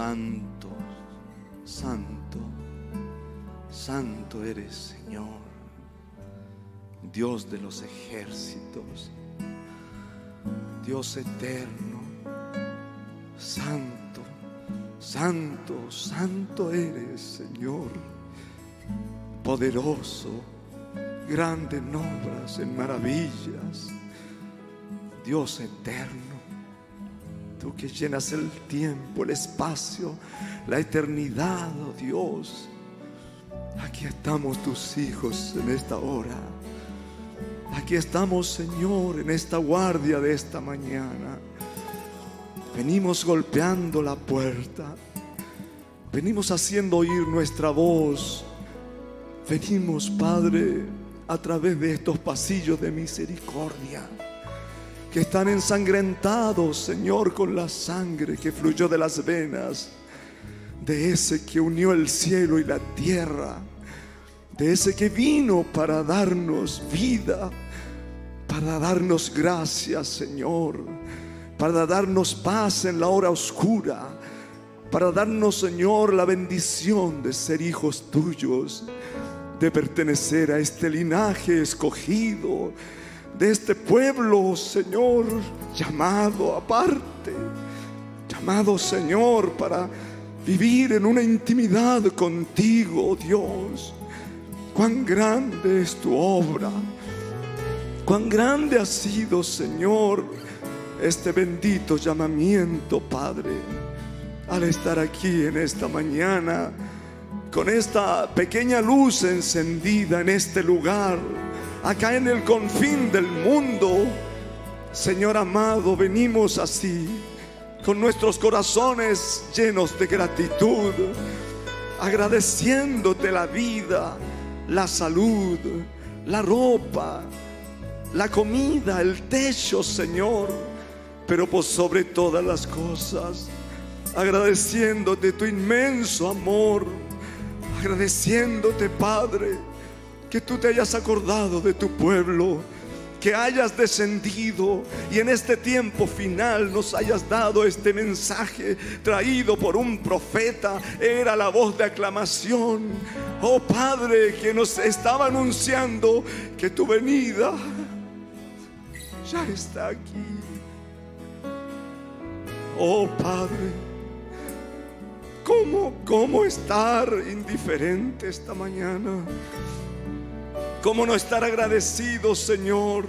Santo, santo, santo eres Señor, Dios de los ejércitos, Dios eterno, santo, santo, santo eres Señor, poderoso, grande en obras, en maravillas, Dios eterno que llenas el tiempo, el espacio, la eternidad, oh Dios. Aquí estamos tus hijos en esta hora. Aquí estamos, Señor, en esta guardia de esta mañana. Venimos golpeando la puerta. Venimos haciendo oír nuestra voz. Venimos, Padre, a través de estos pasillos de misericordia que están ensangrentados, Señor, con la sangre que fluyó de las venas de ese que unió el cielo y la tierra, de ese que vino para darnos vida, para darnos gracias, Señor, para darnos paz en la hora oscura, para darnos, Señor, la bendición de ser hijos tuyos, de pertenecer a este linaje escogido de este pueblo, Señor, llamado aparte, llamado, Señor, para vivir en una intimidad contigo, Dios. Cuán grande es tu obra, cuán grande ha sido, Señor, este bendito llamamiento, Padre, al estar aquí en esta mañana, con esta pequeña luz encendida en este lugar acá en el confín del mundo. Señor amado, venimos así, con nuestros corazones llenos de gratitud, agradeciéndote la vida, la salud, la ropa, la comida, el techo, Señor, pero por sobre todas las cosas, agradeciéndote tu inmenso amor, agradeciéndote, Padre que tú te hayas acordado de tu pueblo, que hayas descendido y en este tiempo final nos hayas dado este mensaje traído por un profeta. Era la voz de aclamación. Oh Padre, que nos estaba anunciando que tu venida ya está aquí. Oh Padre, ¿cómo, cómo estar indiferente esta mañana? ¿Cómo no estar agradecido, Señor?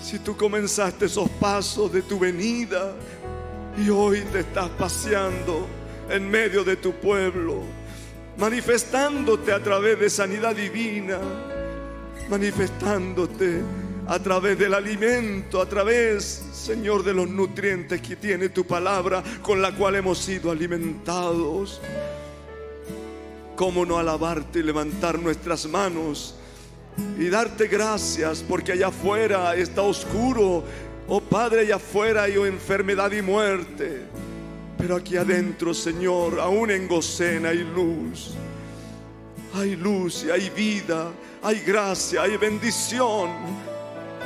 Si tú comenzaste esos pasos de tu venida y hoy te estás paseando en medio de tu pueblo, manifestándote a través de sanidad divina, manifestándote a través del alimento, a través, Señor, de los nutrientes que tiene tu palabra con la cual hemos sido alimentados. ¿Cómo no alabarte y levantar nuestras manos y darte gracias porque allá afuera está oscuro? Oh Padre, allá afuera hay enfermedad y muerte. Pero aquí adentro, Señor, aún en Gocena hay luz. Hay luz y hay vida, hay gracia, hay bendición.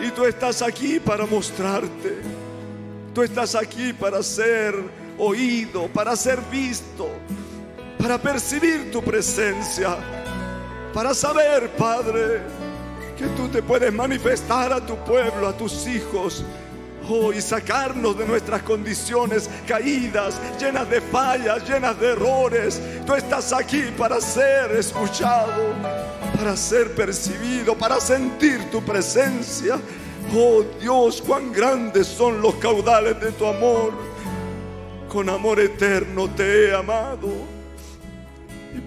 Y tú estás aquí para mostrarte. Tú estás aquí para ser oído, para ser visto para percibir tu presencia, para saber, Padre, que tú te puedes manifestar a tu pueblo, a tus hijos. Oh, y sacarnos de nuestras condiciones caídas, llenas de fallas, llenas de errores. Tú estás aquí para ser escuchado, para ser percibido, para sentir tu presencia. Oh Dios, cuán grandes son los caudales de tu amor. Con amor eterno te he amado.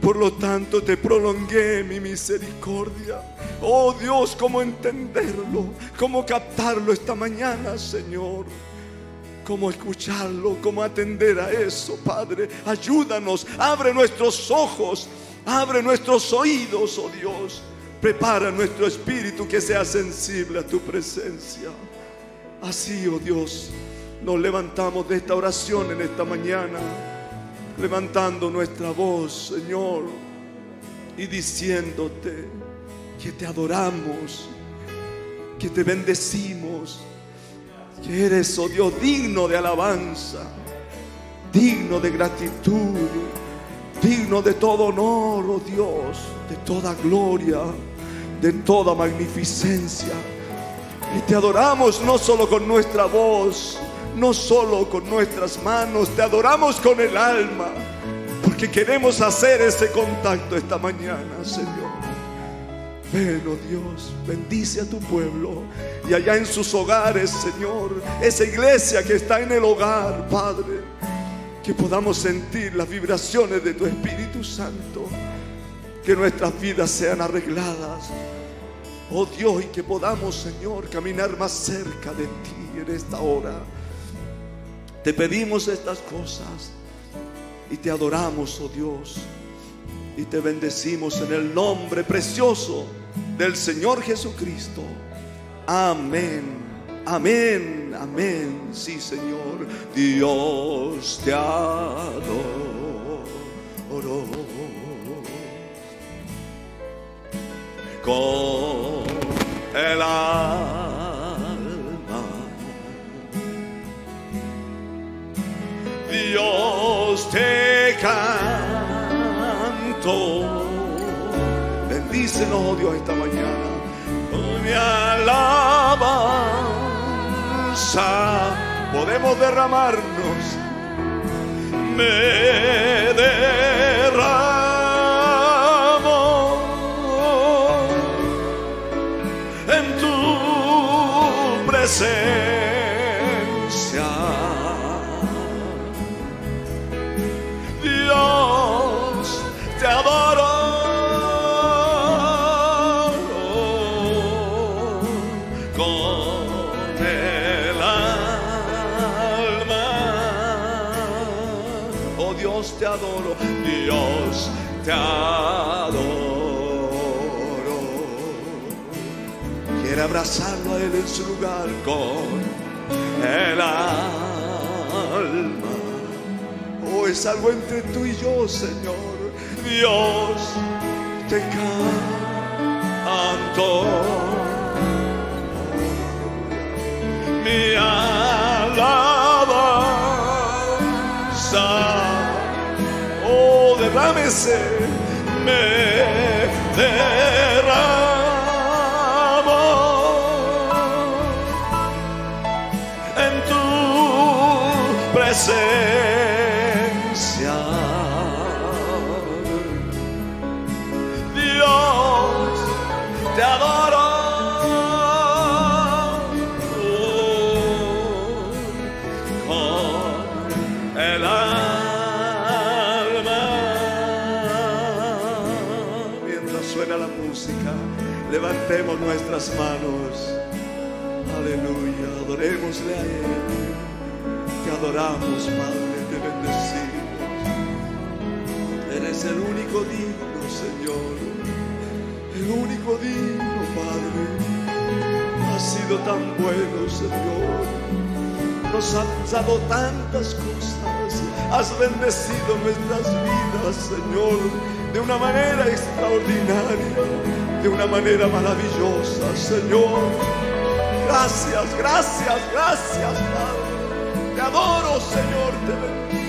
Por lo tanto te prolongué mi misericordia. Oh Dios, ¿cómo entenderlo? ¿Cómo captarlo esta mañana, Señor? ¿Cómo escucharlo? ¿Cómo atender a eso, Padre? Ayúdanos, abre nuestros ojos, abre nuestros oídos, oh Dios. Prepara nuestro espíritu que sea sensible a tu presencia. Así, oh Dios, nos levantamos de esta oración en esta mañana levantando nuestra voz, Señor, y diciéndote que te adoramos, que te bendecimos, que eres, oh Dios, digno de alabanza, digno de gratitud, digno de todo honor, oh Dios, de toda gloria, de toda magnificencia. Y te adoramos no solo con nuestra voz, no solo con nuestras manos, te adoramos con el alma, porque queremos hacer ese contacto esta mañana, Señor. Ven, oh Dios, bendice a tu pueblo y allá en sus hogares, Señor, esa iglesia que está en el hogar, Padre, que podamos sentir las vibraciones de tu Espíritu Santo, que nuestras vidas sean arregladas, oh Dios, y que podamos, Señor, caminar más cerca de ti en esta hora. Te pedimos estas cosas y te adoramos, oh Dios, y te bendecimos en el nombre precioso del Señor Jesucristo. Amén. Amén, amén, sí Señor, Dios te adoro. Con el Dios te canto. Bendícenos, oh Dios, esta mañana. Alabanza podemos derramarnos. Me derramo en tu presencia. Te adoro. Quiere abrazarlo a Él en su lugar con el alma. Oh, es algo entre tú y yo, Señor. Dios te canto. Mi alabanza. Oh, derrámese, me derramo en tu presencia. Levantemos nuestras manos. Aleluya, adorémosle a Él. Te adoramos, Padre, te bendecimos. Eres el único digno, Señor. El único digno, Padre. Has sido tan bueno, Señor. Nos has dado tantas cosas. Has bendecido nuestras vidas, Señor, de una manera extraordinaria, de una manera maravillosa, Señor. Gracias, gracias, gracias, Padre. Te adoro, Señor, te bendigo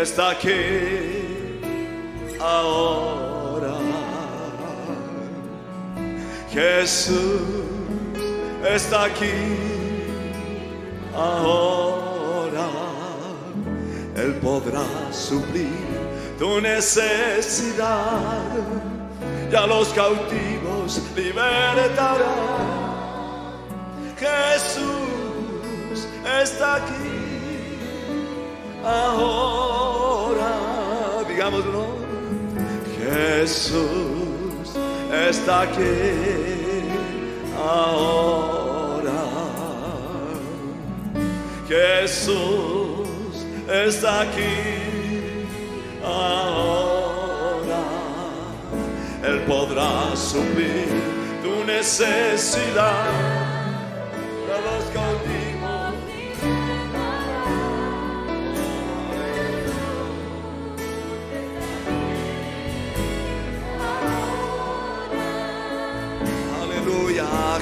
está aquí ahora. Jesús está aquí ahora. Él podrá suplir tu necesidad y a los cautivos libertará. Jesús está aquí ahora. Digámoslo. Jesús está aquí ahora. Jesús está aquí ahora. Él podrá suplir tu necesidad.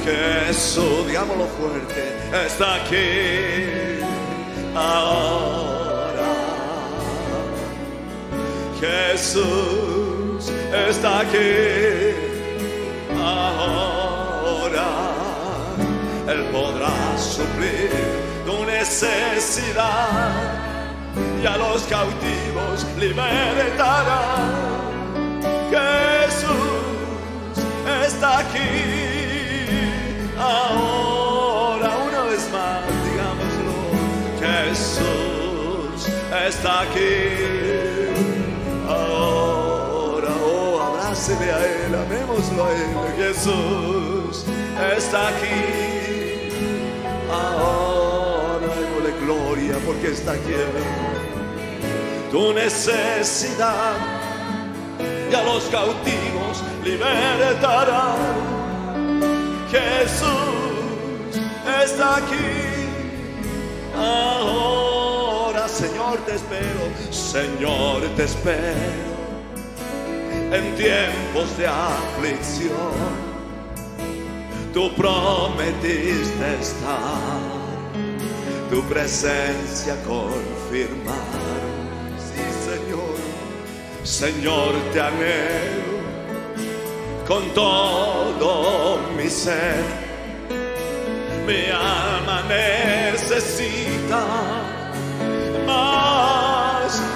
Jesús, digámoslo fuerte, está aquí ahora. Jesús está aquí ahora. Él podrá suplir tu necesidad y a los cautivos libertará. Jesús está aquí está aquí ahora. Oh, abrácele a Él, amémoslo a Él. Jesús está aquí ahora. Démosle gloria porque está aquí. Tu necesidad y a los cautivos libertará. Jesús está aquí. Ahora, Señor, te espero. Señor, te espero. En tiempos de aflicción, tú prometiste estar. Tu presencia confirmar. Sí, Señor. Señor, te anhelo con todo mi ser. Mi alma necesita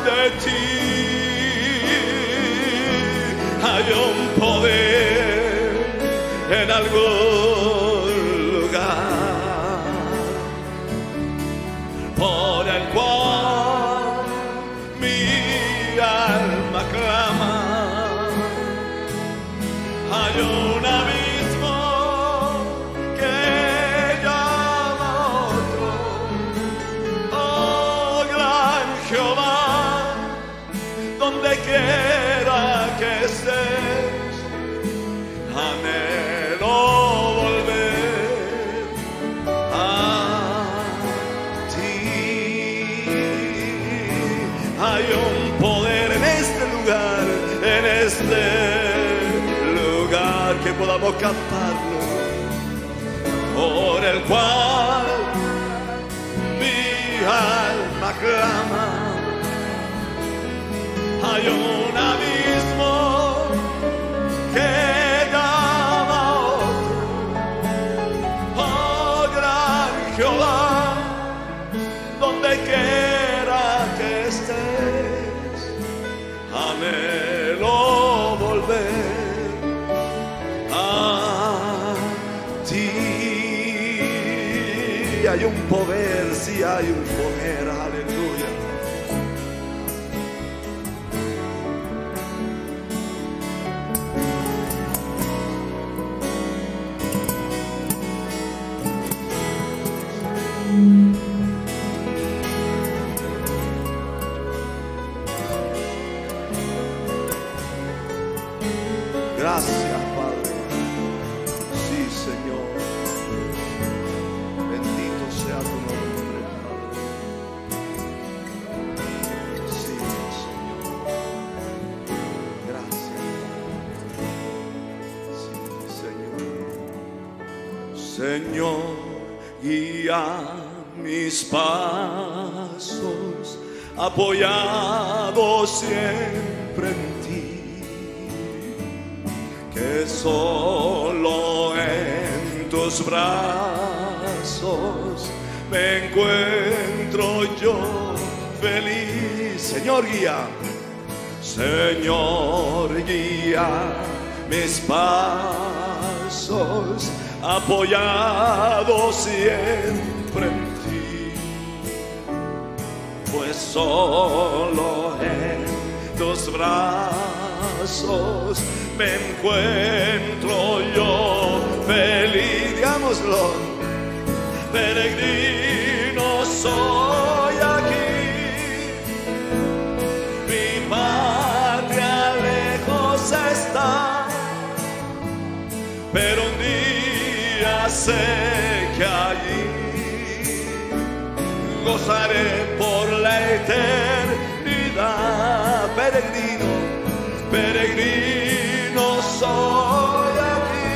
de ti. Hay un poder en algún podamos cantarlo, por el cual mi alma clama. Hay Hay un poder, sí hay un Señor. Guía mis pasos, apoyado siempre en ti que solo en tus brazos me encuentro yo feliz. Señor guía, Señor guía mis pasos, apoyado siempre en ti, pues solo en tus brazos me encuentro yo feliz, digámoslo, peregrino soy aquí, mi patria lejos está, pero un día sé que allí gozaré por la eternidad, peregrino, peregrino soy aquí,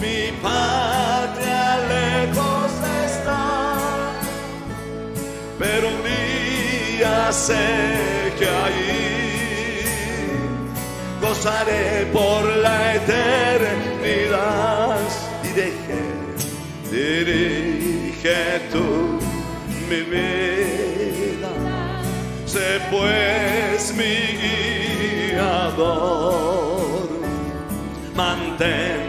mi patria lejos está, pero un día sé que allí gozaré por la eternidad. Dirige, dirige tú mi vida, sé pues mi guiador, mantén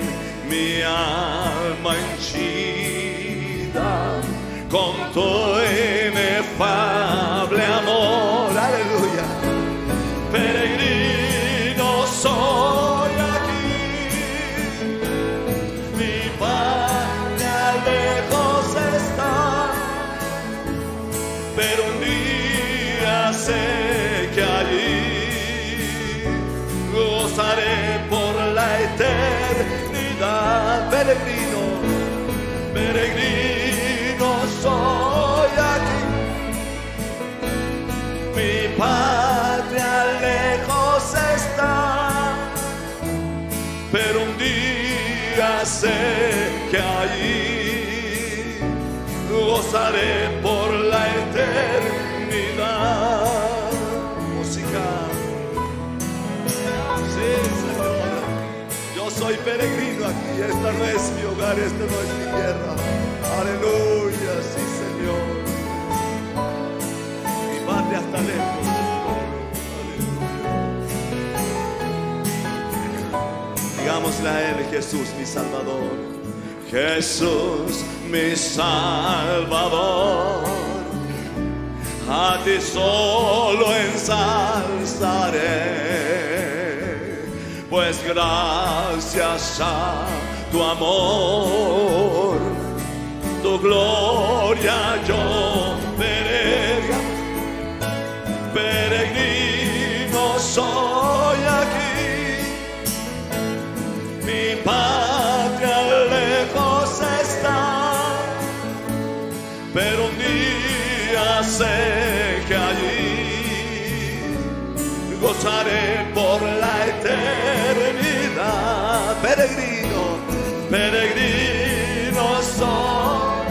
mi alma henchida con tu inefable patria lejos está, pero un día sé que allí gozaré por la eternidad. Música. Sí, Señor. Yo soy peregrino aquí, esta no es mi hogar, esta no es mi tierra. Aleluya, sí, Él, Jesús, mi Salvador. Jesús, mi Salvador. A ti solo ensalzaré, pues gracias a tu amor, tu gloria yo veré peregrino soy sé que allí gozaré por la eternidad, peregrino, peregrino soy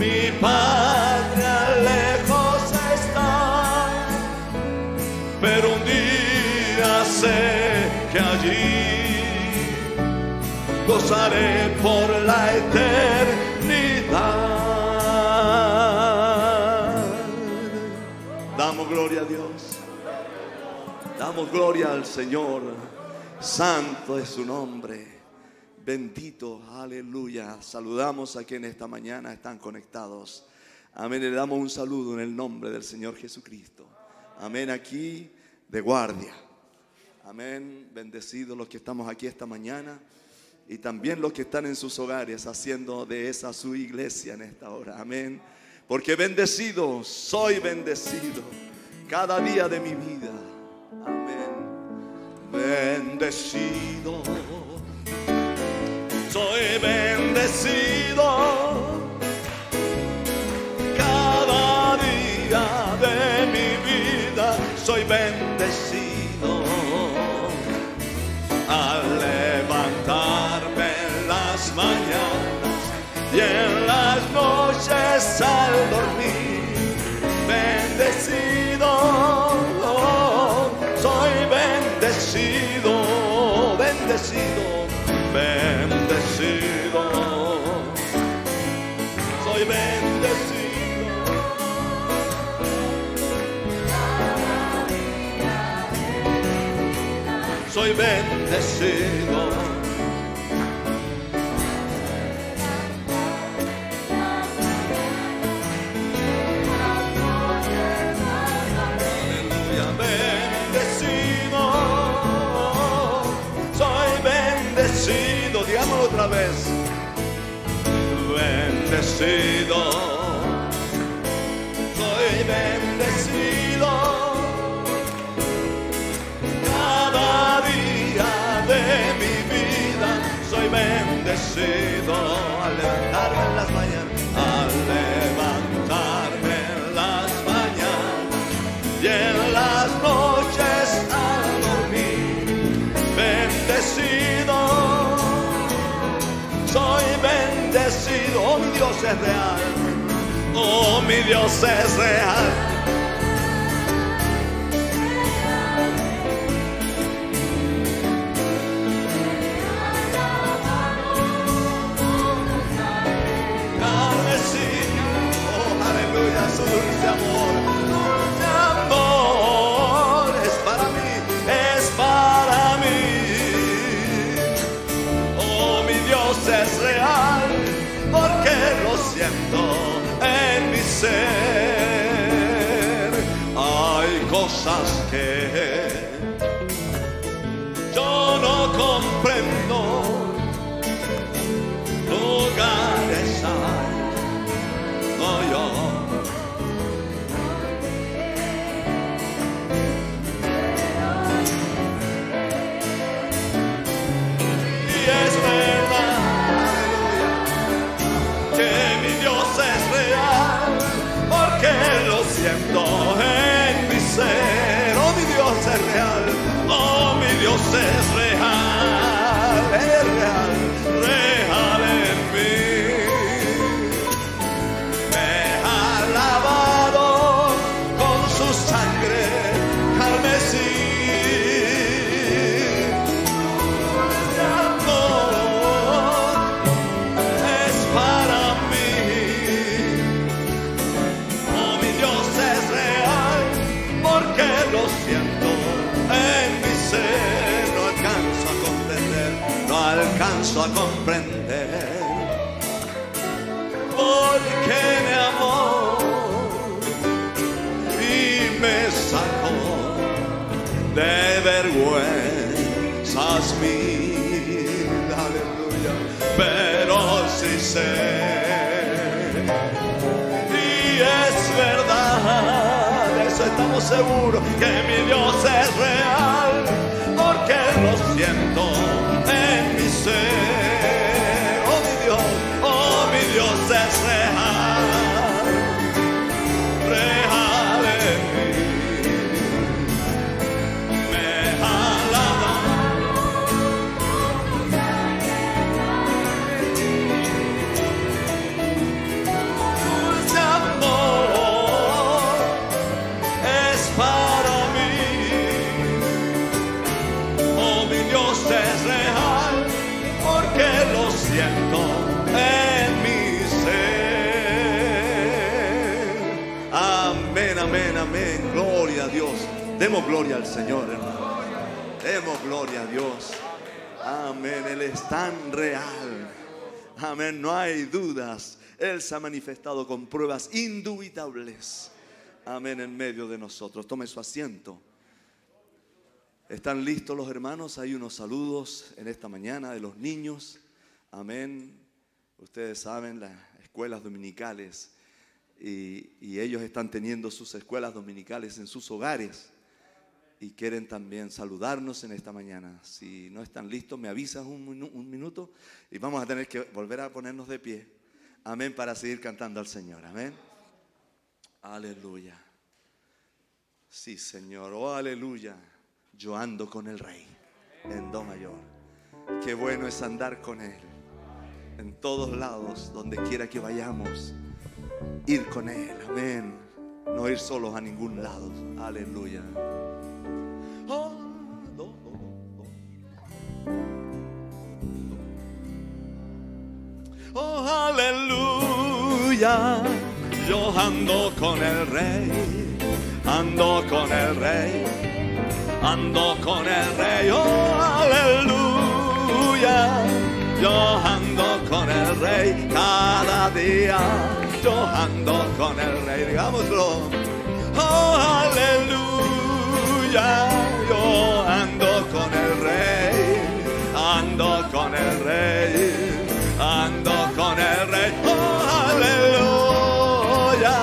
mi patria lejos está, pero un día sé que allí gozaré por la eternidad. Gloria a Dios. Damos gloria al Señor. Santo es su nombre. Bendito, aleluya. Saludamos a quienes esta mañana están conectados. Amén. Le damos un saludo en el nombre del Señor Jesucristo. Amén. Aquí de guardia. Amén. Bendecidos los que estamos aquí esta mañana y también los que están en sus hogares haciendo de esa su iglesia en esta hora. Amén. Porque bendecido, soy bendecido cada día de mi vida. Amén. Bendecido. Soy bendecido. Soy bendecido. Digámoslo otra vez. Bendecido. Bendecido. Al levantarme en las mañanas. Al levantarme en las mañanas y en las noches al dormir, bendecido, soy bendecido, oh mi Dios es real, oh mi Dios es real. Su mi a comprender. Porque me amó y me sacó de vergüenzas mil. Aleluya. Pero sí sé. Y es verdad, eso estamos seguros, que mi Dios es real, Demos gloria al Señor, hermano. Demos gloria a Dios. Amén. Él es tan real. Amén. No hay dudas. Él se ha manifestado con pruebas indubitables. Amén. En medio de nosotros. Tome su asiento. ¿Están listos los hermanos? Hay unos saludos en esta mañana de los niños. Amén. Ustedes saben, las escuelas dominicales. Y, y ellos están teniendo sus escuelas dominicales en sus hogares. Y quieren también saludarnos en esta mañana. Si no están listos, me avisan un, un minuto y vamos a tener que volver a ponernos de pie. Amén, para seguir cantando al Señor. Amén. Aleluya. Sí, Señor. Oh, aleluya. Yo ando con el Rey en Do mayor. Qué bueno es andar con Él. En todos lados, donde quiera que vayamos. Ir con Él. Amén. No ir solos a ningún lado. Aleluya. Oh aleluya. Yo ando con el rey. Ando con el rey. Ando con el rey. Oh, aleluya. Yo ando con el rey cada día. Yo ando con el rey. Digámoslo. Oh, aleluya. Yo ando con el rey. Ando con el rey. Rey. Oh, aleluya.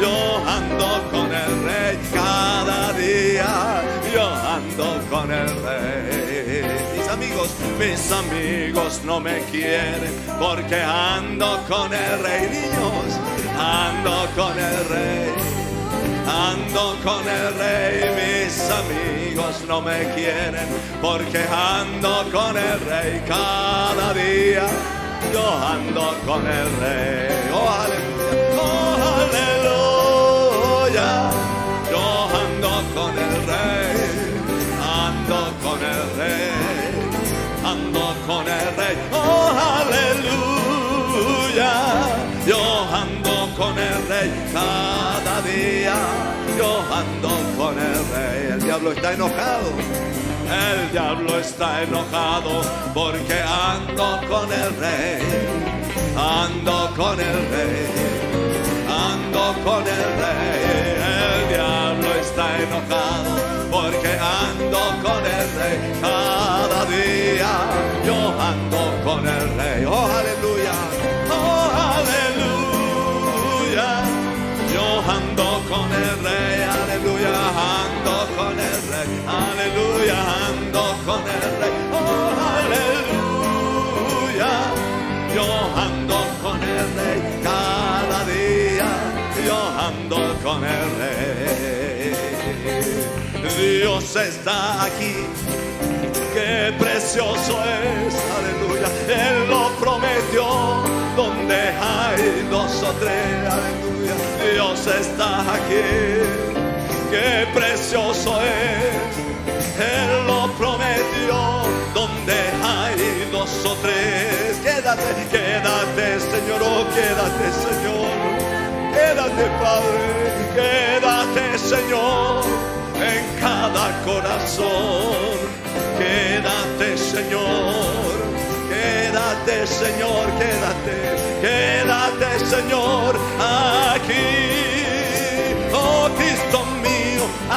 Yo ando con el rey cada día. Yo ando con el rey. Mis amigos, mis amigos no me quieren porque ando con el rey. Niños, ando con el rey. Ando con el rey, mis amigos no me quieren porque ando con el rey cada día. Yo ando con el rey. Oh, aleluya. Oh, aleluya. Yo ando con el rey. Ando con el rey. Ando con el rey. Oh, aleluya. Yo ando con el rey cada día. Yo ando con el rey. El diablo está enojado. El diablo está enojado porque ando con el rey. Ando con el rey. Ando con el rey. El diablo está enojado porque ando con el rey. Cada día yo ando con el rey. Oh, aleluya. Oh, aleluya. Yo ando con el rey. Aleluya. Ando con el rey. Aleluya. Ando con el rey. Oh, aleluya. Yo ando con el rey cada día. Yo ando con el rey. Dios está aquí. Qué precioso es, aleluya. Él lo prometió. Donde hay dos o tres, aleluya. Dios está aquí. Qué precioso es. Él lo prometió. Donde hay dos. Quédate, quédate, Señor. Oh, quédate, Señor. Quédate, Padre. Quédate, Señor. En cada corazón. Quédate, Señor. Quédate, Señor. Quédate. Quédate, Señor. Aquí.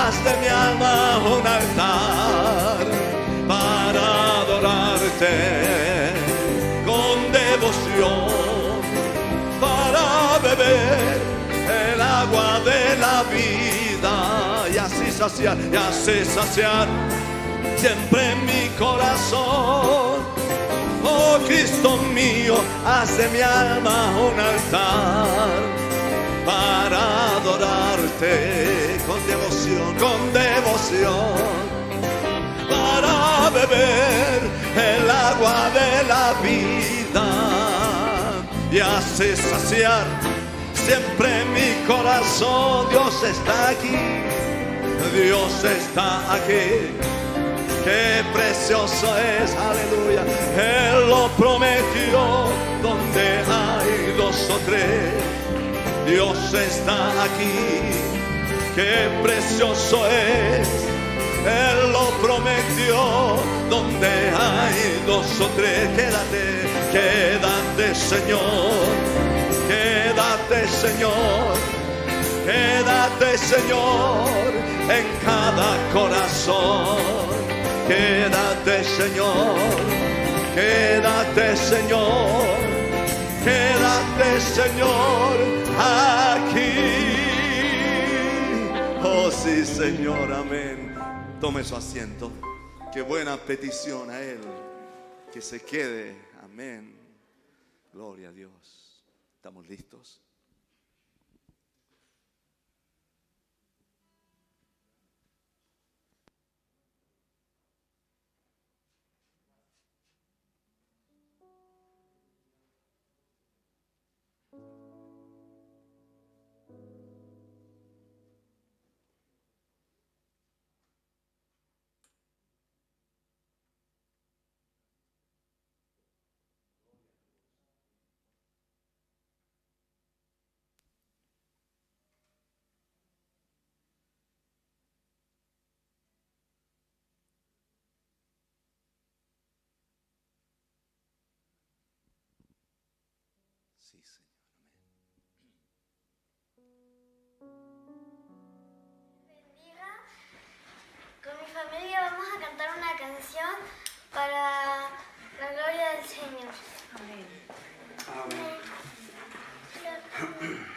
Haz de mi alma un altar para adorarte con devoción, para beber el agua de la vida y así saciar, y así saciar siempre mi corazón. Oh Cristo mío, haz de mi alma un altar para adorarte con devoción, para beber el agua de la vida y así saciar siempre mi corazón. Dios está aquí, Dios está aquí. Qué precioso es, aleluya. Él lo prometió donde hay dos o tres. Dios está aquí. Qué precioso es. Él lo prometió donde hay dos o tres. Quédate, quédate, Señor. Quédate, Señor. Quédate, Señor, en cada corazón. Quédate, Señor. Quédate, Señor. Quédate, Señor, aquí. Sí, Señor, amén. Tome su asiento. Qué buena petición a Él. Que se quede. Amén. Gloria a Dios. ¿Estamos listos? Señor. bendiga. Con mi familia vamos a cantar una canción para la gloria del Señor. Amén. En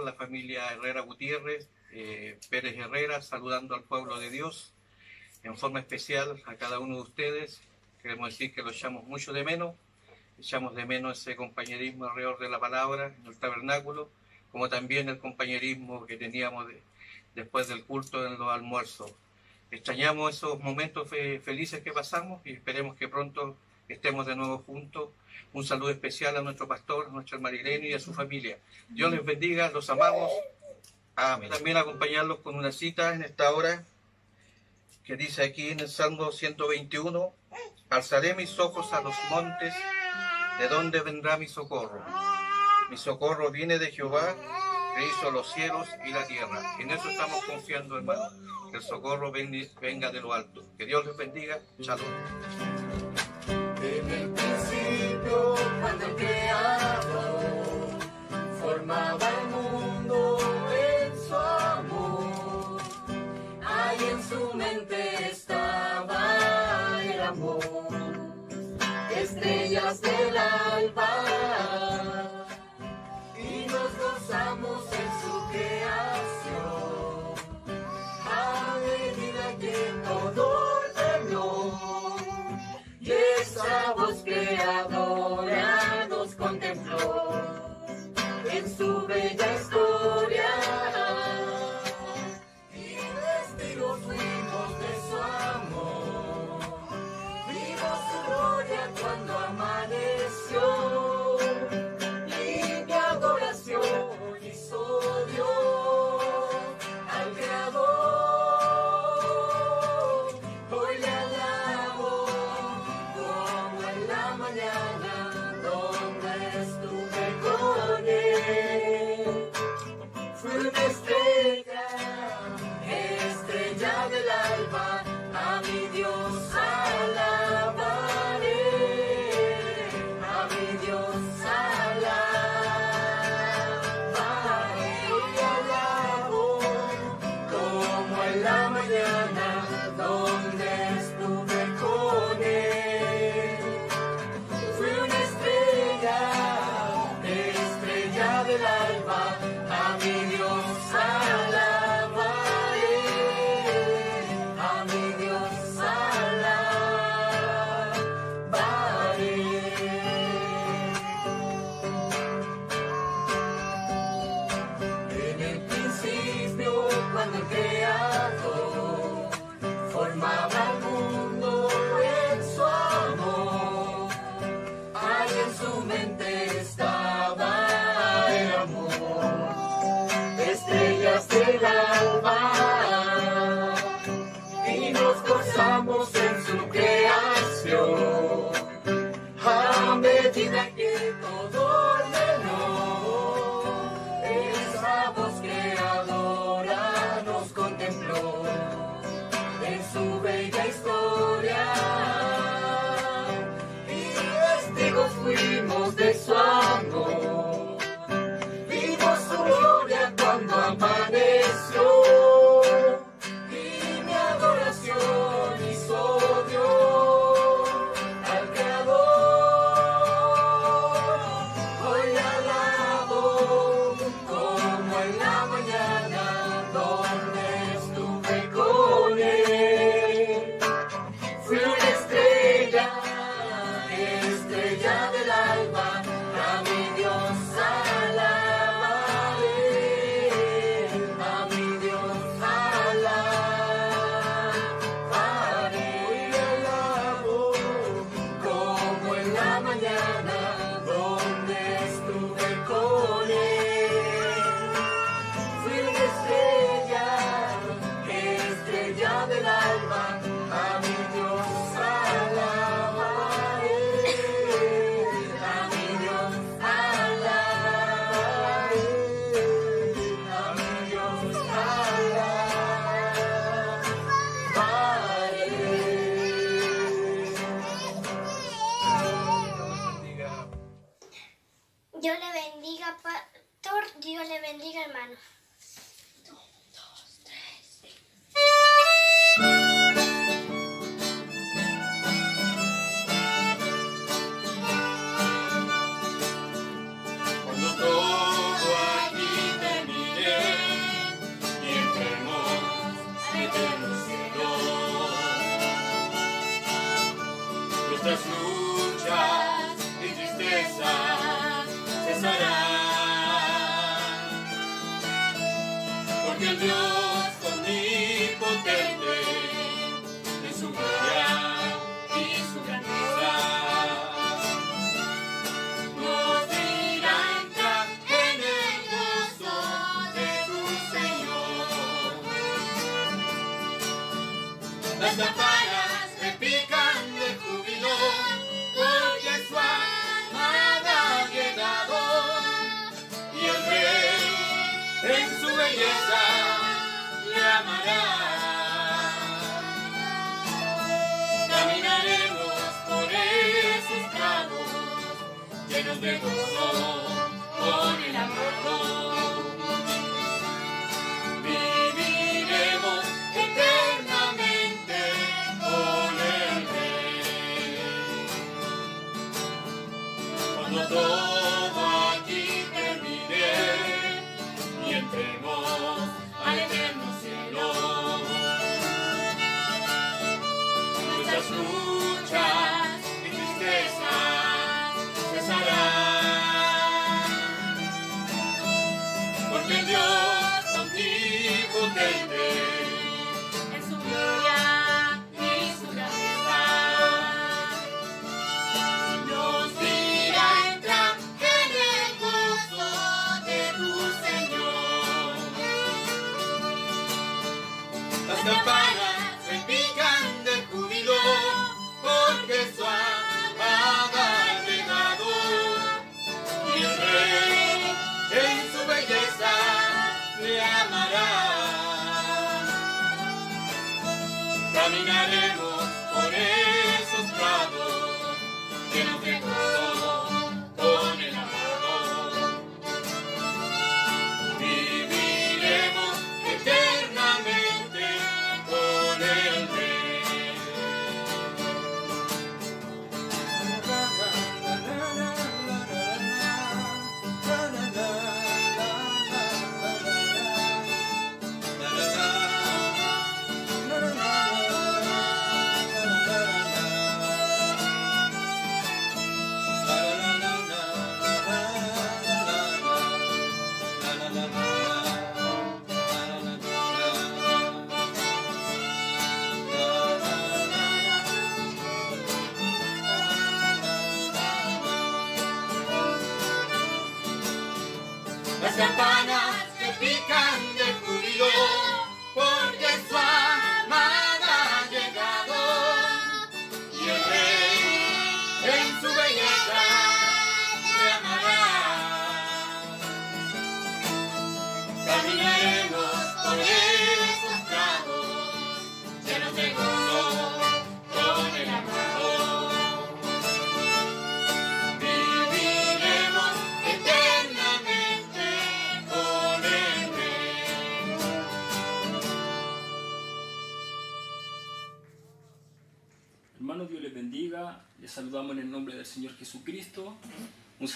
la familia Herrera Gutiérrez, eh, Pérez Herrera, saludando al pueblo de Dios. En forma especial a cada uno de ustedes. Queremos decir que lo echamos mucho de menos. Echamos de menos ese compañerismo alrededor de la palabra en el tabernáculo, como también el compañerismo que teníamos de- después del culto en los almuerzos. Extrañamos esos momentos fe- felices que pasamos y esperemos que pronto estemos de nuevo juntos. Un saludo especial a nuestro pastor, a nuestro hermano y a su familia. Dios les bendiga, los amamos. Amén. También acompañarlos con una cita en esta hora que dice aquí en el Salmo 121, alzaré mis ojos a los montes, ¿de dónde vendrá mi socorro? Mi socorro viene de Jehová, que hizo los cielos y la tierra. En eso estamos confiando, hermano, que el socorro venga de lo alto. Que Dios les bendiga. Shalom. El mundo en su amor, ahí en su mente estaba el amor, estrellas del alba, y nos gozamos en su creación, a medida que todo ordenó, y esa voz creadora nos contempló en su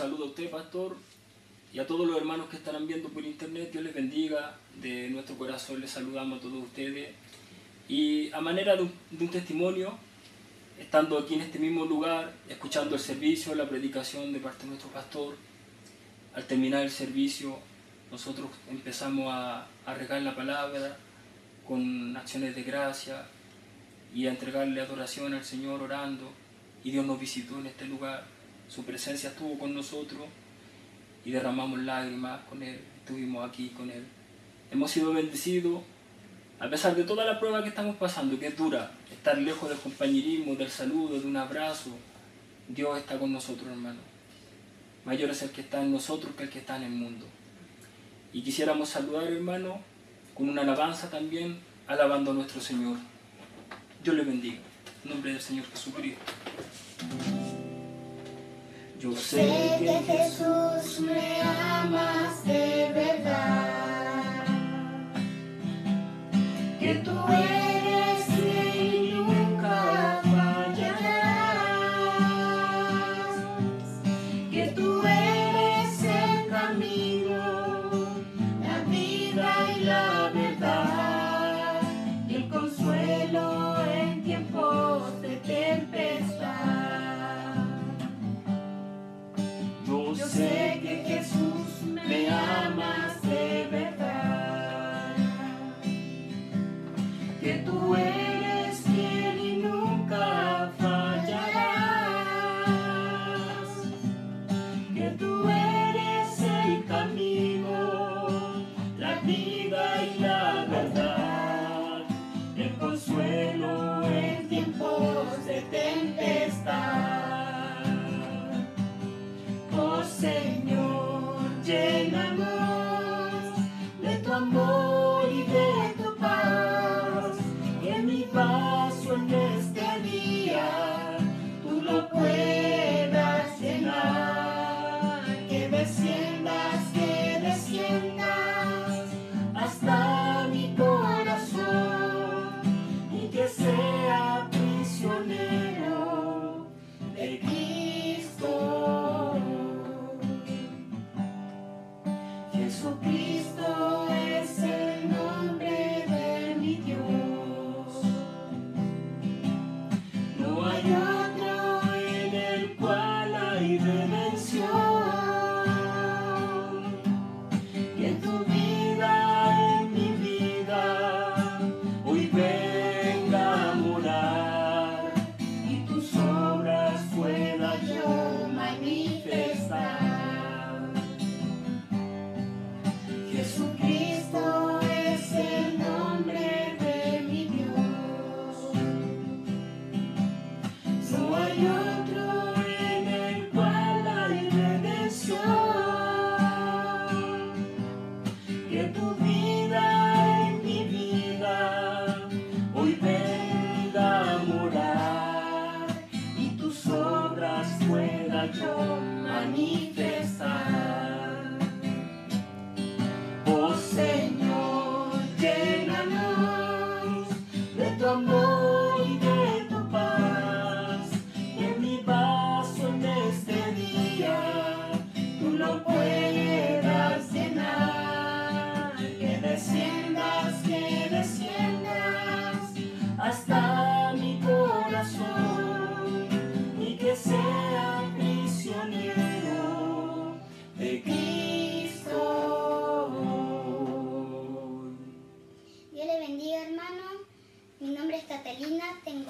saludo a usted, pastor, y a todos los hermanos que estarán viendo por internet. Dios les bendiga. De nuestro corazón les saludamos a todos ustedes. Y a manera de un, de un testimonio, estando aquí en este mismo lugar, escuchando el servicio, la predicación de parte de nuestro pastor, al terminar el servicio, nosotros empezamos a, a regar la palabra con acciones de gracia, y a entregarle adoración al Señor orando. Y Dios nos visitó en este lugar. Su presencia estuvo con nosotros y derramamos lágrimas con Él. Estuvimos aquí con Él. Hemos sido bendecidos a pesar de toda la prueba que estamos pasando, que es dura. Estar lejos del compañerismo, del saludo, de un abrazo. Dios está con nosotros, hermano. Mayor es el que está en nosotros que el que está en el mundo. Y quisiéramos saludar, hermano, con una alabanza también, alabando a nuestro Señor. Dios le bendiga. En nombre del Señor Jesucristo. Yo sé que Jesús me amas de verdad, que tú eres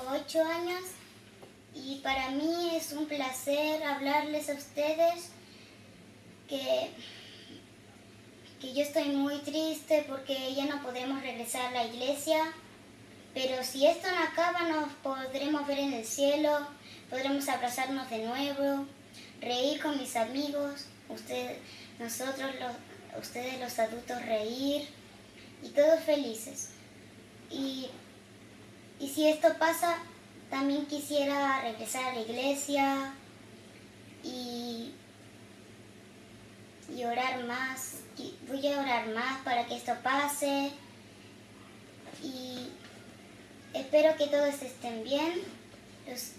8 años y para mí es un placer hablarles a ustedes que, que yo estoy muy triste porque ya no podremos regresar a la iglesia, pero si esto no acaba nos podremos ver en el cielo, podremos abrazarnos de nuevo, reír con mis amigos, usted, nosotros los, ustedes los adultos reír y todos felices. Y, y si esto pasa, también quisiera regresar a la iglesia y, y orar más. Voy a orar más para que esto pase. Y espero que todos estén bien. Los,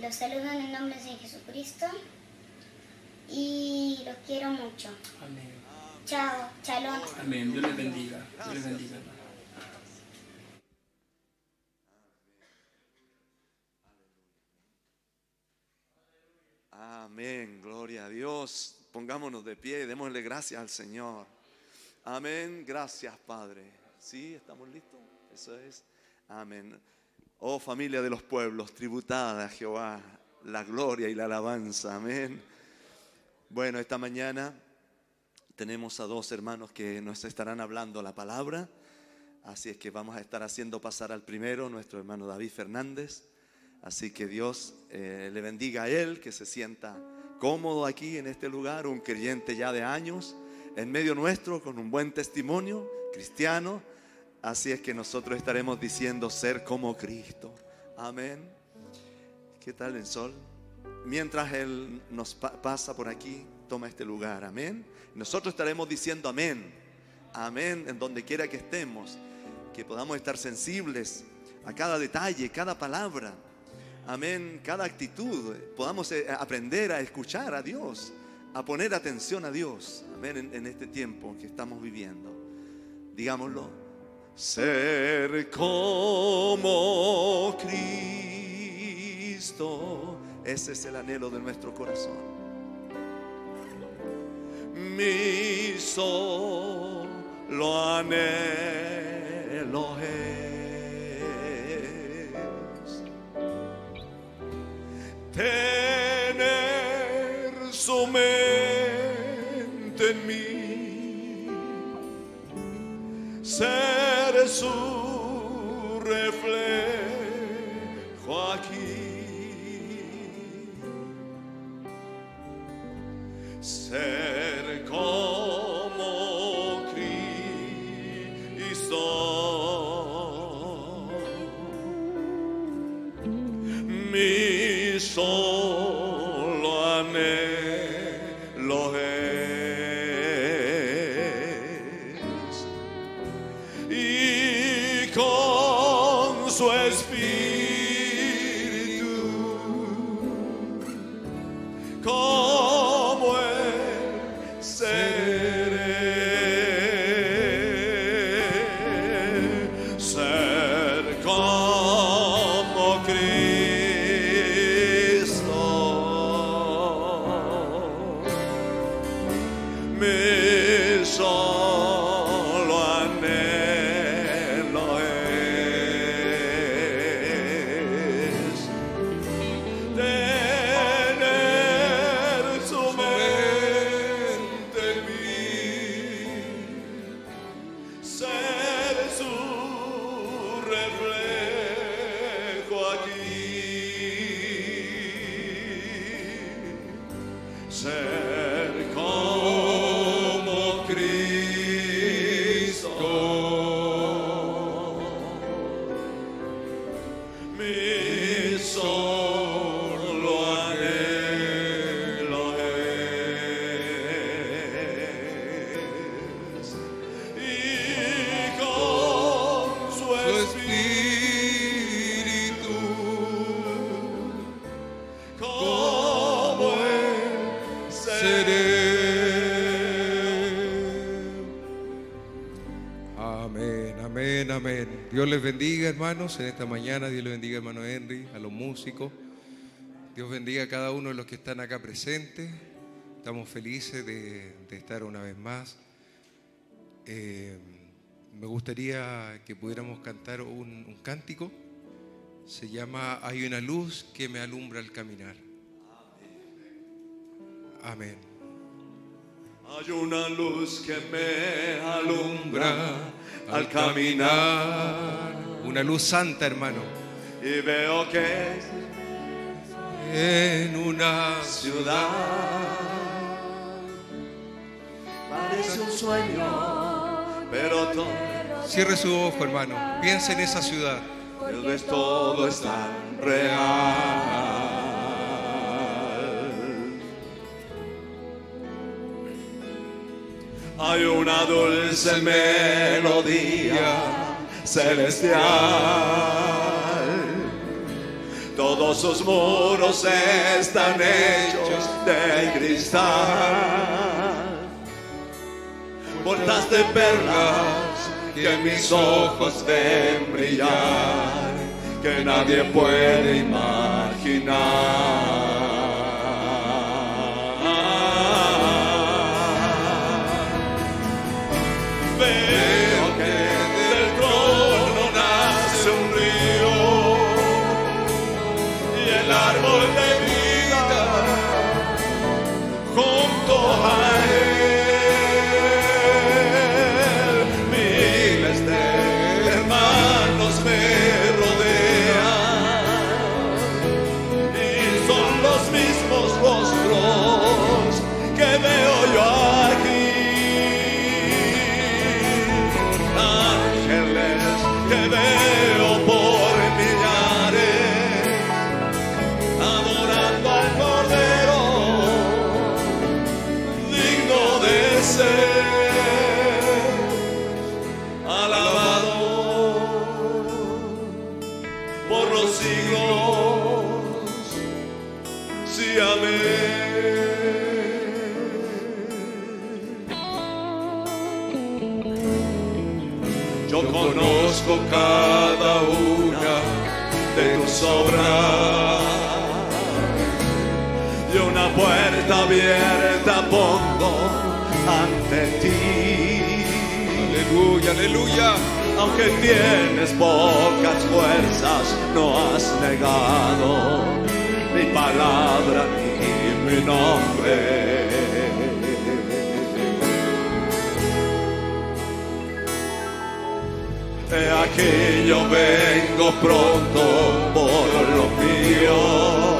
los saludo en el nombre de Jesucristo. Y los quiero mucho. Amén. Chao, chalón. Amén. Dios les bendiga. Dios les bendiga. Amén, gloria a Dios. Pongámonos de pie y démosle gracias al Señor. Amén, gracias Padre. ¿Sí? ¿Estamos listos? Eso es. Amén. Oh familia de los pueblos, tributada a Jehová la gloria y la alabanza. Amén. Bueno, esta mañana tenemos a dos hermanos que nos estarán hablando la palabra. Así es que vamos a estar haciendo pasar al primero, nuestro hermano David Fernández. Así que Dios eh, le bendiga a él, que se sienta cómodo aquí en este lugar, un creyente ya de años, en medio nuestro, con un buen testimonio cristiano. Así es que nosotros estaremos diciendo ser como Cristo. Amén. ¿Qué tal el sol? Mientras Él nos pa- pasa por aquí, toma este lugar. Amén. Nosotros estaremos diciendo amén. Amén en donde quiera que estemos. Que podamos estar sensibles a cada detalle, cada palabra. Amén. Cada actitud. Podamos eh, aprender a escuchar a Dios. A poner atención a Dios. Amén. En, en este tiempo que estamos viviendo. Digámoslo. Ser como Cristo. Ese es el anhelo de nuestro corazón. Mi solo anhelo es tener su mente en mí, ser su reflejo aquí. Ser como Mi hermanos, en esta mañana. Dios les bendiga, hermano Henry, a los músicos. Dios bendiga a cada uno de los que están acá presentes. Estamos felices de, estar una vez más. Eh, me gustaría que pudiéramos cantar un cántico. Se llama Hay una luz que me alumbra al caminar. Amén. Hay una luz que me alumbra al caminar Una luz santa, hermano. y veo que En una ciudad parece un sueño, pero todo Cierre su ojo, hermano. Piensa en esa ciudad. Tal vez todo es tan real. Hay una dulce melodía celestial. Todos sus muros están hechos de cristal. Puertas de perlas que mis ojos ven brillar, que nadie puede imaginar. Obras y una puerta abierta pongo ante ti. Aleluya, aleluya. Aunque tienes pocas fuerzas, no has negado mi palabra ni mi nombre. He aquí yo vengo pronto por lo mío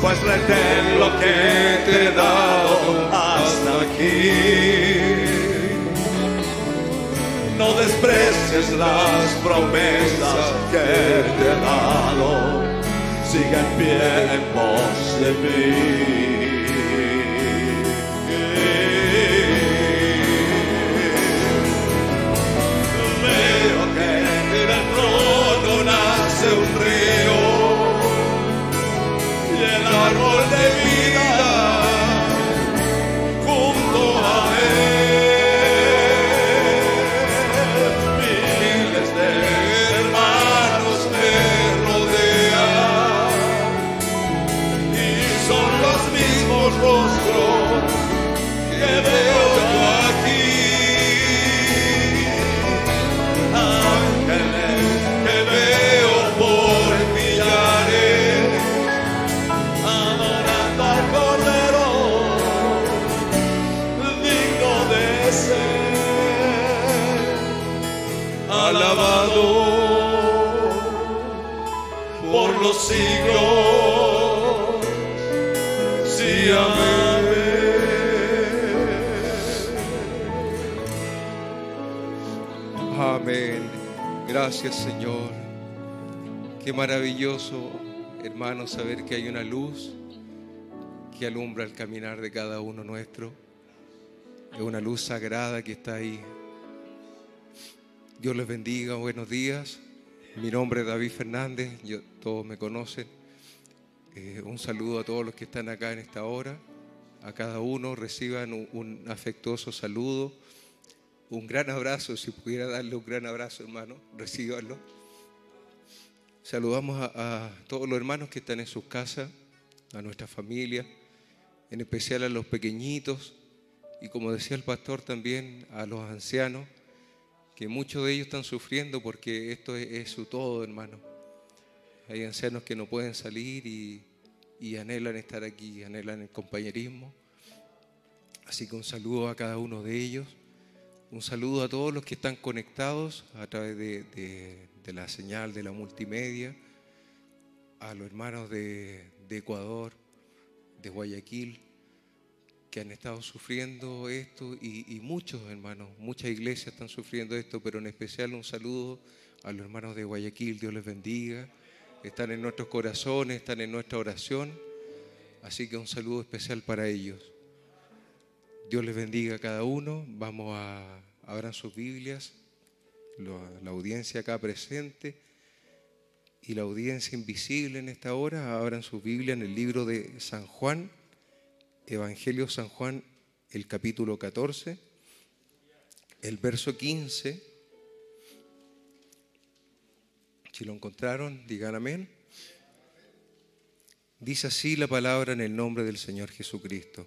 pues retén lo que te he dado hasta aquí. No desprecies las promesas que te he dado, sigue en pie en pos de mí. Gracias, Señor. Qué maravilloso, hermano, saber que hay una luz que alumbra el caminar de cada uno nuestro. Es una luz sagrada que está ahí. Dios les bendiga, buenos días. Mi nombre es David Fernández, yo, todos me conocen. Eh, un saludo a todos los que están acá en esta hora. A cada uno reciban un, un afectuoso saludo. Un gran abrazo, si pudiera darle un gran abrazo, hermano, recíbanlo. Saludamos a, todos los hermanos que están en sus casas, a nuestra familia, en especial a los pequeñitos y como decía el pastor también a los ancianos, que muchos de ellos están sufriendo porque esto es, es su todo, hermano. Hay ancianos que no pueden salir y, y anhelan estar aquí, anhelan el compañerismo. Así que un saludo a cada uno de ellos. Un saludo a todos los que están conectados a través de, la señal de la multimedia, a los hermanos de, de Ecuador, de Guayaquil, que han estado sufriendo esto y, y muchos hermanos, muchas iglesias están sufriendo esto, pero en especial un saludo a los hermanos de Guayaquil, Dios les bendiga, están en nuestros corazones, están en nuestra oración, así que un saludo especial para ellos. Dios les bendiga a cada uno, vamos a, abran sus Biblias, lo- la audiencia acá presente y la audiencia invisible en esta hora, abran su Biblia en el libro de San Juan, Evangelio San Juan, el capítulo 14, el verso 15. Si lo encontraron, digan amén. Dice así la palabra en el nombre del Señor Jesucristo.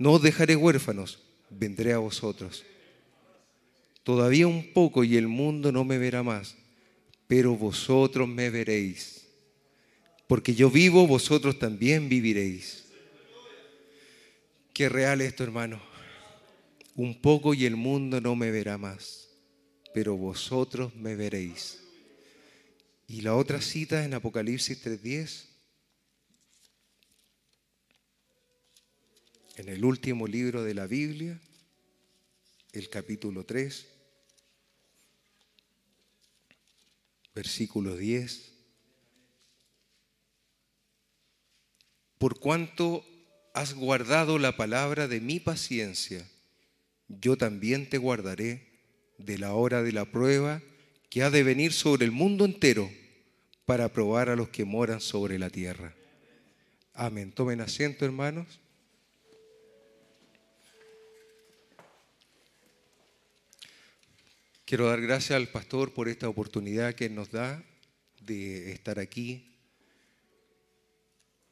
No os dejaré huérfanos, vendré a vosotros. Todavía un poco y el mundo no me verá más, pero vosotros me veréis. Porque yo vivo, vosotros también viviréis. Qué real esto, hermano. Un poco y el mundo no me verá más, pero vosotros me veréis. Y la otra cita en Apocalipsis 3:10, en el último libro de la Biblia, el capítulo 3, versículo 10. Por cuanto has guardado la palabra de mi paciencia, yo también te guardaré de la hora de la prueba que ha de venir sobre el mundo entero para probar a los que moran sobre la tierra. Amén. Tomen asiento, hermanos. Quiero dar gracias al pastor por esta oportunidad que nos da de estar aquí.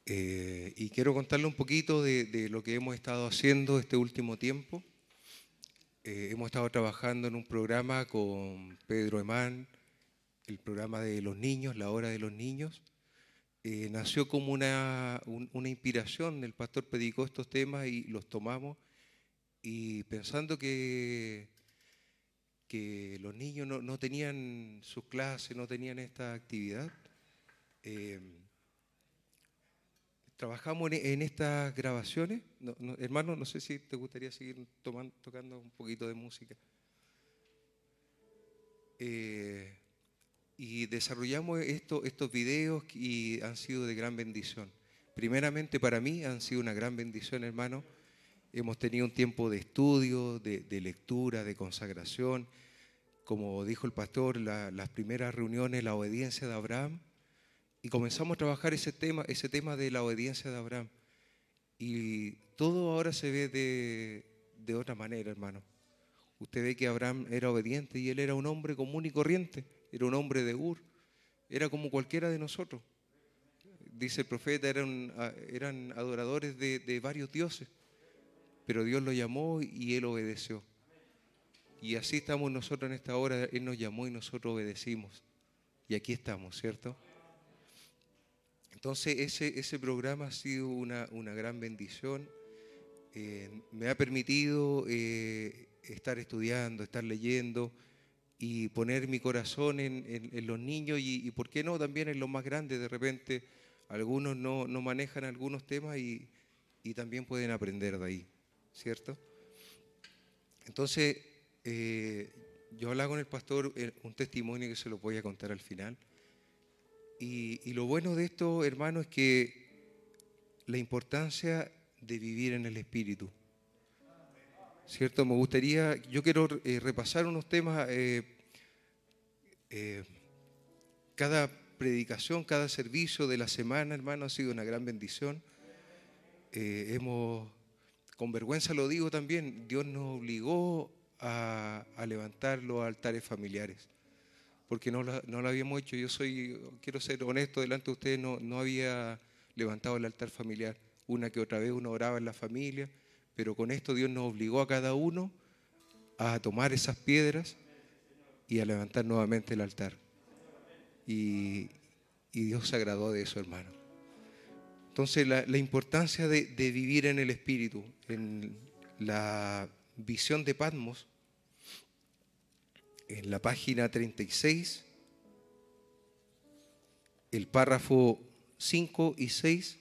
Eh, y quiero contarle un poquito de, lo que hemos estado haciendo este último tiempo. Eh, hemos estado trabajando en un programa con Pedro Emán, el programa de los niños, la hora de los niños. Eh, nació como una, un- una inspiración, el pastor predicó estos temas y los tomamos y pensando que, que los niños no, no tenían sus clases, no tenían esta actividad, eh, trabajamos en, estas grabaciones. No- no- hermano, no sé si te gustaría seguir toman- tocando un poquito de música. Eh, y desarrollamos esto- estos videos y han sido de gran bendición. Primeramente para mí han sido una gran bendición, hermano. Hemos tenido un tiempo de estudio, de, lectura, de consagración. Como dijo el pastor, la- las primeras reuniones, la obediencia de Abraham. Y comenzamos a trabajar ese tema, ese tema de la obediencia de Abraham. Y todo ahora se ve de, de otra manera, hermano. Usted ve que Abraham era obediente y él era un hombre común y corriente, era un hombre de Ur, era como cualquiera de nosotros. Dice el profeta, eran, eran adoradores de, de varios dioses, pero Dios lo llamó y él obedeció. Y así estamos nosotros en esta hora, Él nos llamó y nosotros obedecimos. Y aquí estamos, ¿cierto? Entonces ese, ese programa ha sido una, una gran bendición. Eh, me ha permitido eh, estar estudiando, estar leyendo y poner mi corazón en, en- los niños y, y, ¿por qué no?, también en los más grandes. De repente Algunos no, no manejan algunos temas y, y también pueden aprender de ahí, ¿cierto? Entonces, eh, yo hablaba con el pastor eh, un testimonio que se lo voy a contar al final. Y, lo bueno de esto, hermano, es que la importancia de vivir en el Espíritu. ¿Cierto? Me gustaría, yo quiero eh, repasar unos temas, cada predicación, cada servicio de la semana, hermano, ha sido una gran bendición. Hemos, con vergüenza lo digo también, Dios nos obligó a, levantar los altares familiares, porque no lo, habíamos hecho. Yo soy, quiero ser honesto delante de ustedes, no, no había levantado el altar familiar. Una que otra vez uno oraba en la familia, pero con esto Dios nos obligó a cada uno a tomar esas piedras y a levantar nuevamente el altar. Y, y Dios se agradó de eso, hermano. Entonces, la, importancia de, vivir en el Espíritu, en la visión de Patmos, en la página 36, el párrafo 5 y 6.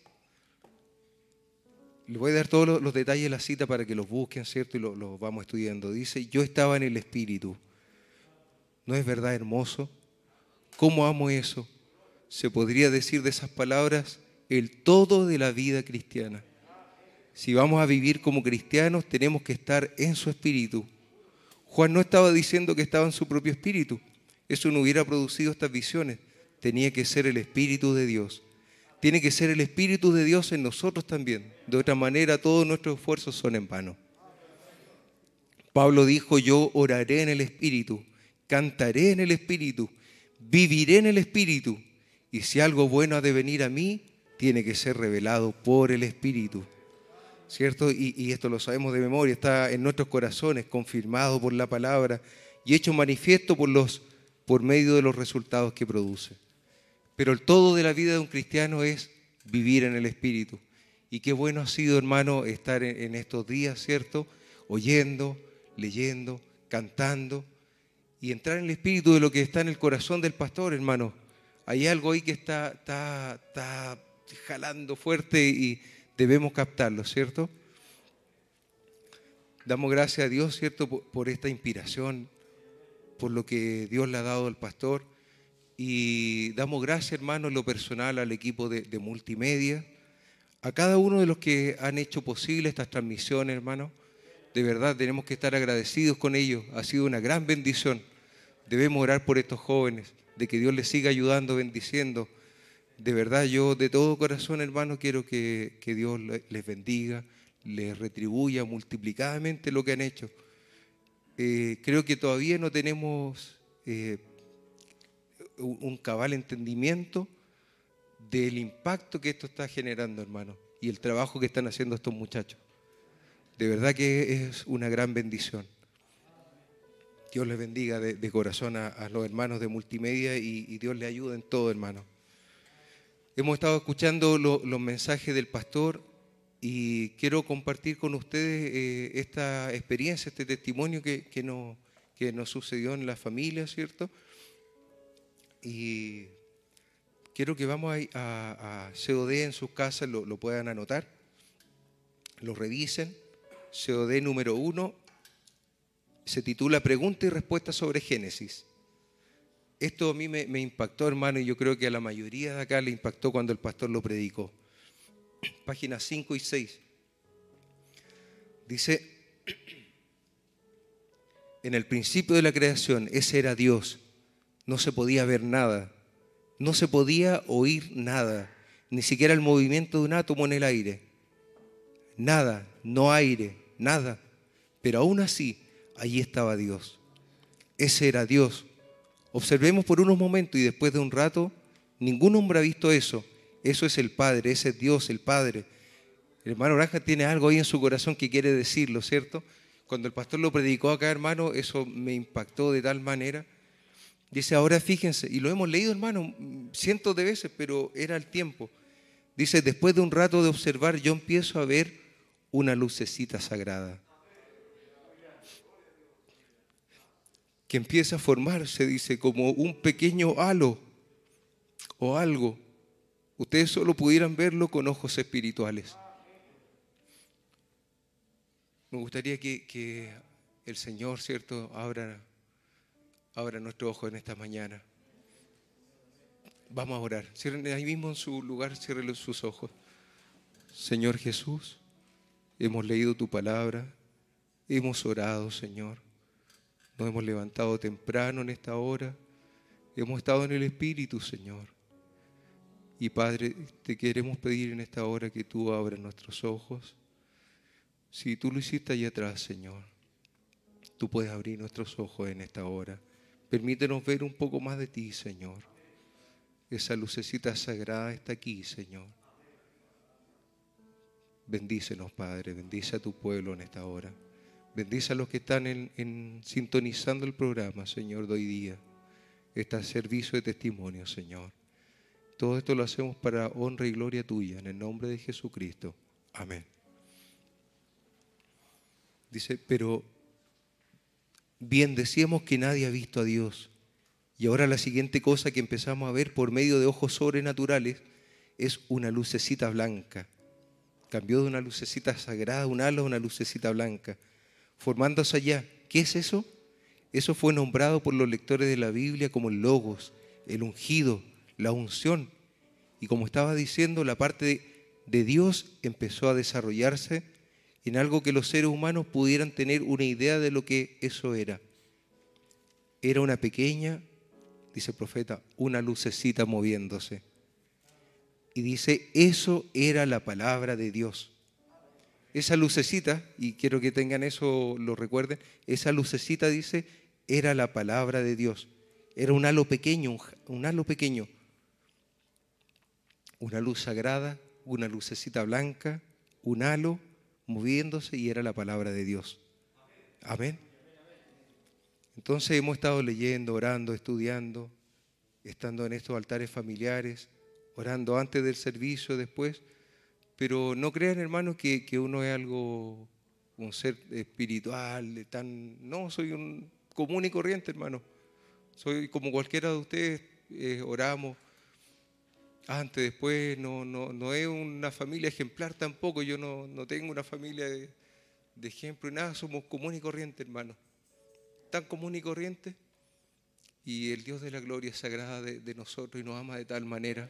Le voy a dar todos los, los detalles de la cita para que los busquen, ¿cierto? Y los lo vamos estudiando. Dice, yo estaba en el Espíritu. ¿No es verdad hermoso? ¿Cómo amo eso? Se podría decir de esas palabras el todo de la vida cristiana. Si vamos a vivir como cristianos, tenemos que estar en su espíritu. Juan no estaba diciendo que estaba en su propio espíritu. Eso no hubiera producido estas visiones. Tenía que ser el espíritu de Dios. Tiene que ser el espíritu de Dios en nosotros también. De otra manera, todos nuestros esfuerzos son en vano. Pablo dijo, yo oraré en el espíritu, cantaré en el espíritu, viviré en el espíritu. Y si algo bueno ha de venir a mí, tiene que ser revelado por el espíritu. ¿cierto? Y, esto lo sabemos de memoria, está en nuestros corazones, confirmado por la palabra y hecho manifiesto por, los, por medio de los resultados que produce. Pero el todo de la vida de un cristiano es vivir en el Espíritu. Y qué bueno ha sido, hermano, estar en, en estos días, ¿cierto? Oyendo, leyendo, cantando y entrar en el Espíritu de lo que está en el corazón del pastor, hermano. Hay algo ahí que está, está, está jalando fuerte y debemos captarlo, ¿cierto? Damos gracias a Dios, ¿cierto? Por, esta inspiración, por lo que Dios le ha dado al pastor. Y damos gracias, hermano, en lo personal al equipo de, de, multimedia, a cada uno de los que han hecho posible estas transmisiones, hermano. De verdad, tenemos que estar agradecidos con ellos. Ha sido una gran bendición. Debemos orar por estos jóvenes, de que Dios les siga ayudando, bendiciendo de verdad yo de todo corazón, hermano, quiero que, Dios les bendiga, les retribuya multiplicadamente lo que han hecho. Eh, creo que todavía no tenemos eh, un, cabal entendimiento del impacto que esto está generando, hermano, y el trabajo que están haciendo estos muchachos. De verdad que es una gran bendición. Dios les bendiga de, corazón a, a, los hermanos de multimedia y, y Dios les ayude en todo, hermano. Hemos estado escuchando lo, los mensajes del pastor y quiero compartir con ustedes eh, esta experiencia, este testimonio que, que, nos, que nos sucedió en la familia, ¿cierto? Y quiero que vamos a, a, a COD en sus casas, lo, lo, puedan anotar, lo revisen. COD número uno se titula Pregunta y respuesta sobre Génesis. Esto a mí me, impactó, hermano, y yo creo que a la mayoría de acá le impactó cuando el pastor lo predicó. Páginas 5 y 6. Dice, en el principio de la creación, ese era Dios. No se podía ver nada, no se podía oír nada, ni siquiera el movimiento de un átomo en el aire. Nada, no aire, nada. Pero aún así, allí estaba Dios. Ese era Dios Observemos por unos momentos y después de un rato, ningún hombre ha visto eso. Eso es el Padre, ese es Dios, el Padre. El hermano Granja tiene algo ahí en su corazón que quiere decirlo, ¿cierto? Cuando el pastor lo predicó acá, hermano, eso me impactó de tal manera. Dice, ahora fíjense, y lo hemos leído, hermano, cientos de veces, pero era el tiempo. Dice, después de un rato de observar, yo empiezo a ver una lucecita sagrada. Que empieza a formarse, dice, como un pequeño halo o algo. ustedes solo pudieran verlo con ojos espirituales. Me gustaría que, que el Señor, ¿cierto?, abra, abra nuestro ojo en esta mañana. Vamos a orar. Cierren ahí mismo en su lugar, cierren sus ojos. Señor Jesús, hemos leído tu palabra, hemos orado, Señor. Nos hemos levantado temprano en esta hora. Hemos estado en el Espíritu, Señor. Y Padre, te queremos pedir en esta hora que tú abras nuestros ojos. Si tú lo hiciste allá atrás, Señor, tú puedes abrir nuestros ojos en esta hora. Permítenos ver un poco más de ti, Señor. Esa lucecita sagrada está aquí, Señor. Bendícenos, Padre. Bendice a tu pueblo en esta hora. Bendice a los que están en, sintonizando el programa, Señor, de hoy día. Este servicio de testimonio, Señor. Todo esto lo hacemos para honra y gloria tuya, en el nombre de Jesucristo. Amén. Dice, pero bien decíamos que nadie ha visto a Dios. Y ahora la siguiente cosa que empezamos a ver por medio de ojos sobrenaturales es una lucecita blanca. Cambió de una lucecita sagrada, un halo, a una lucecita blanca, formándose allá. ¿Qué es eso? Eso fue nombrado por los lectores de la Biblia como el logos, el ungido, la unción. Y como estaba diciendo, la parte de, de Dios empezó a desarrollarse en algo que los seres humanos pudieran tener una idea de lo que eso era. Era una pequeña, dice el profeta, una lucecita moviéndose. Y dice, eso era la palabra de Dios. Esa lucecita, y quiero que tengan eso, lo recuerden, esa lucecita dice, era la palabra de Dios. Era un halo pequeño, un, halo pequeño. Una luz sagrada, una lucecita blanca, un halo moviéndose y era la palabra de Dios. Amén. Entonces hemos estado leyendo, orando, estudiando, estando en estos altares familiares, orando antes del servicio, después. Pero no crean, hermanos, que, que uno es algo, un ser espiritual, tan... No, soy un común y corriente, hermano. Soy como cualquiera de ustedes, eh, oramos antes, después, no, no, no es una familia ejemplar tampoco, yo no, no tengo una familia de, de ejemplo y nada, somos común y corriente, hermano. Tan común y corriente. Y el Dios de la gloria es sagrada de, de nosotros y nos ama de tal manera.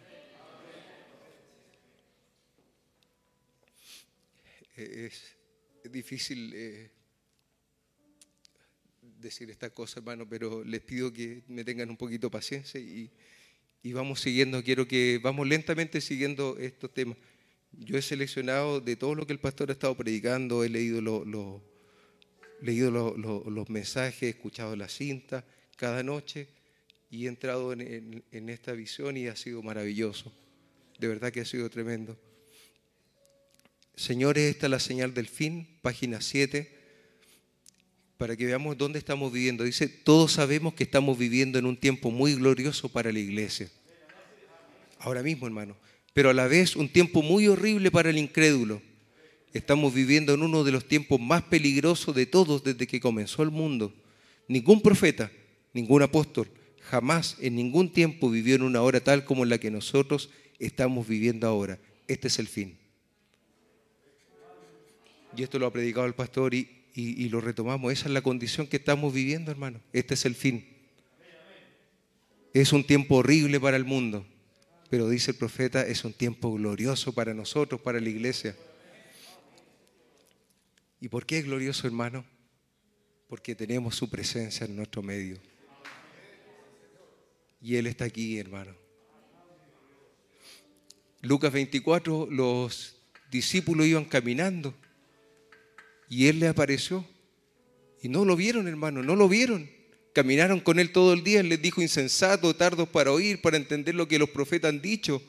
Eh, Es, difícil eh, decir esta cosa, hermano, pero les pido que me tengan un poquito de paciencia y, vamos siguiendo, quiero que vamos lentamente siguiendo estos temas. Yo he seleccionado de todo lo que el pastor ha estado predicando, he leído, lo- leído lo- lo- los mensajes, he escuchado la cinta cada noche y he entrado en, en- en esta visión y ha sido maravilloso. De verdad que ha sido tremendo. Señores, esta es la señal del fin, página 7, para que veamos dónde estamos viviendo. Dice, todos sabemos que estamos viviendo en un tiempo muy glorioso para la iglesia. Ahora mismo, hermano. Pero a la vez un tiempo muy horrible para el incrédulo. Estamos viviendo en uno de los tiempos más peligrosos de todos desde que comenzó el mundo. Ningún profeta, ningún apóstol, jamás en ningún tiempo vivió en una hora tal como la que nosotros estamos viviendo ahora. Este es el fin. Y esto lo ha predicado el pastor y, y- lo retomamos. Esa es la condición que estamos viviendo, hermano. Este es el fin. Es un tiempo horrible para el mundo, pero dice el profeta, es un tiempo glorioso para nosotros, para la iglesia. ¿Y por qué es glorioso, hermano? Porque tenemos su presencia en nuestro medio. Y Él está aquí, hermano. Lucas 24, los discípulos iban caminando y Él le apareció. Y no lo vieron, hermano, no lo vieron. Caminaron con Él todo el día, les dijo insensato, tardos para oír, para entender lo que los profetas han dicho.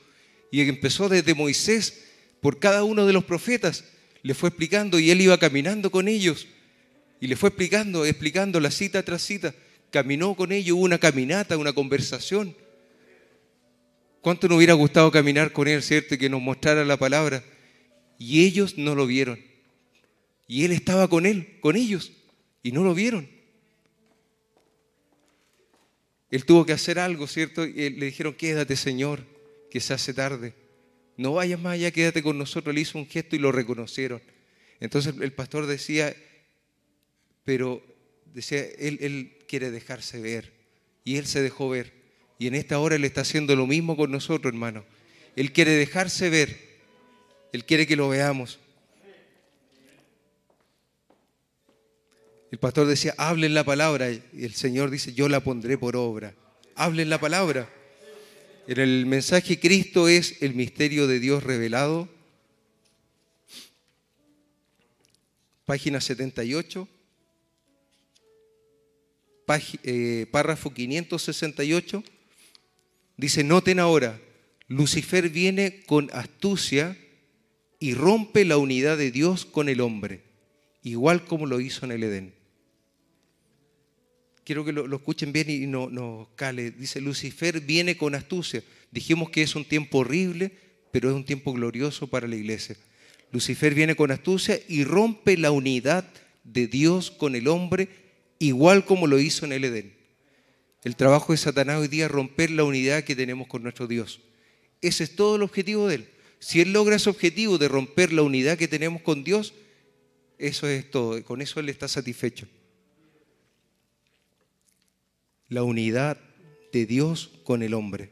Y empezó desde Moisés, por cada uno de los profetas, le fue explicando y Él iba caminando con ellos. Y le fue explicando, explicando la cita tras cita. Caminó con ellos, hubo una caminata, una conversación. ¿Cuánto nos hubiera gustado caminar con Él, cierto? Que nos mostrara la palabra. Y ellos no lo vieron. Y Él estaba con Él, con ellos, y no lo vieron. Él tuvo que hacer algo, ¿cierto? Y le dijeron, quédate, Señor, que se hace tarde. no vayas más allá, quédate con nosotros. Le hizo un gesto y lo reconocieron. Entonces el pastor decía, pero decía, él, él quiere dejarse ver. Y él se dejó ver. Y en esta hora él está haciendo lo mismo con nosotros, hermano. Él quiere dejarse ver. Él quiere que lo veamos. El pastor decía, hablen la palabra. Y el Señor dice, yo la pondré por obra. Hablen la palabra. En el mensaje Cristo es el misterio de Dios revelado. Página 78. Pági- eh, párrafo 568. Dice, noten ahora, Lucifer viene con astucia y rompe la unidad de Dios con el hombre, igual como lo hizo en el Edén. Quiero que lo, escuchen bien y no, no cale. Dice, Lucifer viene con astucia. Dijimos que es un tiempo horrible, pero es un tiempo glorioso para la iglesia. Lucifer viene con astucia y rompe la unidad de Dios con el hombre, igual como lo hizo en el Edén. El trabajo de Satanás hoy día es romper la unidad que tenemos con nuestro Dios. Ese es todo el objetivo de él. Si él logra ese objetivo de romper la unidad que tenemos con Dios, eso es todo. Con eso él está satisfecho. La unidad de Dios con el hombre.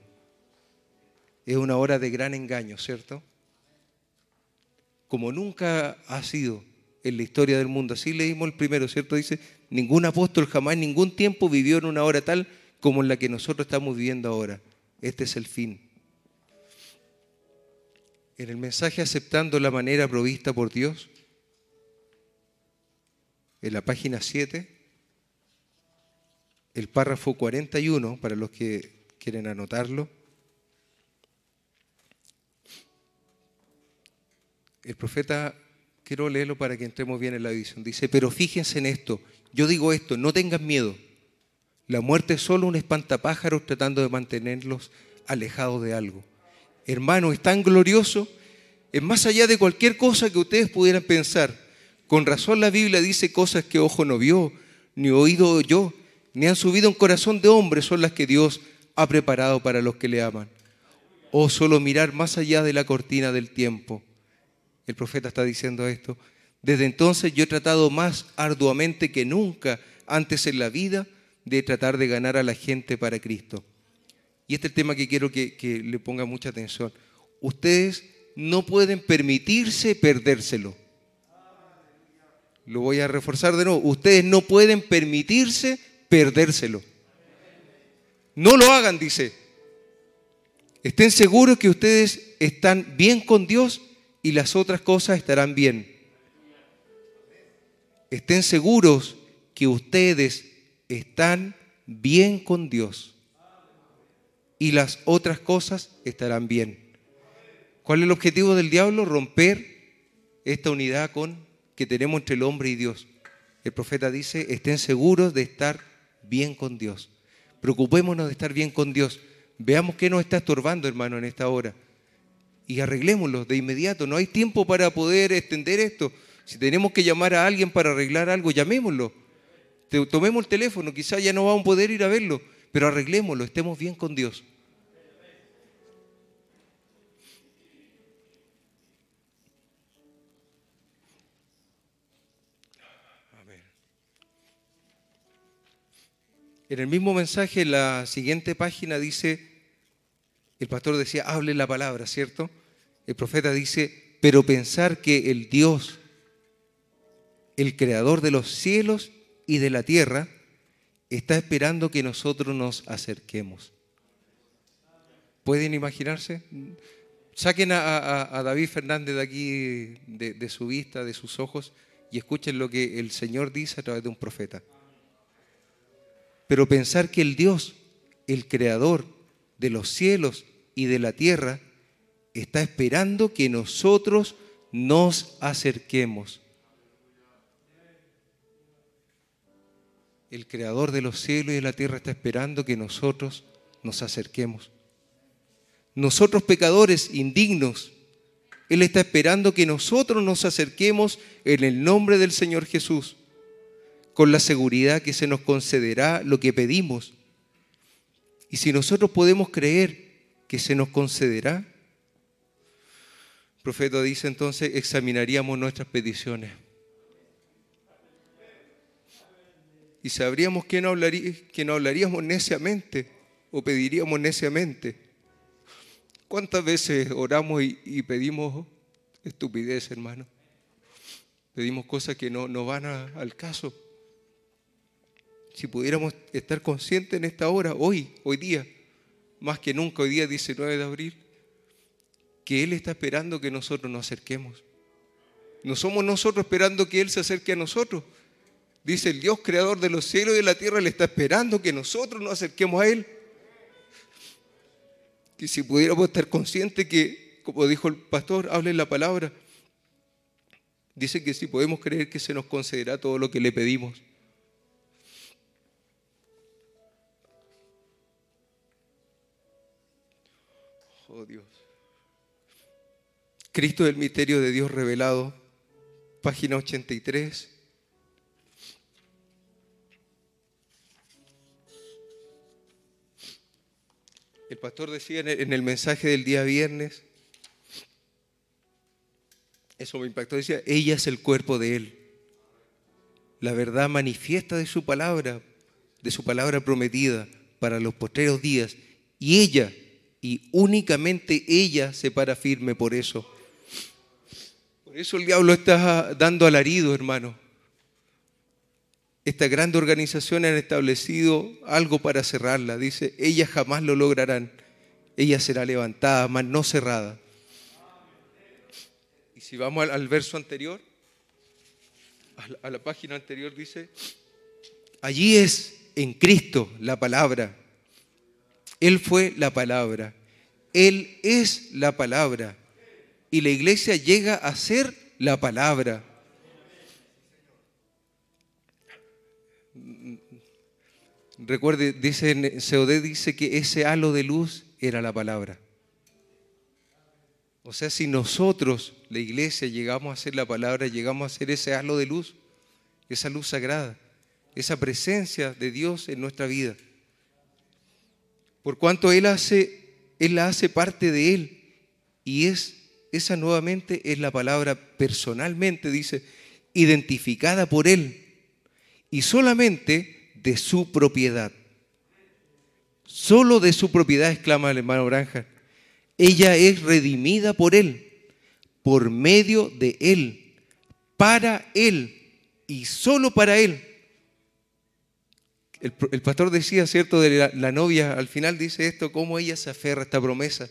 Es una hora de gran engaño, ¿cierto? Como nunca ha sido en la historia del mundo. Así leímos el primero, ¿cierto? Dice, ningún apóstol jamás ningún tiempo vivió en una hora tal como en la que nosotros estamos viviendo ahora. Este es el fin. En el mensaje aceptando la manera provista por Dios, en la página 7, el párrafo 41, para los que quieren anotarlo, el profeta, quiero leerlo para que entremos bien en la visión, dice, pero fíjense en esto, yo digo esto, no tengan miedo, la muerte es solo un espantapájaros tratando de mantenerlos alejados de algo. Hermano, es tan glorioso, es más allá de cualquier cosa que ustedes pudieran pensar. Con razón la Biblia dice cosas que ojo no vio, ni oído oyó, ni han subido un corazón de hombre, son las que Dios ha preparado para los que le aman. O solo mirar más allá de la cortina del tiempo. El profeta está diciendo esto. Desde entonces yo he tratado más arduamente que nunca antes en la vida de tratar de ganar a la gente para Cristo. Y este es el tema que quiero que, que le ponga mucha atención. Ustedes no pueden permitirse perdérselo. Lo voy a reforzar de nuevo. Ustedes no pueden permitirse perdérselo. No lo hagan, dice. Estén seguros que ustedes están bien con Dios y las otras cosas estarán bien. Estén seguros que ustedes están bien con Dios y las otras cosas estarán bien. ¿Cuál es el objetivo del diablo? Romper esta unidad con, que tenemos entre el hombre y Dios. El profeta dice, estén seguros de estar bien con Dios. Preocupémonos de estar bien con Dios. Veamos qué nos está estorbando, hermano, en esta hora. Y arreglémoslo de inmediato. No hay tiempo para poder extender esto. Si tenemos que llamar a alguien para arreglar algo, llamémoslo. Tomemos el teléfono, quizás ya no vamos a poder ir a verlo, pero arreglémoslo, estemos bien con Dios. En el mismo mensaje, en la siguiente página dice, el pastor decía, hable la palabra, ¿cierto? El profeta dice, pero pensar que el Dios, el creador de los cielos y de la tierra, está esperando que nosotros nos acerquemos. ¿Pueden imaginarse? Saquen a, David Fernández de aquí, de su vista, de sus ojos, y escuchen lo que el Señor dice a través de un profeta. Pero pensar que el Dios, el creador de los cielos y de la tierra, está esperando que nosotros nos acerquemos. El creador de los cielos y de la tierra está esperando que nosotros nos acerquemos. Nosotros pecadores indignos, Él está esperando que nosotros nos acerquemos en el nombre del Señor Jesús, con la seguridad que se nos concederá lo que pedimos. Y si nosotros podemos creer que se nos concederá, profeta dice entonces, examinaríamos nuestras peticiones. Y sabríamos que no, hablaría, hablaríamos neciamente o pediríamos neciamente. ¿Cuántas veces oramos y, pedimos estupidez, hermano? Pedimos cosas que no, no van al caso. Si pudiéramos estar conscientes en esta hora, hoy, hoy día, más que nunca, hoy día 19 de abril, que Él está esperando que nosotros nos acerquemos. No somos nosotros esperando que Él se acerque a nosotros. Dice el Dios creador de los cielos y de la tierra, le está esperando que nosotros nos acerquemos a Él. Que si pudiéramos estar conscientes que, como dijo el pastor, hable la palabra. Dice que si podemos creer que se nos concederá todo lo que le pedimos. Oh Dios. Cristo del misterio de Dios revelado, página 83. El pastor decía en el, en el mensaje del día viernes, eso me impactó, decía, ella es el cuerpo de Él. La verdad manifiesta de su palabra, de su palabra prometida para los postreros días. Y ella, y únicamente ella se para firme por eso. Por eso el diablo está dando alarido, hermano. Estas grandes organizaciones han establecido algo para cerrarla. Dice, ellas jamás lo lograrán. Ella será levantada, mas no cerrada. Y si vamos al, verso anterior, a la página anterior dice, allí es en Cristo la palabra. Él fue la palabra. Él es la palabra. Y la iglesia llega a ser la palabra. Recuerde, dice, COD dice que ese halo de luz era la palabra. O sea, si nosotros, la iglesia, llegamos a ser la palabra, llegamos a ser ese halo de luz, esa luz sagrada, esa presencia de Dios en nuestra vida. Por cuanto Él hace, Él la hace parte de Él. Y es, esa nuevamente es la palabra personalmente, dice, identificada por Él. Y solamente de su propiedad. Solo de su propiedad, exclama el hermano Branja. Ella es redimida por Él, por medio de Él, para Él y solo para Él. El, pastor decía, ¿cierto? De la, la, novia, al final dice esto, cómo ella se aferra a esta promesa.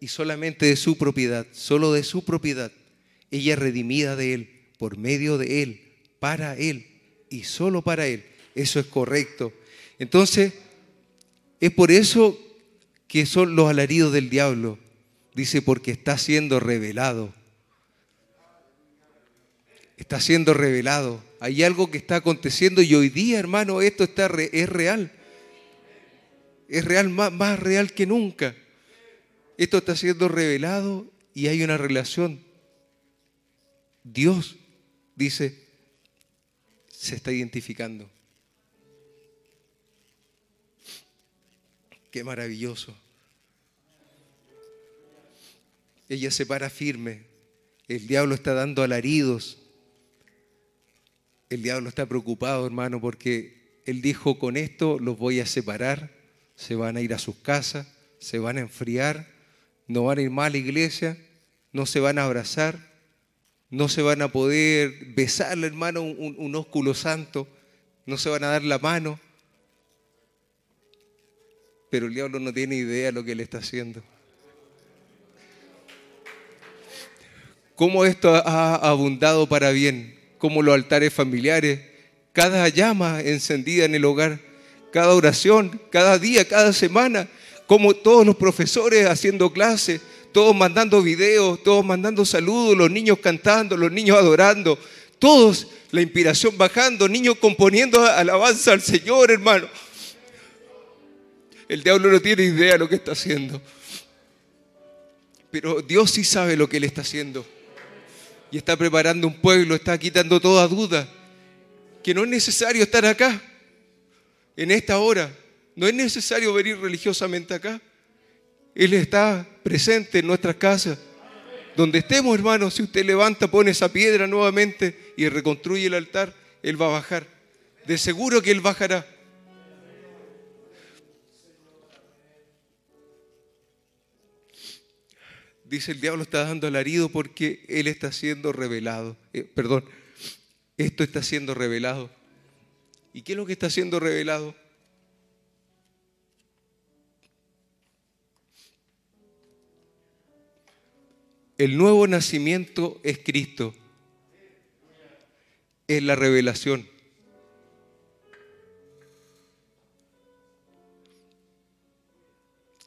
Y solamente de su propiedad, solo de su propiedad. Ella es redimida de Él, por medio de Él, para Él y solo para Él. Eso es correcto. Entonces, es por eso que son los alaridos del diablo. Dice, porque está siendo revelado. Está siendo revelado. Hay algo que está aconteciendo y hoy día, hermano, esto está es real. Es real, más, más real que nunca. Esto está siendo revelado y hay una relación. Dios, dice, se está identificando. Qué maravilloso. Ella se para firme. El diablo está dando alaridos. El diablo está preocupado, hermano, porque él dijo, con esto los voy a separar, se van a ir a sus casas, se van a enfriar, no van a ir más a la iglesia, no se van a abrazar, no se van a poder besar, hermano, un, un ósculo santo, no se van a dar la mano. Pero el diablo no tiene idea de lo que él está haciendo. Cómo esto ha abundado para bien, como los altares familiares, cada llama encendida en el hogar, cada oración, cada día, cada semana, como todos los profesores haciendo clases, todos mandando videos, todos mandando saludos, los niños cantando, los niños adorando, todos la inspiración bajando, niños componiendo alabanza al Señor, hermano. El diablo no tiene idea de lo que está haciendo. Pero Dios sí sabe lo que Él está haciendo. Y está preparando un pueblo, está quitando toda duda. Que no es necesario estar acá, en esta hora. No es necesario venir religiosamente acá. Él está presente en nuestras casas. Donde estemos, hermanos, si usted levanta, pone esa piedra nuevamente y reconstruye el altar, Él va a bajar. De seguro que Él bajará. Dice el diablo está dando alarido porque Él está siendo revelado. Eh, perdón, esto está siendo revelado. ¿Y qué es lo que está siendo revelado? El nuevo nacimiento es Cristo. Es la revelación.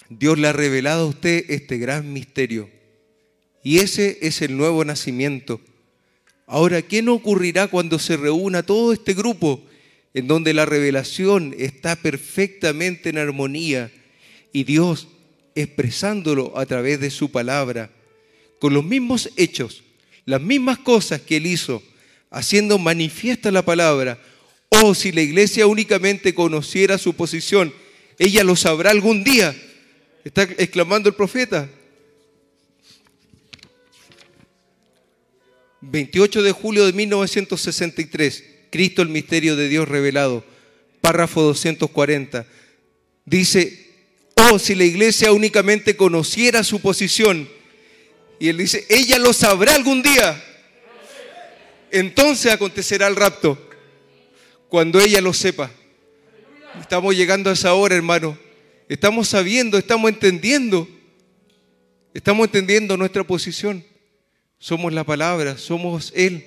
Dios le ha revelado a usted este gran misterio. Y ese es el nuevo nacimiento. Ahora, ¿qué no ocurrirá cuando se reúna todo este grupo en donde la revelación está perfectamente en armonía y Dios expresándolo a través de su palabra, con los mismos hechos, las mismas cosas que él hizo, haciendo manifiesta la palabra? Oh, si la iglesia únicamente conociera su posición, ella lo sabrá algún día. Está exclamando el profeta. 28 de julio de 1963, Cristo el misterio de Dios revelado, párrafo 240. Dice, oh, si la iglesia únicamente conociera su posición, y él dice, ella lo sabrá algún día, entonces acontecerá el rapto, cuando ella lo sepa. Estamos llegando a esa hora, hermano. Estamos sabiendo, estamos entendiendo, estamos entendiendo nuestra posición. Somos la palabra, somos Él.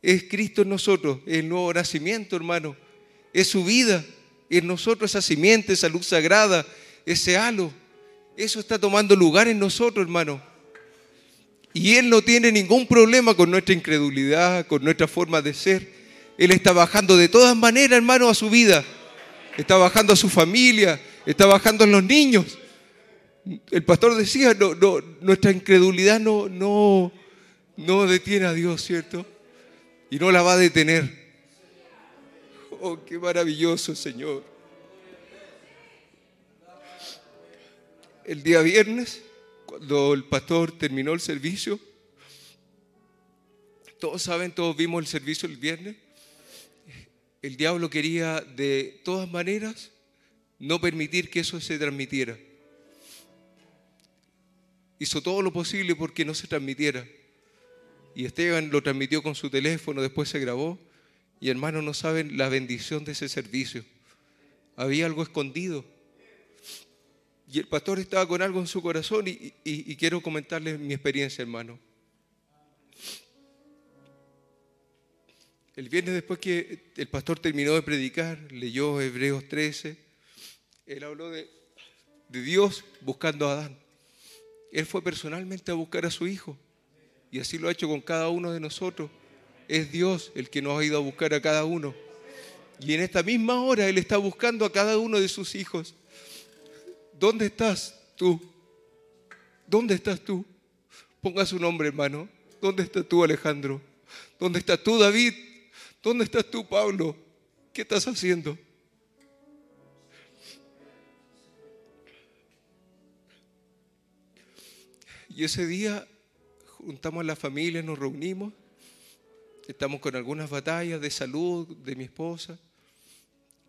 Es Cristo en nosotros, el nuevo nacimiento, hermano. Es su vida, en nosotros esa simiente, esa luz sagrada, ese halo. Eso está tomando lugar en nosotros, hermano. Y Él no tiene ningún problema con nuestra incredulidad, con nuestra forma de ser. Él está bajando de todas maneras, hermano, a su vida. Está bajando a su familia, está bajando en los niños. El pastor decía, no, no, nuestra incredulidad no, no, no detiene a Dios, ¿cierto? Y no la va a detener. Oh, qué maravilloso, Señor. El día viernes, cuando el pastor terminó el servicio, todos saben, todos vimos el servicio el viernes, el diablo quería de todas maneras no permitir que eso se transmitiera. Hizo todo lo posible porque no se transmitiera. Y Esteban lo transmitió con su teléfono, después se grabó. Y hermanos no saben la bendición de ese servicio. Había algo escondido. Y el pastor estaba con algo en su corazón y, quiero comentarles mi experiencia, hermano. El viernes después que el pastor terminó de predicar, leyó Hebreos 13, él habló de, de Dios buscando a Adán. Él fue personalmente a buscar a su hijo y así lo ha hecho con cada uno de nosotros. Es Dios el que nos ha ido a buscar a cada uno. Y en esta misma hora Él está buscando a cada uno de sus hijos. ¿Dónde estás tú? ¿Dónde estás tú? Ponga su nombre, hermano. ¿Dónde estás tú, Alejandro? ¿Dónde estás tú, David? ¿Dónde estás tú, Pablo? ¿Qué estás haciendo? Y ese día juntamos a la familia, nos reunimos, estamos con algunas batallas de salud de mi esposa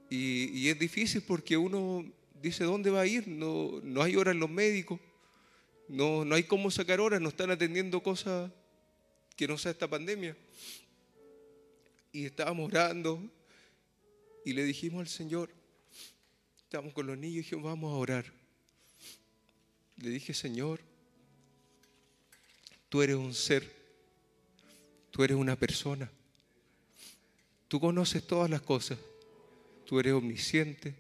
y, es difícil porque uno dice, ¿dónde va a ir? No, no hay hora en los médicos, no, no hay cómo sacar horas, no están atendiendo cosas que no sea esta pandemia. Y estábamos orando y le dijimos al Señor, estábamos con los niños y dijimos, vamos a orar. Le dije, Señor, tú eres un ser, tú eres una persona, tú conoces todas las cosas, tú eres omnisciente,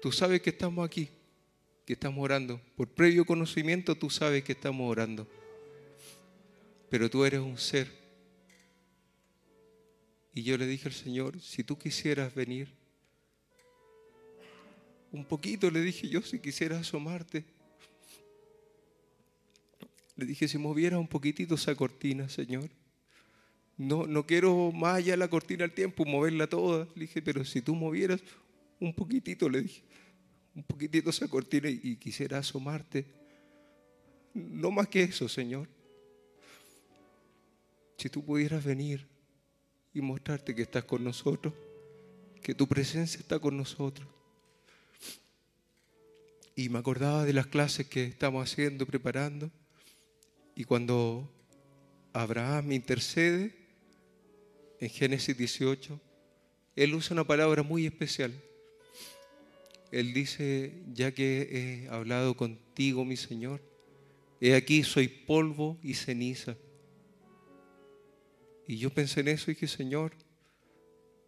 tú sabes que estamos aquí, que estamos orando. Por previo conocimiento tú sabes que estamos orando, pero tú eres un ser. Y yo le dije al Señor, si tú quisieras venir, un poquito le dije yo, si quisieras asomarte. Le dije, si moviera un poquitito esa cortina, Señor. No, no quiero más allá la cortina al tiempo, moverla toda. Le dije, pero si tú movieras un poquitito, le dije, un poquitito esa cortina y, y quisiera asomarte. No más que eso, Señor. Si tú pudieras venir y mostrarte que estás con nosotros, que tu presencia está con nosotros. Y me acordaba de las clases que estamos haciendo, preparando, y cuando Abraham intercede en Génesis 18, él usa una palabra muy especial. Él dice, ya que he hablado contigo, mi Señor, he aquí soy polvo y ceniza. Y yo pensé en eso y dije, Señor,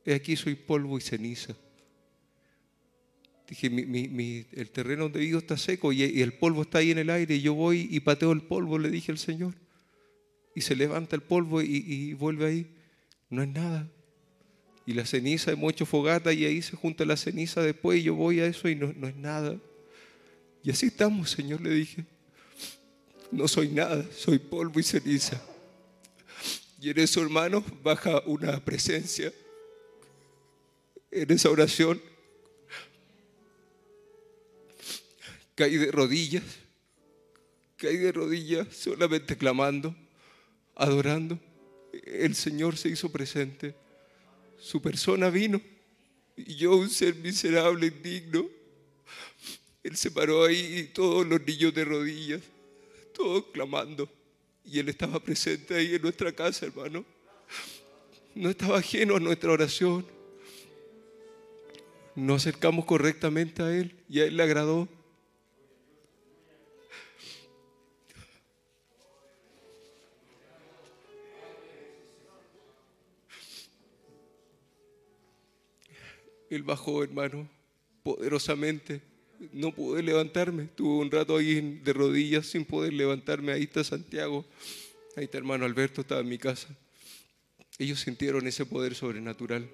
he aquí soy polvo y ceniza. Dije, mi- mi- mi- el terreno donde vivo está seco y, el polvo está ahí en el aire y yo voy y pateo el polvo, le dije al Señor. Y se levanta el polvo y, vuelve ahí. No es nada. Y la ceniza, hemos hecho fogata y ahí se junta la ceniza después y yo voy a eso y no, no es nada. Y así estamos, Señor, le dije. No soy nada, soy polvo y ceniza. Y en eso, hermanos, baja una presencia. En esa oración caí de rodillas, caí de rodillas solamente clamando, adorando. El Señor se hizo presente, su persona vino y yo, un ser miserable, indigno, Él se paró ahí y todos los niños de rodillas, todos clamando. Y Él estaba presente ahí en nuestra casa, hermano. No estaba ajeno a nuestra oración. Nos acercamos correctamente a Él y a Él le agradó. Él bajó, hermano, poderosamente. No pude levantarme. Tuve un rato ahí de rodillas sin poder levantarme. Ahí está Santiago. Ahí está hermano Alberto, estaba en mi casa. Ellos sintieron ese poder sobrenatural.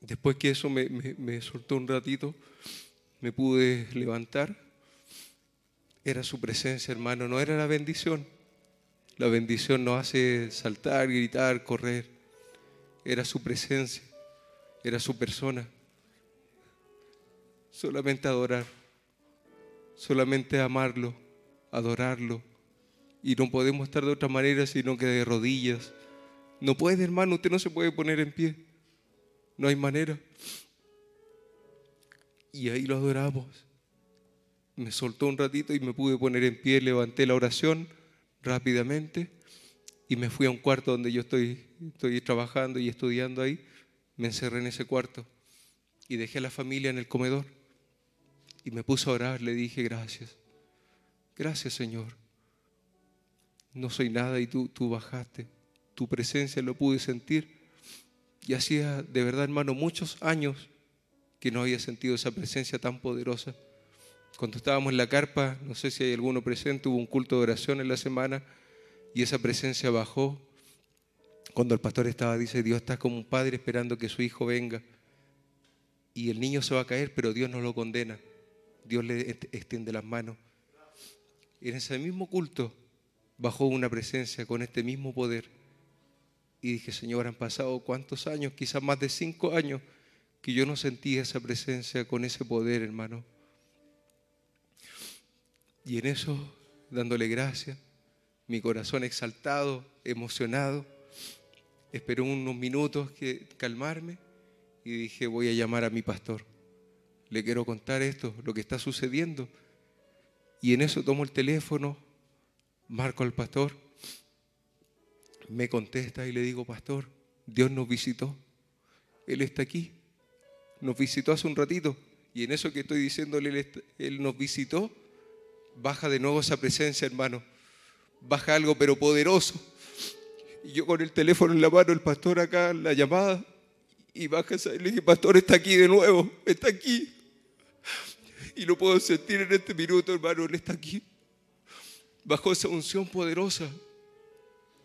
Después que eso me, me- me soltó un ratito, me pude levantar. Era su presencia, hermano, no era la bendición. La bendición nos hace saltar, gritar, correr. Era su presencia, era su persona. Solamente adorar, solamente amarlo, adorarlo. Y no podemos estar de otra manera sino que de rodillas. No puede, hermano, usted no se puede poner en pie. No hay manera. Y ahí lo adoramos. Me soltó un ratito y me pude poner en pie, levanté la oración rápidamente y me fui a un cuarto donde yo estoy, estoy trabajando y estudiando ahí. Me encerré en ese cuarto y dejé a la familia en el comedor y me puse a orar. Le dije gracias. Gracias Señor. No soy nada y tú, tú bajaste. Tu presencia lo pude sentir. Y hacía de verdad, hermano, muchos años que no había sentido esa presencia tan poderosa. Cuando estábamos en la carpa, no sé si hay alguno presente, hubo un culto de oración en la semana y esa presencia bajó. Cuando el pastor estaba, dice, Dios está como un padre esperando que su hijo venga. Y el niño se va a caer, pero Dios no lo condena. Dios le extiende las manos. En ese mismo culto bajó una presencia con este mismo poder. Y dije, Señor, han pasado cuántos años, quizás más de cinco años, que yo no sentía esa presencia con ese poder, hermano. Y en eso, dándole gracias, mi corazón exaltado, emocionado, esperé unos minutos que calmarme y dije, voy a llamar a mi pastor. Le quiero contar esto, lo que está sucediendo. Y en eso tomo el teléfono, marco al pastor, me contesta y le digo, pastor, Dios nos visitó. Él está aquí. Nos visitó hace un ratito. Y en eso que estoy diciéndole, Él nos visitó, baja de nuevo esa presencia, hermano. Baja algo, pero poderoso. Y yo con el teléfono en la mano, el pastor acá, la llamada, y baja y le dije, pastor, está aquí de nuevo, está aquí. Y lo puedo sentir en este minuto, hermano, Él está aquí. Bajó esa unción poderosa.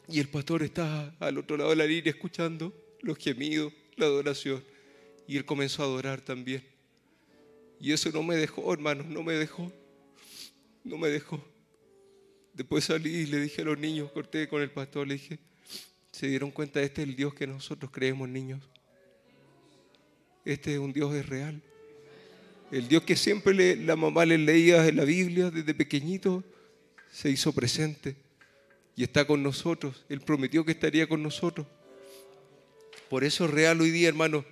Y el pastor está al otro lado de la línea escuchando los gemidos, la adoración. Y él comenzó a adorar también. Y eso no me dejó, hermanos, no me dejó. No me dejó. Después salí y le dije a los niños, corté con el pastor, le dije, se dieron cuenta, este es el Dios que nosotros creemos, niños. Este es un Dios es real. El Dios que siempre le- la mamá le leía en la Biblia desde pequeñito, se hizo presente y está con nosotros. Él prometió que estaría con nosotros. Por eso es real hoy día, hermano.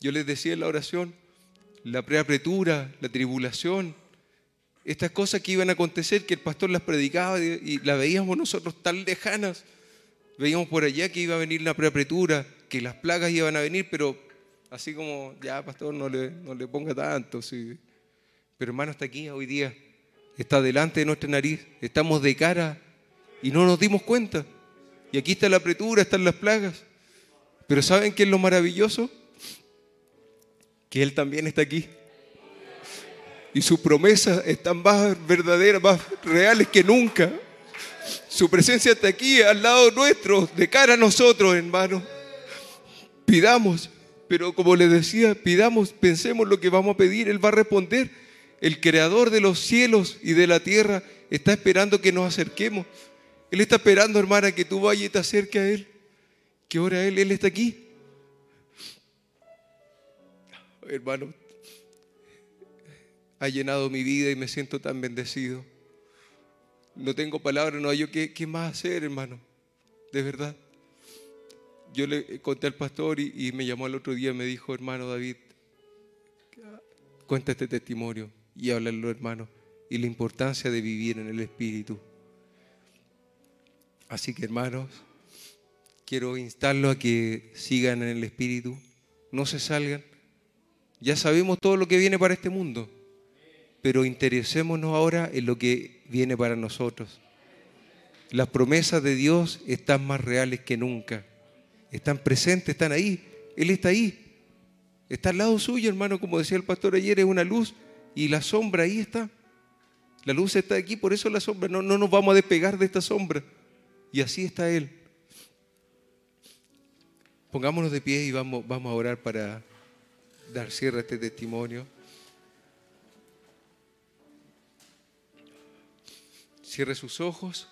Yo les decía en la oración, la preapretura, la tribulación, estas cosas que iban a acontecer, que el pastor las predicaba y y las veíamos nosotros tan lejanas. Veíamos por allá que iba a venir la preapretura, que las plagas iban a venir, pero así como, ya, pastor, no le, no le ponga tanto. Pero hermano, está aquí hoy día, está delante de nuestra nariz, estamos de cara y no nos dimos cuenta. Y aquí está la apretura, están las plagas. Pero ¿saben qué es lo maravilloso? Que Él también está aquí. Y sus promesas están más verdaderas, más reales que nunca. Su presencia está aquí, al lado nuestro, de cara a nosotros, hermano. Pidamos, pero como les decía, pidamos, pensemos lo que vamos a pedir, Él va a responder. El creador de los cielos y de la tierra está esperando que nos acerquemos. Él está esperando, hermana, que tú vayas y te acerques a Él. Que ora Él, Él está aquí. Hermano, ha llenado mi vida y me siento tan bendecido. No tengo palabras, no hay yo qué, qué más hacer, hermano. De verdad. Yo le conté al pastor y, me llamó el otro día y me dijo, hermano David, cuenta este testimonio y háblalo, hermano, y la importancia de vivir en el Espíritu. Así que, hermanos, quiero instarlo a que sigan en el Espíritu, no se salgan. Ya sabemos todo lo que viene para este mundo, pero interesémonos ahora en lo que viene para nosotros. Las promesas de Dios están más reales que nunca. Están presentes, están ahí. Él está ahí. Está al lado suyo, hermano, como decía el pastor ayer, es una luz y la sombra ahí está. La luz está aquí, por eso la sombra. No, no nos vamos a despegar de esta sombra. Y así está Él. Pongámonos de pie y vamos, vamos a orar para dar cierre a este testimonio. Cierre sus ojos.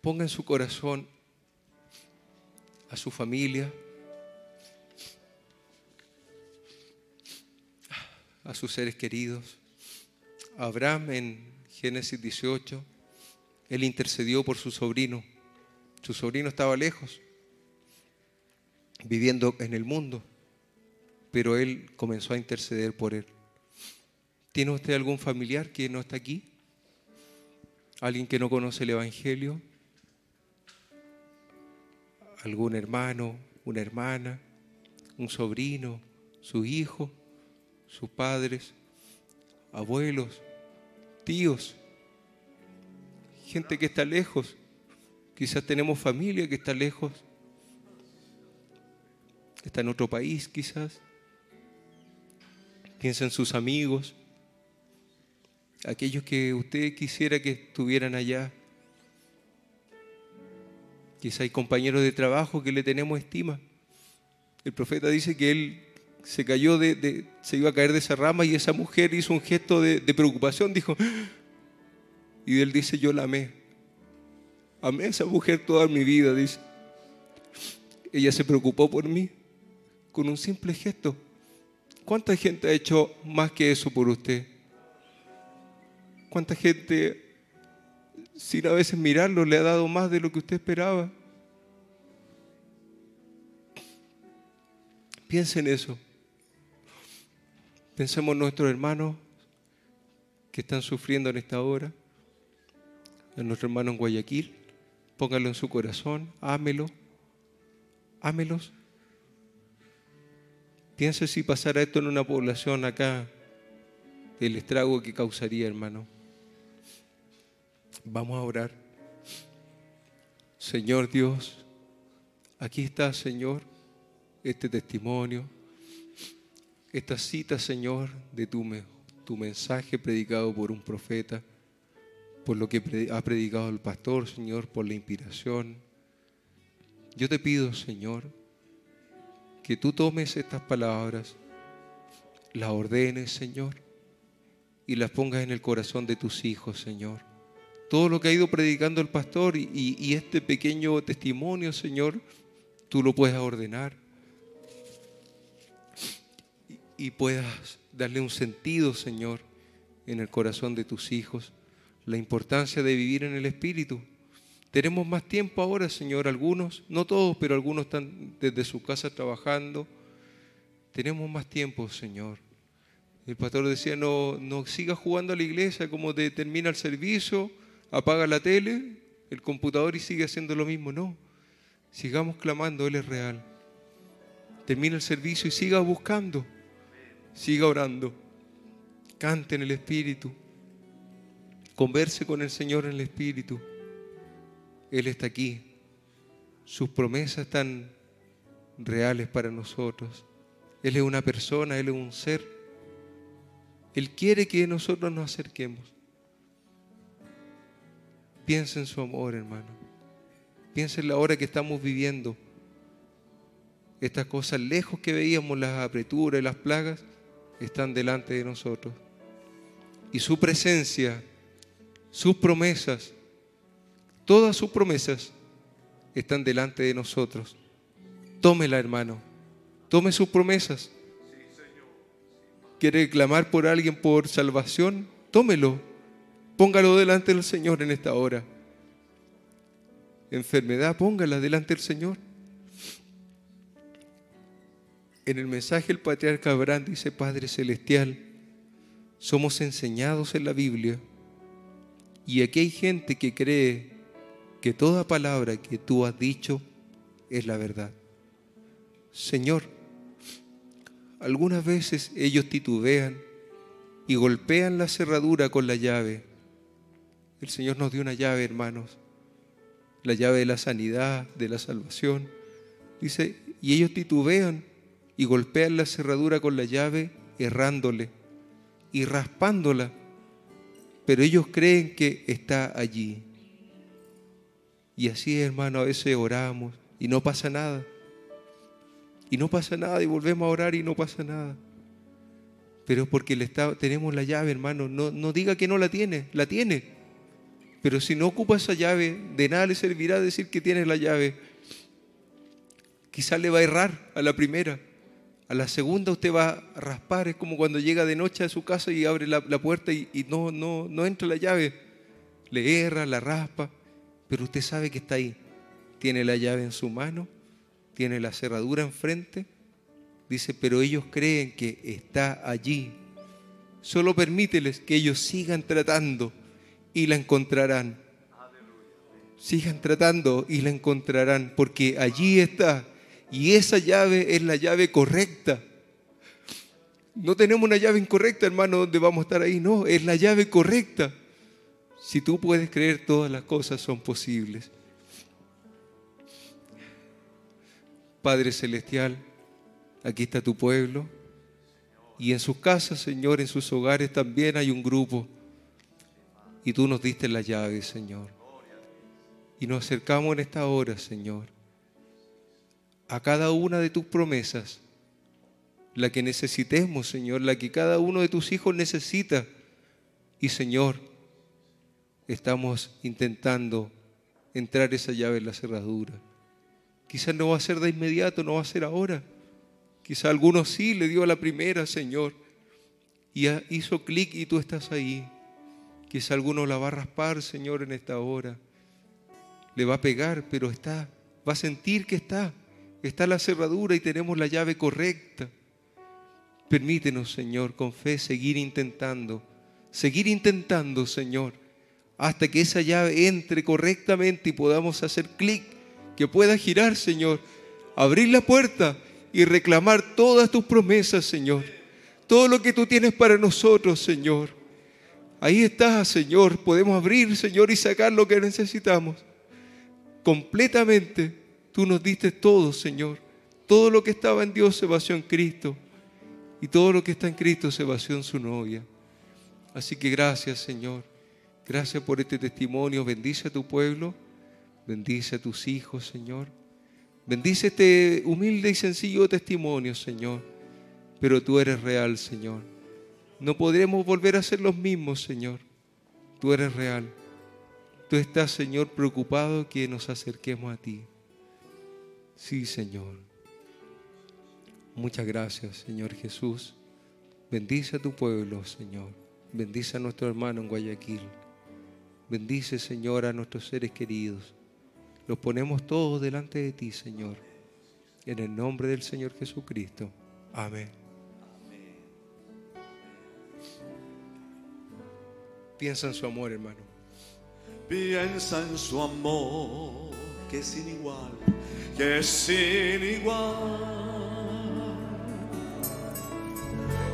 Ponga en su corazón a su familia, a sus seres queridos. Abraham en Génesis 18, él intercedió por su sobrino. Su sobrino estaba lejos, viviendo en el mundo, pero él comenzó a interceder por él. ¿Tiene usted algún familiar que no está aquí? ¿Alguien que no conoce el Evangelio? ¿Algún hermano, una hermana, un sobrino, su hijo, sus padres, abuelos, tíos? Gente que está lejos. Quizás tenemos familia que está lejos. Está en otro país quizás. Piensa en sus amigos aquellos que usted quisiera que estuvieran allá. Quizá hay compañeros de trabajo que le tenemos estima. El profeta dice que él se cayó de, se iba a caer de esa rama y esa mujer hizo un gesto de, de preocupación, dijo, y él dice, yo la amé. Amé a esa mujer toda mi vida, dice. Ella se preocupó por mí con un simple gesto. ¿Cuánta gente ha hecho más que eso por usted? ¿Cuánta gente, sin a veces mirarlo, le ha dado más de lo que usted esperaba? Piensa en eso. Pensemos en nuestros hermanos que están sufriendo en esta hora, en nuestro hermano en Guayaquil. Póngalo en su corazón, ámelo, ámelos. Piense si pasara esto en una población acá, el estrago que causaría, hermano. Vamos a orar. Señor Dios, aquí está, Señor, este testimonio, esta cita, Señor, de tu, tu mensaje predicado por un profeta, por lo que ha predicado el pastor, Señor, por la inspiración. Yo te pido, Señor, que tú tomes estas palabras, las ordenes, Señor, y las pongas en el corazón de tus hijos, Señor. Todo lo que ha ido predicando el pastor y, este pequeño testimonio, Señor, tú lo puedes ordenar. y puedas darle un sentido, Señor, en el corazón de tus hijos, la importancia de vivir en el Espíritu. Tenemos más tiempo ahora, Señor, algunos, no todos, pero algunos están desde su casa trabajando. Tenemos más tiempo, Señor. El pastor decía, no, no sigas jugando a la iglesia como te termina el servicio, apaga la tele, el computador y sigue haciendo lo mismo. No, sigamos clamando, Él es real. Termina el servicio y siga buscando, siga orando, cante en el Espíritu, converse con el Señor en el Espíritu. Él está aquí. Sus promesas están reales para nosotros. Él es una persona, Él es un ser. Él quiere que nosotros nos acerquemos. Piensa en su amor, hermano. Piensa en la hora que estamos viviendo. Estas cosas lejos que veíamos, las apreturas y las plagas, están delante de nosotros. Y su presencia, sus promesas, todas sus promesas están delante de nosotros. Tómela, hermano. Tome sus promesas. ¿Quiere clamar por alguien por salvación? Tómelo. Póngalo delante del Señor en esta hora. Enfermedad, póngala delante del Señor. En el mensaje el patriarca Abraham dice, Padre Celestial, somos enseñados en la Biblia y aquí hay gente que cree que toda palabra que tú has dicho es la verdad. Señor, algunas veces ellos titubean y golpean la cerradura con la llave. El Señor nos dio una llave, hermanos, la llave de la sanidad, de la salvación. Dice, y ellos titubean y golpean la cerradura con la llave, errándole y raspándola, pero ellos creen que está allí. Y así, hermano, a veces oramos y no pasa nada. Y no pasa nada y volvemos a orar y no pasa nada. Pero porque tenemos la llave, hermano. No, no diga que no la tiene, la tiene. Pero si no ocupa esa llave, de nada le servirá decir que tiene la llave. Quizás le va a errar a la primera. A la segunda usted va a raspar. Es como cuando llega de noche a su casa y abre la, puerta y, y no, no, no entra la llave. Le erra, la raspa. Pero usted sabe que está ahí. Tiene la llave en su mano tiene la cerradura enfrente. Dice, pero ellos creen que está allí. Solo permíteles que ellos sigan tratando y la encontrarán. Sigan tratando y la encontrarán, porque allí está. Y esa llave es la llave correcta. No tenemos una llave incorrecta, hermano, donde vamos a estar ahí. No, es la llave correcta. Si tú puedes creer, todas las cosas son posibles. Padre Celestial, aquí está tu pueblo. Y en sus casas, Señor, en sus hogares también hay un grupo. Y tú nos diste la llave, Señor. Y nos acercamos en esta hora, Señor, a cada una de tus promesas, la que necesitemos, Señor, la que cada uno de tus hijos necesita. Y, Señor, estamos intentando entrar esa llave en la cerradura. Quizás no va a ser de inmediato, no va a ser ahora. Quizás algunos sí le dio a la primera, Señor, y hizo clic y tú estás ahí. Quizás alguno la va a raspar, Señor, en esta hora. Le va a pegar, pero está. Va a sentir que está. Está la cerradura y tenemos la llave correcta. Permítenos, Señor, con fe seguir intentando. Seguir intentando, Señor, hasta que esa llave entre correctamente y podamos hacer clic que pueda girar, Señor, abrir la puerta y reclamar todas tus promesas, Señor. Todo lo que tú tienes para nosotros, Señor. Ahí está, Señor. Podemos abrir, Señor, y sacar lo que necesitamos. Completamente, tú nos diste todo, Señor. Todo lo que estaba en Dios se vació en Cristo. Y todo lo que está en Cristo se vació en su novia. Así que gracias, Señor. Gracias por este testimonio. Bendice a tu pueblo. Bendice a tus hijos, Señor. Bendice este humilde y sencillo testimonio, Señor. Pero tú eres real, Señor. No podremos volver a ser los mismos, Señor. Tú eres real. Tú estás, Señor, preocupado que nos acerquemos a ti. Sí, Señor. Muchas gracias, Señor Jesús. Bendice a tu pueblo, Señor. Bendice a nuestro hermano en Guayaquil. Bendice, Señor, a nuestros seres queridos. Los ponemos todos delante de ti, Señor. En el nombre del Señor Jesucristo. Amén. Piensa en su amor, hermano. Piensa en su amor, que es sin igual, que es sin igual.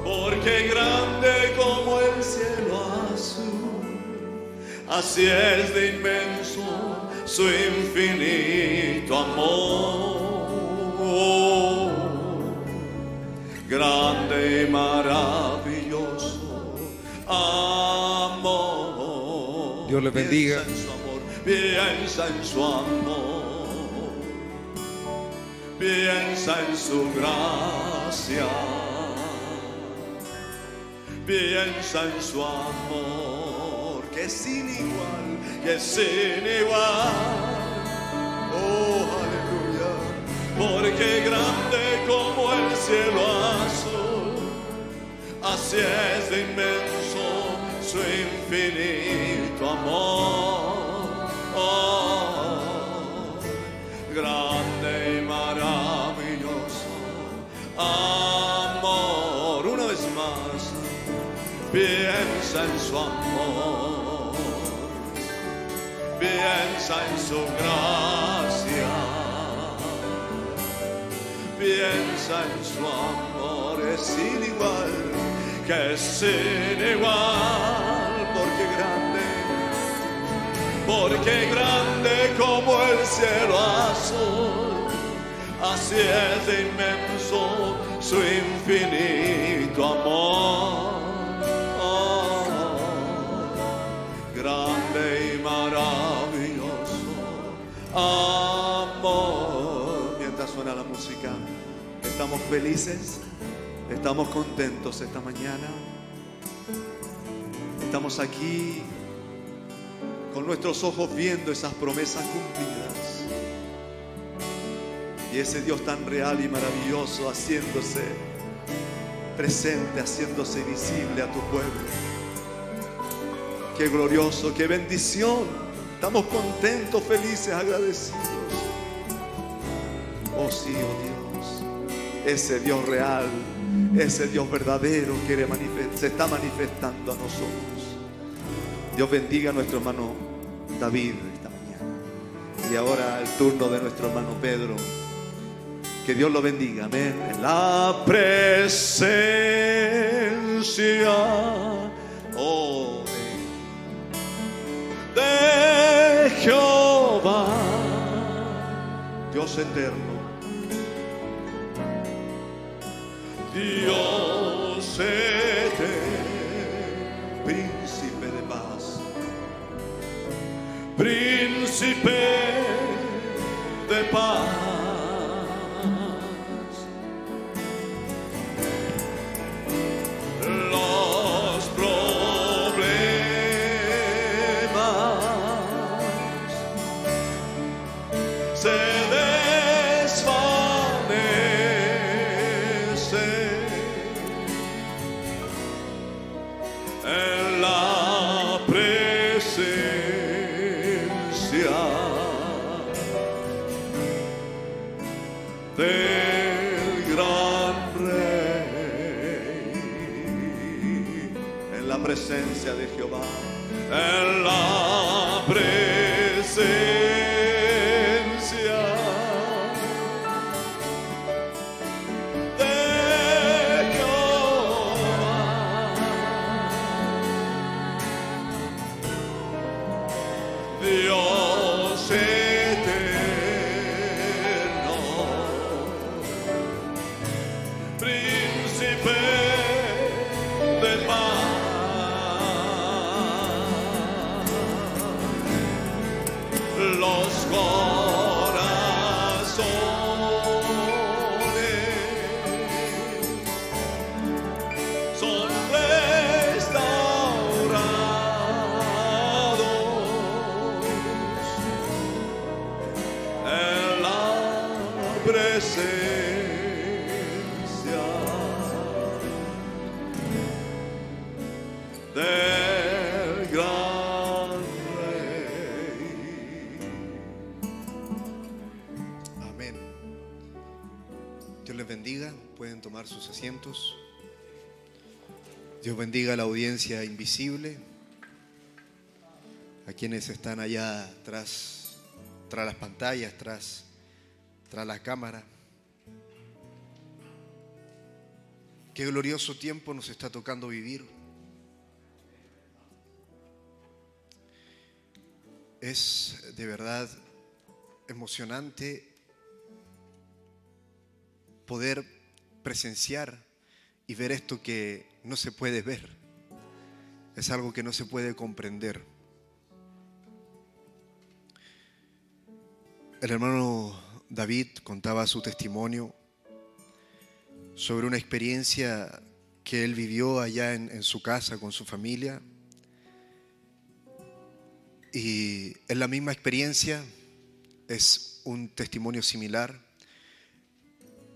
Porque grande como el cielo azul, así es de inmenso su infinito amor. Grande y maravilloso amor. Dios les bendiga. Piensa en su amor, piensa en su amor, piensa en su gracia, piensa en su amor, que es sin igual, que es sin igual. Oh, aleluya, porque grande como el cielo azul, así es de inmenso su infinito amor. Grande y maravilloso amor. Una vez más, piensa en su amor, piensa en su gracia, piensa en su amor, es sin igual, que es sin igual, porque grande, porque grande como el cielo azul, así es de inmenso su infinito amor. Oh, grande y maravilloso amor. Mientras suena la música, estamos felices, estamos contentos esta mañana. Estamos aquí con nuestros ojos viendo esas promesas cumplidas. Y ese Dios tan real y maravilloso haciéndose presente, haciéndose visible a tu pueblo. Qué glorioso, qué bendición. Estamos contentos, felices, agradecidos. Oh sí, oh Dios. Ese Dios real, ese Dios verdadero quiere se está manifestando a nosotros. Dios bendiga a nuestro hermano David esta mañana. Y ahora el turno de nuestro hermano Pedro. Que Dios lo bendiga, amén. La presencia oh, de, de Jehová, Dios eterno, Dios eterno, príncipe de paz. Dios bendiga a la audiencia invisible, a quienes están allá tras, tras las pantallas, tras, tras la cámara. Qué glorioso tiempo nos está tocando vivir. Es de verdad emocionante poder presenciar y ver esto que no se puede ver. Es algo que no se puede comprender. El hermano David contaba su testimonio sobre una experiencia que él vivió allá en, su casa con su familia. Y en la misma experiencia es un testimonio similar,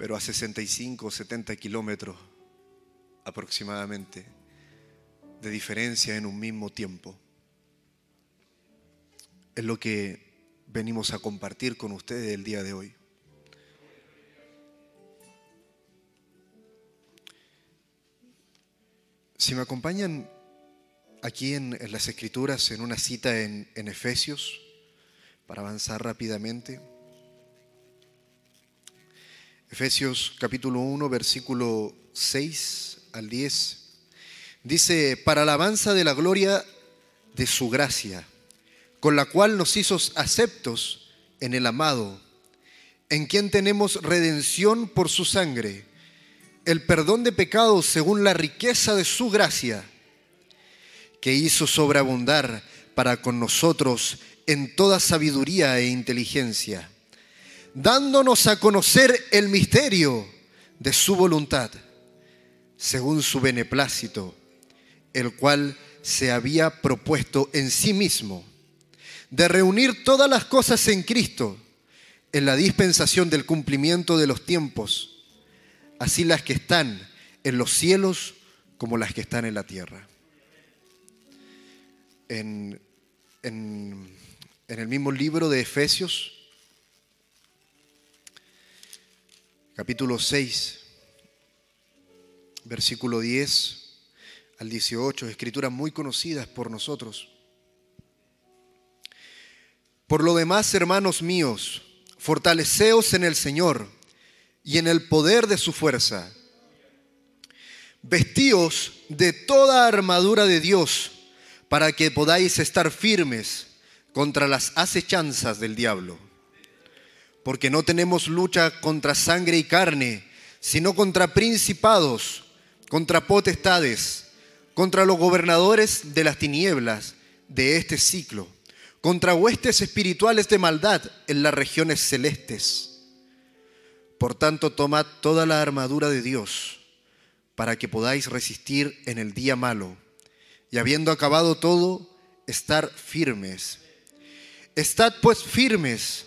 pero a 65 o 70 kilómetros aproximadamente de diferencia en un mismo tiempo. Es lo que venimos a compartir con ustedes el día de hoy. Si me acompañan aquí en, las escrituras, en una cita en Efesios, para avanzar rápidamente. Efesios capítulo 1, versículo 6 al 10. Dice, para alabanza de la gloria de su gracia, con la cual nos hizo aceptos en el amado, en quien tenemos redención por su sangre, el perdón de pecados según la riqueza de su gracia, que hizo sobreabundar para con nosotros en toda sabiduría e inteligencia, dándonos a conocer el misterio de su voluntad, según su beneplácito, el cual se había propuesto en sí mismo, de reunir todas las cosas en Cristo, en la dispensación del cumplimiento de los tiempos, así las que están en los cielos como las que están en la tierra. En, en, en el mismo libro de Efesios, capítulo 6, versículo 10 al 18, escrituras muy conocidas por nosotros. Por lo demás, hermanos míos, fortaleceos en el Señor y en el poder de su fuerza. Vestíos de toda armadura de Dios para que podáis estar firmes contra las acechanzas del diablo. Porque no tenemos lucha contra sangre y carne, sino contra principados, contra potestades, contra los gobernadores de las tinieblas de este ciclo, contra huestes espirituales de maldad en las regiones celestes. Por tanto, tomad toda la armadura de Dios para que podáis resistir en el día malo y habiendo acabado todo, estar firmes. Estad pues firmes,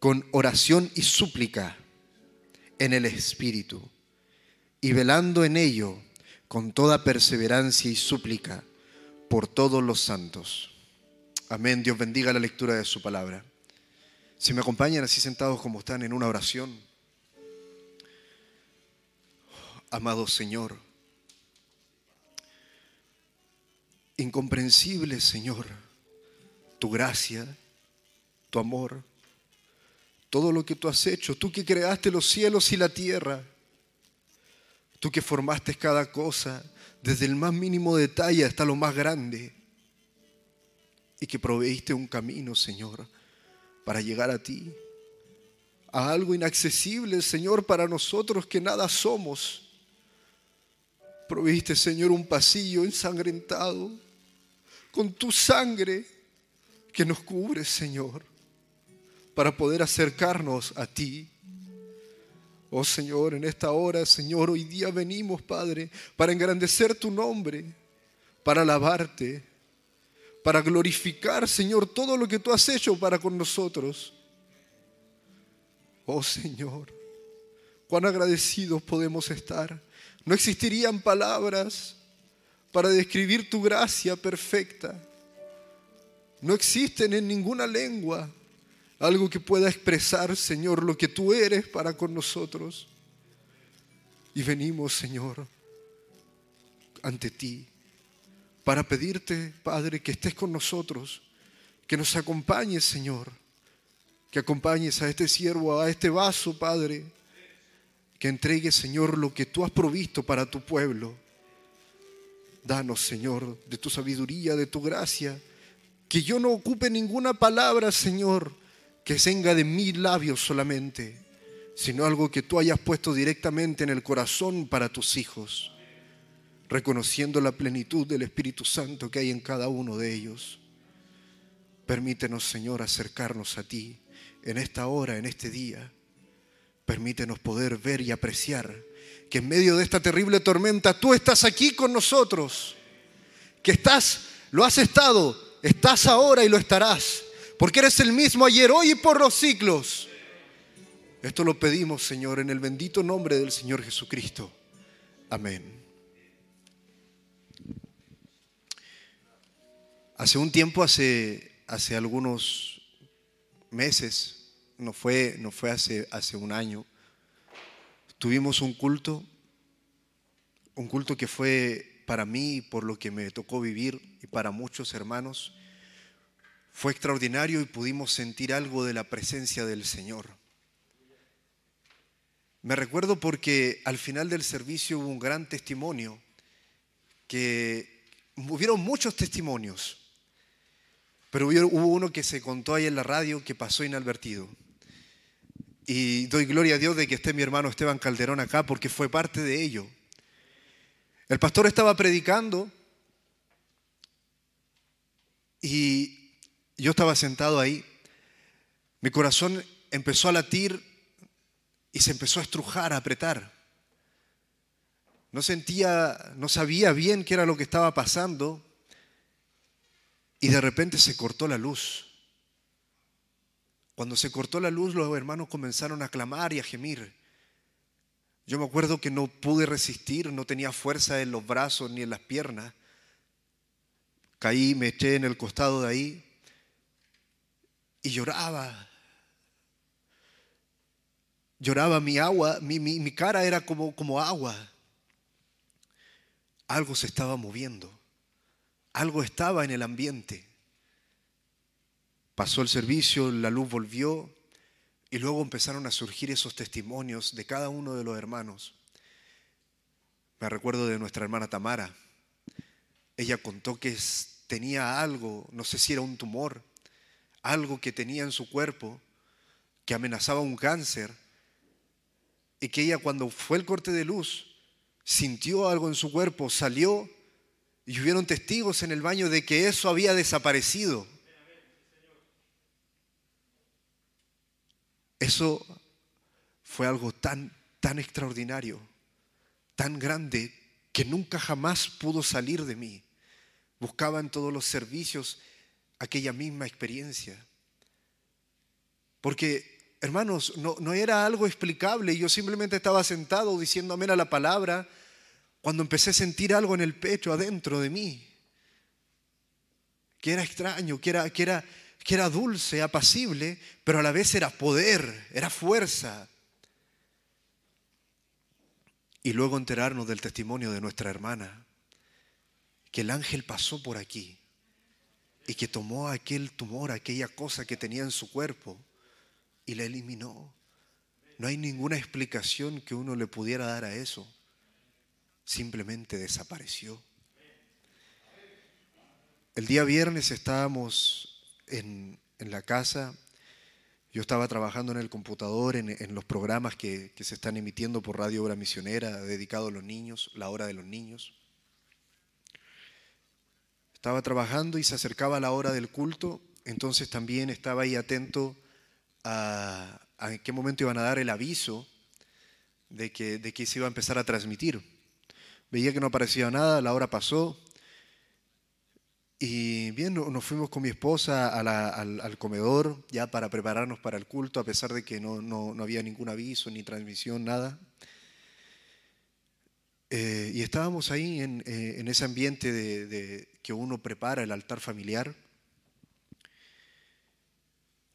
con oración y súplica en el Espíritu. Y velando en ello con toda perseverancia y súplica por todos los santos. Amén. Dios bendiga la lectura de su palabra. Si me acompañan así sentados como están en una oración. Amado Señor, incomprensible Señor, tu gracia, tu amor, todo lo que tú has hecho, tú que creaste los cielos y la tierra, tú que formaste cada cosa, desde el más mínimo detalle hasta lo más grande, y que proveíste un camino, Señor, para llegar a ti, a algo inaccesible, Señor, para nosotros que nada somos, Proviste, Señor, un pasillo ensangrentado con tu sangre que nos cubre, Señor, para poder acercarnos a ti. Oh Señor, en esta hora, Señor, hoy día venimos, Padre, para engrandecer tu nombre, para alabarte, para glorificar, Señor, todo lo que tú has hecho para con nosotros. Oh Señor, cuán agradecidos podemos estar. No existirían palabras para describir tu gracia perfecta. No existen en ninguna lengua algo que pueda expresar, Señor, lo que tú eres para con nosotros. Y venimos, Señor, ante ti para pedirte, Padre, que estés con nosotros, que nos acompañes, Señor, que acompañes a este siervo, a este vaso, Padre, que entregues, Señor, lo que tú has provisto para tu pueblo. Danos, Señor, de tu sabiduría, de tu gracia, que yo no ocupe ninguna palabra, Señor, que venga de mis labios solamente, sino algo que tú hayas puesto directamente en el corazón para tus hijos, reconociendo la plenitud del Espíritu Santo que hay en cada uno de ellos. Permítenos, Señor, acercarnos a ti en esta hora, en este día. Permítenos poder ver y apreciar que en medio de esta terrible tormenta tú estás aquí con nosotros, que estás, lo has estado, estás ahora y lo estarás, porque eres el mismo ayer, hoy y por los siglos. Esto lo pedimos, Señor, en el bendito nombre del Señor Jesucristo. Amén. Hace un tiempo, hace, hace algunos meses, no fue, no fue hace, hace un año, tuvimos un culto, un culto que fue para mí, por lo que me tocó vivir y para muchos hermanos, fue extraordinario y pudimos sentir algo de la presencia del Señor. Me recuerdo porque al final del servicio hubo un gran testimonio, que hubieron muchos testimonios, pero hubo uno que se contó ahí en la radio que pasó inadvertido. Y doy gloria a Dios de que esté mi hermano Esteban Calderón acá porque fue parte de ello. El pastor estaba predicando y yo estaba sentado ahí. Mi corazón empezó a latir y se empezó a estrujar, a apretar. No sentía, no sabía bien qué era lo que estaba pasando y de repente se cortó la luz. Cuando se cortó la luz, los hermanos comenzaron a clamar y a gemir. Yo me acuerdo que no pude resistir, no tenía fuerza en los brazos ni en las piernas. Caí, me eché en el costado de ahí y lloraba. Lloraba mi agua, mi, mi, cara era como, como agua. Algo se estaba moviendo, algo estaba en el ambiente. Pasó el servicio, la luz volvió y luego empezaron a surgir esos testimonios de cada uno de los hermanos. Me recuerdo de nuestra hermana Tamara. Ella contó que tenía algo, no sé si era un tumor, algo que tenía en su cuerpo que amenazaba un cáncer y que ella cuando fue el corte de luz sintió algo en su cuerpo, salió y hubieron testigos en el baño de que eso había desaparecido. Eso fue algo tan, tan extraordinario, tan grande, que nunca jamás pudo salir de mí. Buscaba en todos los servicios aquella misma experiencia. Porque, hermanos, no, no era algo explicable. Yo simplemente estaba sentado diciendo amén a la palabra cuando empecé a sentir algo en el pecho adentro de mí. Que era extraño, que era, que era, que era dulce, apacible, pero a la vez era poder, era fuerza. Y luego enterarnos del testimonio de nuestra hermana, que el ángel pasó por aquí y que tomó aquel tumor, aquella cosa que tenía en su cuerpo y la eliminó. No hay ninguna explicación que uno le pudiera dar a eso. Simplemente desapareció. El día viernes estábamos en, en la casa Yo estaba trabajando en el computador, en, en los programas que, que se están emitiendo por Radio Obra Misionera, dedicado a los niños, la hora de los niños. Estaba trabajando y se acercaba la hora del culto, entonces también estaba ahí atento a, en qué momento iban a dar el aviso de que, de que se iba a empezar a transmitir. Veía que no aparecía nada, la hora pasó. Y bien, no- nos fuimos con mi esposa al, comedor ya para prepararnos para el culto, a pesar de que no, no- no había ningún aviso, ni transmisión, nada. Eh, y estábamos ahí en, eh, en ese ambiente de que uno prepara el altar familiar,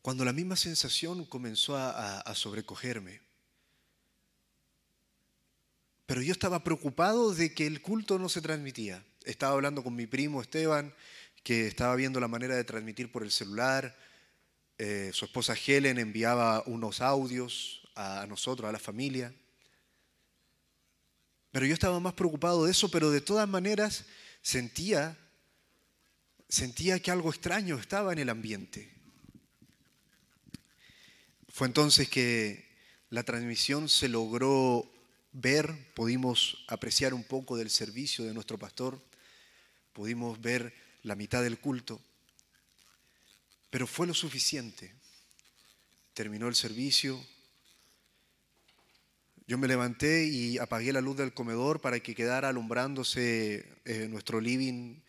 cuando la misma sensación comenzó a, sobrecogerme. Pero yo estaba preocupado de que el culto no se transmitía. Estaba hablando con mi primo Esteban, que estaba viendo la manera de transmitir por el celular. Eh, su esposa Helen enviaba unos audios a nosotros, a la familia. Pero yo estaba más preocupado de eso, pero de todas maneras sentía, sentía que algo extraño estaba en el ambiente. Fue entonces que la transmisión se logró ver, pudimos apreciar un poco del servicio de nuestro pastor, pudimos ver la mitad del culto, pero fue lo suficiente. Terminó el servicio, yo me levanté y apagué la luz del comedor para que quedara alumbrándose eh, nuestro living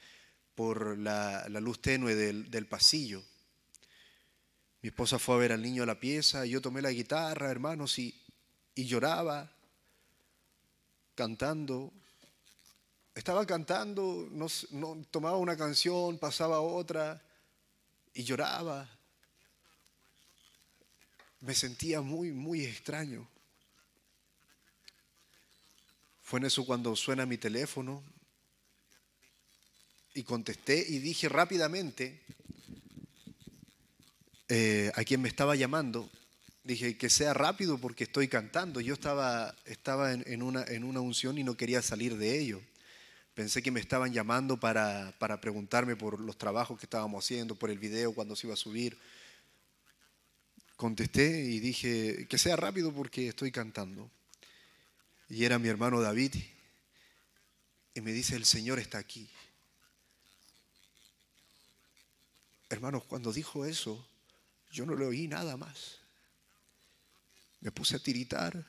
por la, luz tenue del, pasillo. Mi esposa fue a ver al niño a la pieza y yo tomé la guitarra, hermanos, y, y lloraba, cantando. Estaba cantando, tomaba una canción, pasaba otra y lloraba. Me sentía muy, muy extraño. Fue en eso cuando suena mi teléfono y contesté y dije rápidamente eh, a quien me estaba llamando. Dije que sea rápido porque estoy cantando. Yo estaba, estaba en, una, en una unción y no quería salir de ello. Pensé que me estaban llamando para, para preguntarme por los trabajos que estábamos haciendo, por el video, cuando se iba a subir. Contesté y dije que sea rápido porque estoy cantando. Y era mi hermano David. Y me dice, el Señor está aquí. Hermanos, cuando dijo eso, yo no le oí nada más. Me puse a tiritar.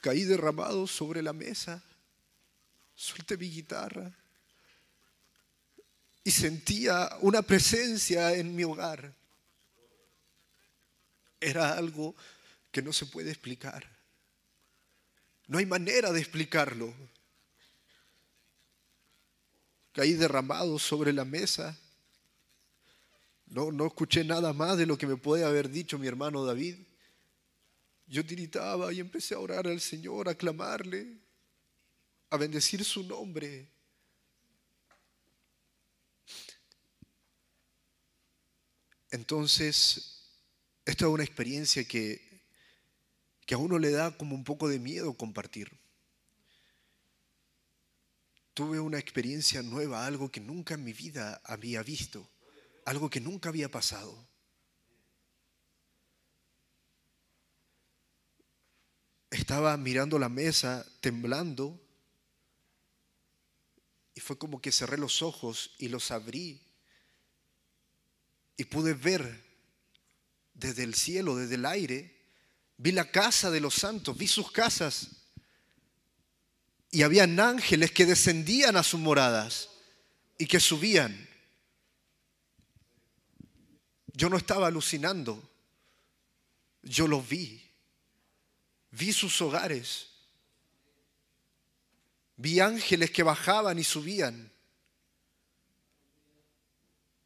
Caí derramado sobre la mesa. Solté mi guitarra. Y sentía una presencia en mi hogar. Era algo que no se puede explicar. No hay manera de explicarlo. Caí derramado sobre la mesa. No, no escuché nada más de lo que me puede haber dicho mi hermano David. Yo tiritaba y empecé a orar al Señor, a clamarle, a bendecir su nombre. Entonces, esta es una experiencia que, que a uno le da como un poco de miedo compartir. Tuve una experiencia nueva, algo que nunca en mi vida había visto, algo que nunca había pasado. Estaba mirando la mesa, temblando, y fue como que cerré los ojos y los abrí y pude ver desde el cielo, desde el aire, vi la casa de los santos, vi sus casas y habían ángeles que descendían a sus moradas y que subían. Yo no estaba alucinando, yo los vi, vi sus hogares, vi ángeles que bajaban y subían.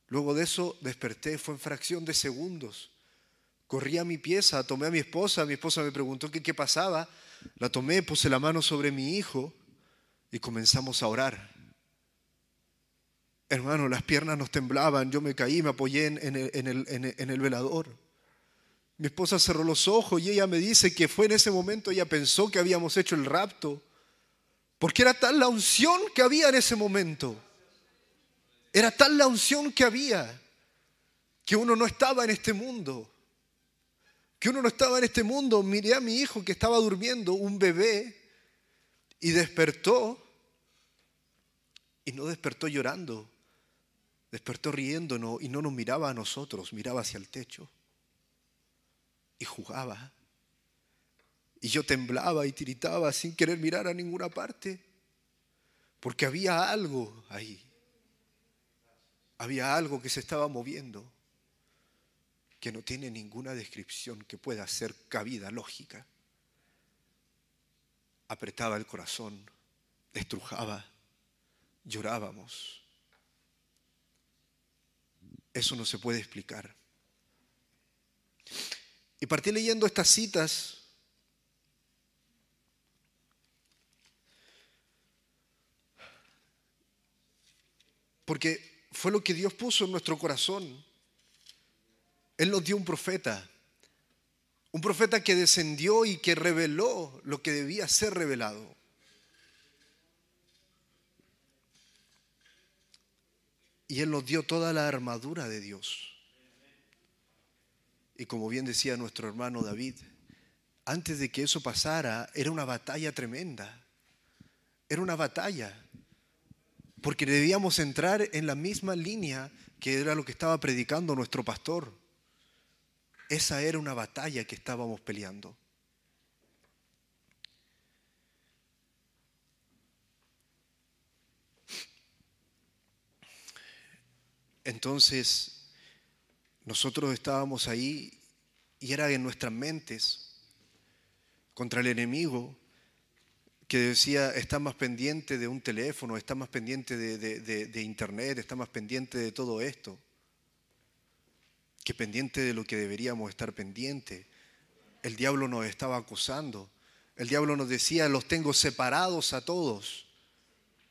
Luego de eso desperté, fue en fracción de segundos. Corrí a mi pieza, tomé a mi esposa, mi esposa me preguntó qué, qué pasaba, la tomé, puse la mano sobre mi hijo y comenzamos a orar. Hermano, las piernas nos temblaban, yo me caí, me apoyé en, el velador. Mi esposa cerró los ojos y ella me dice que fue en ese momento, ella pensó que habíamos hecho el rapto, porque era tal la unción que había en ese momento. Era tal la unción que había que uno no estaba en este mundo. que uno no estaba en este mundo. Miré a mi hijo que estaba durmiendo, un bebé, y despertó. Y no despertó llorando, despertó riéndonos y no nos miraba a nosotros, miraba hacia el techo. Y jugaba. Y yo temblaba y tiritaba sin querer mirar a ninguna parte, porque había algo ahí. Había algo que se estaba moviendo, que no tiene ninguna descripción que pueda ser cabida lógica. Apretaba el corazón, estrujaba, llorábamos. Eso no se puede explicar. Y partí leyendo estas citas porque fue lo que Dios puso en nuestro corazón. Él nos dio un profeta, un profeta que descendió y que reveló lo que debía ser revelado. Y Él nos dio toda la armadura de Dios. Y como bien decía nuestro hermano David, antes de que eso pasara, era una batalla tremenda. Era una batalla. Porque debíamos entrar en la misma línea que era lo que estaba predicando nuestro pastor. Esa era una batalla que estábamos peleando. Entonces, nosotros estábamos ahí y era en nuestras mentes contra el enemigo que decía, está más pendiente de un teléfono, está más pendiente de, de- internet, está más pendiente de todo esto, que pendiente de lo que deberíamos estar pendiente. El diablo nos estaba acusando. El diablo nos decía, los tengo separados a todos.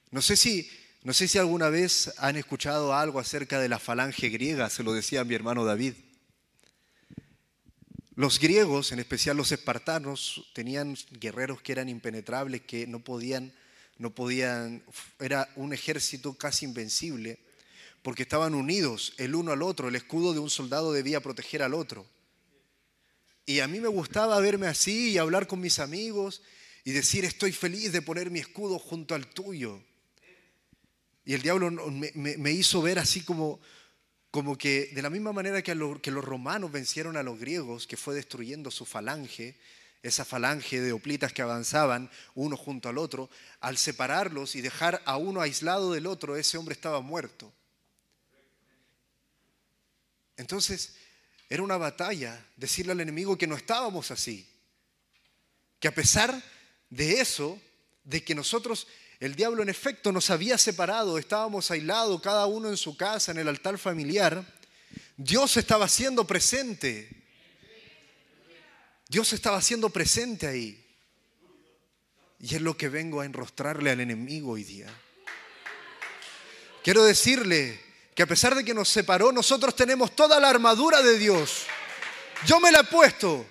No sé si, no sé si alguna vez han escuchado algo acerca de la falange griega, se lo decía mi hermano David. Los griegos, en especial los espartanos, tenían guerreros que eran impenetrables, que no podían, no podían, era un ejército casi invencible, porque estaban unidos el uno al otro. El escudo de un soldado debía proteger al otro. Y a mí me gustaba verme así y hablar con mis amigos y decir, estoy feliz de poner mi escudo junto al tuyo. Y el diablo me, hizo ver así como, como que de la misma manera que, que los romanos vencieron a los griegos, que fue destruyendo su falange, esa falange de hoplitas que avanzaban uno junto al otro, al separarlos y dejar a uno aislado del otro, ese hombre estaba muerto. Entonces, era una batalla decirle al enemigo que no estábamos así, que a pesar de eso, de que nosotros, el diablo en efecto nos había separado, estábamos aislados, cada uno en su casa, en el altar familiar, Dios estaba siendo presente. Dios estaba siendo presente ahí. Y es lo que vengo a enrostrarle al enemigo hoy día. Quiero decirle que a pesar de que nos separó, nosotros tenemos toda la armadura de Dios. Yo me la he puesto.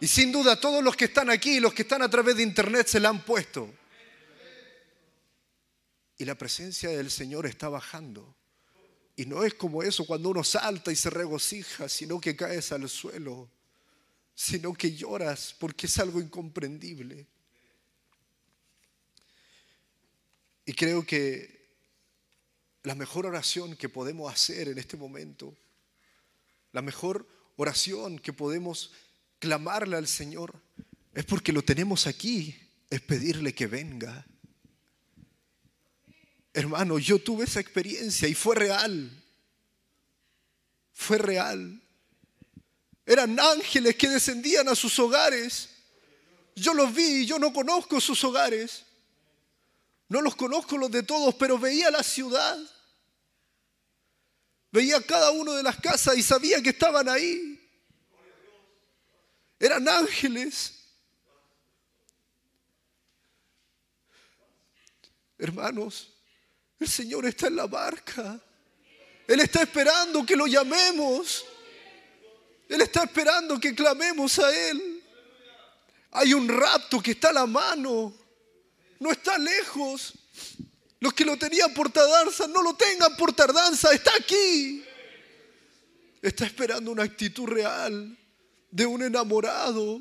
Y sin duda todos los que están aquí, los que están a través de internet, se la han puesto. Y la presencia del Señor está bajando. Y no es como eso cuando uno salta y se regocija, sino que caes al suelo, sino que lloras porque es algo incomprendible. Y creo que la mejor oración que podemos hacer en este momento, la mejor oración que podemos clamarle al Señor, es porque lo tenemos aquí, es pedirle que venga. Hermano, yo tuve esa experiencia y fue real. Fue real. Eran ángeles que descendían a sus hogares. Yo los vi, yo no conozco sus hogares. No los conozco los de todos, pero veía la ciudad. Veía cada uno de las casas y sabía que estaban ahí. Eran ángeles. Hermanos, el Señor está en la barca. Él está esperando que lo llamemos. Él está esperando que clamemos a Él. Hay un rapto que está a la mano. No está lejos. Los que lo tenían por tardanza no lo tengan por tardanza. Está aquí. Está esperando una actitud real de un enamorado.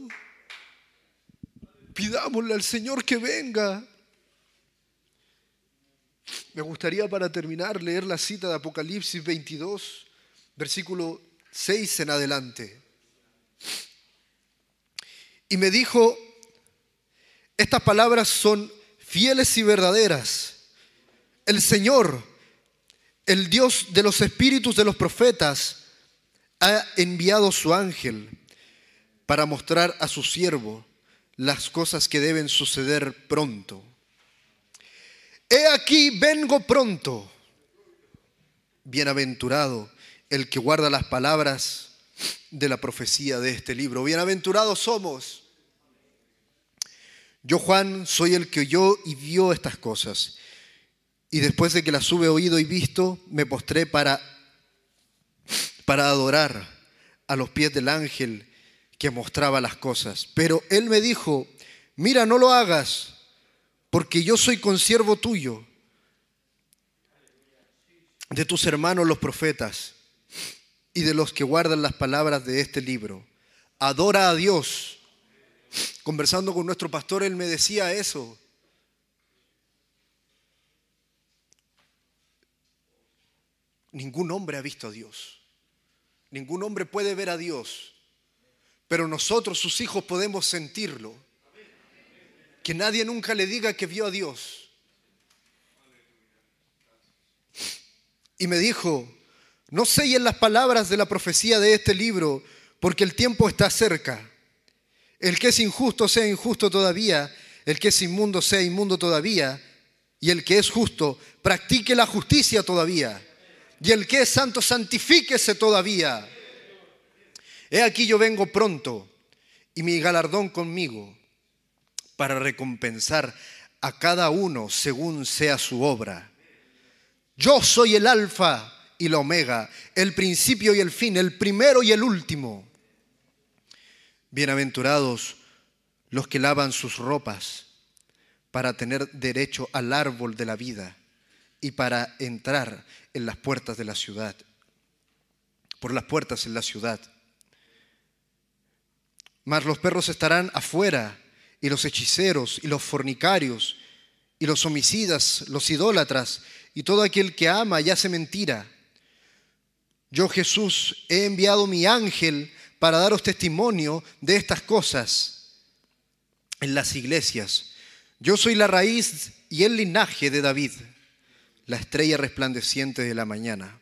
Pidámosle al Señor que venga. Me gustaría para terminar leer la cita de Apocalipsis 22, versículo 6 en adelante. Y me dijo, estas palabras son fieles y verdaderas. El Señor, el Dios de los espíritus de los profetas, ha enviado su ángel para mostrar a su siervo las cosas que deben suceder pronto. He aquí, vengo pronto. Bienaventurado el que guarda las palabras de la profecía de este libro. Bienaventurados somos. Yo, Juan, soy el que oyó y vio estas cosas. Y después de que las hube oído y visto, me postré para, para adorar a los pies del ángel que mostraba las cosas. Pero él me dijo, mira, no lo hagas, porque yo soy consiervo tuyo, de tus hermanos los profetas y de los que guardan las palabras de este libro. Adora a Dios. Conversando con nuestro pastor, él me decía eso. Ningún hombre ha visto a Dios. Ningún hombre puede ver a Dios. Pero nosotros, sus hijos, podemos sentirlo. Que nadie nunca le diga que vio a Dios. Y me dijo, no sellen las palabras de la profecía de este libro, porque el tiempo está cerca. El que es injusto sea injusto todavía, el que es inmundo sea inmundo todavía, y el que es justo practique la justicia todavía, y el que es santo santifíquese todavía. He aquí yo vengo pronto, y mi galardón conmigo, para recompensar a cada uno según sea su obra. Yo soy el alfa y la omega, el principio y el fin, el primero y el último. Bienaventurados los que lavan sus ropas para tener derecho al árbol de la vida y para entrar en las puertas de la ciudad, por las puertas en la ciudad. Mas los perros estarán afuera y los hechiceros y los fornicarios y los homicidas, los idólatras y todo aquel que ama y hace mentira. Yo Jesús he enviado mi ángel para daros testimonio de estas cosas en las iglesias. Yo soy la raíz y el linaje de David, la estrella resplandeciente de la mañana.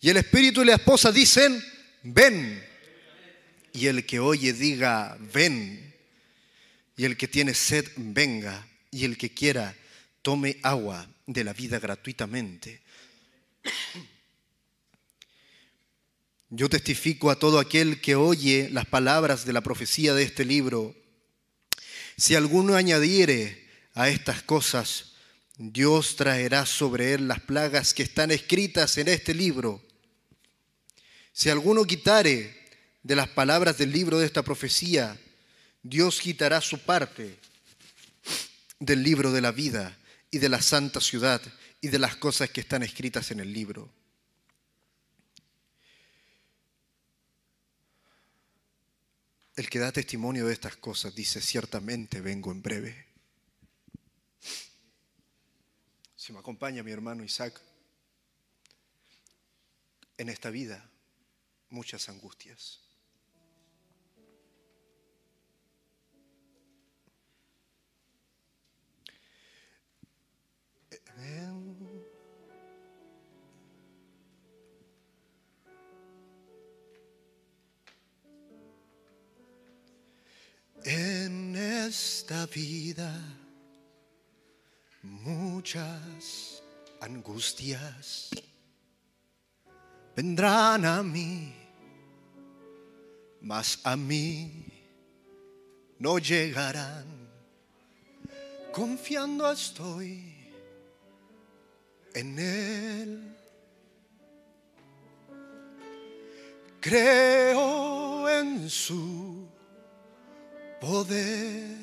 Y el espíritu y la esposa dicen, ven. Y el que oye diga, ven. Y el que tiene sed, venga. Y el que quiera, tome agua de la vida gratuitamente. Yo testifico a todo aquel que oye las palabras de la profecía de este libro. Si alguno añadiere a estas cosas, Dios traerá sobre él las plagas que están escritas en este libro. Si alguno quitare de las palabras del libro de esta profecía, Dios quitará su parte del libro de la vida y de la santa ciudad y de las cosas que están escritas en el libro. El que da testimonio de estas cosas dice, ciertamente vengo en breve. Si me acompaña mi hermano Isaac, en esta vida muchas angustias. En esta vida muchas angustias vendrán a mí, mas a mí no llegarán. Confiando estoy en Él. Creo en su poder.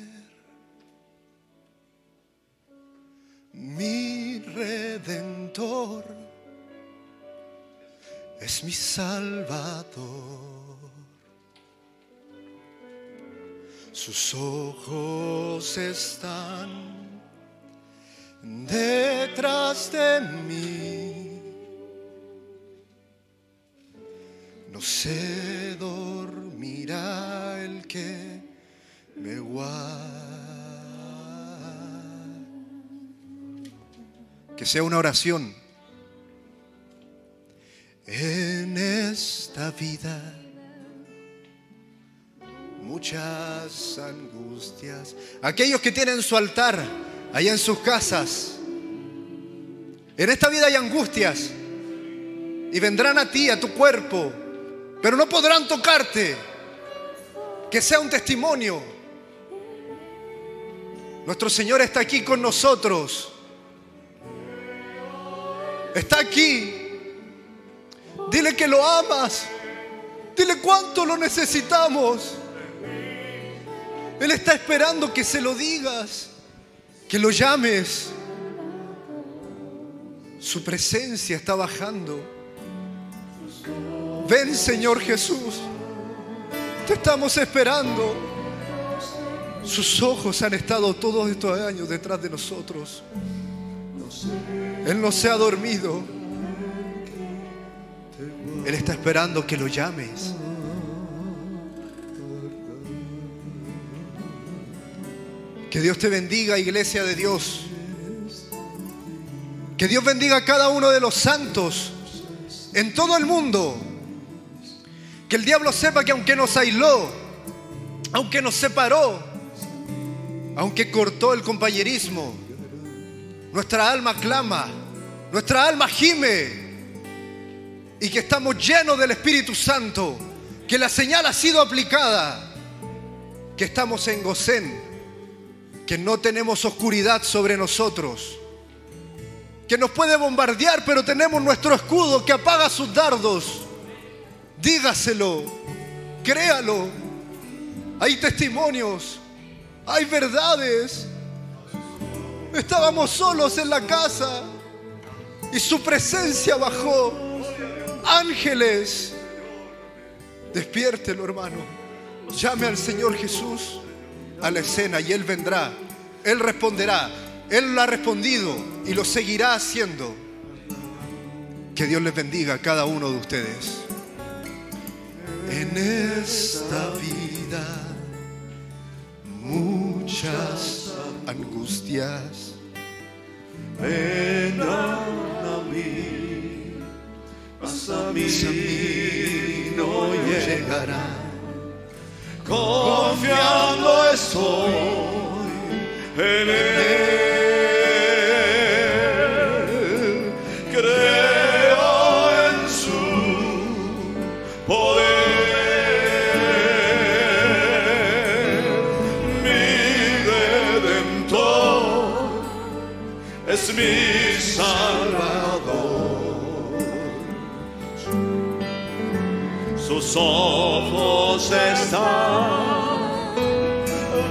Mi redentor es mi salvador. Sus ojos están detrás de mí. No se dormirá el que me guarda. Que sea una oración. En esta vida muchas angustias. Aquellos que tienen su altar allá en sus casas. En esta vida hay angustias y vendrán a ti, a tu cuerpo, pero no podrán tocarte. Que sea un testimonio. Nuestro Señor está aquí con nosotros. Está aquí. Dile que lo amas. Dile cuánto lo necesitamos. Él está esperando que se lo digas, que lo llames. Su presencia está bajando. Ven Señor Jesús, te estamos esperando. Sus ojos han estado todos estos años detrás de nosotros. Él no se ha dormido. Él está esperando que lo llames. Que Dios te bendiga, iglesia de Dios. Que Dios bendiga a cada uno de los santos en todo el mundo. Que el diablo sepa que aunque nos aisló, aunque nos separó, aunque cortó el compañerismo, nuestra alma clama, nuestra alma gime y que estamos llenos del Espíritu Santo, que la señal ha sido aplicada, que estamos en Gosén, que no tenemos oscuridad sobre nosotros, que nos puede bombardear, pero tenemos nuestro escudo que apaga sus dardos. Dígaselo, créalo. Hay testimonios, hay verdades. Estábamos solos en la casa y su presencia bajó. Ángeles, despiértelo hermano. Llame al Señor Jesús a la escena y Él vendrá. Él responderá. Él lo ha respondido y lo seguirá haciendo. Que Dios les bendiga a cada uno de ustedes. En esta vida muchas angustias vendrán a mí, mas a mí no llegarán. Confiando estoy en Él, ojos están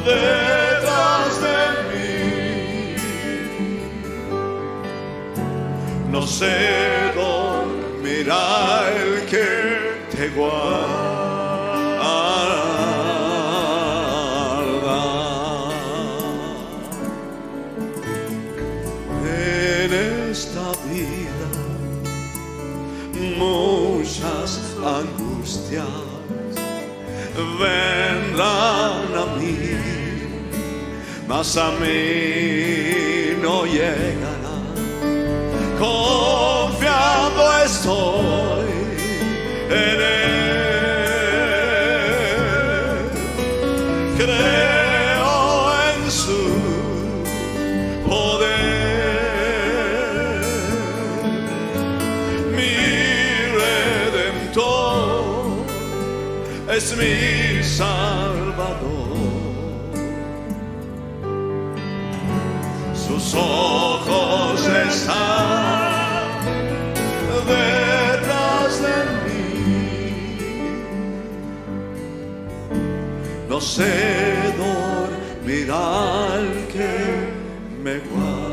detrás de mí. No se dormirá el que te guarda. Angustias vendrán a mí, mas a mí no llegarán. Confiando estoy en Él, es mi salvador. Sus ojos están detrás de mí. No se dormirá el que me guarda.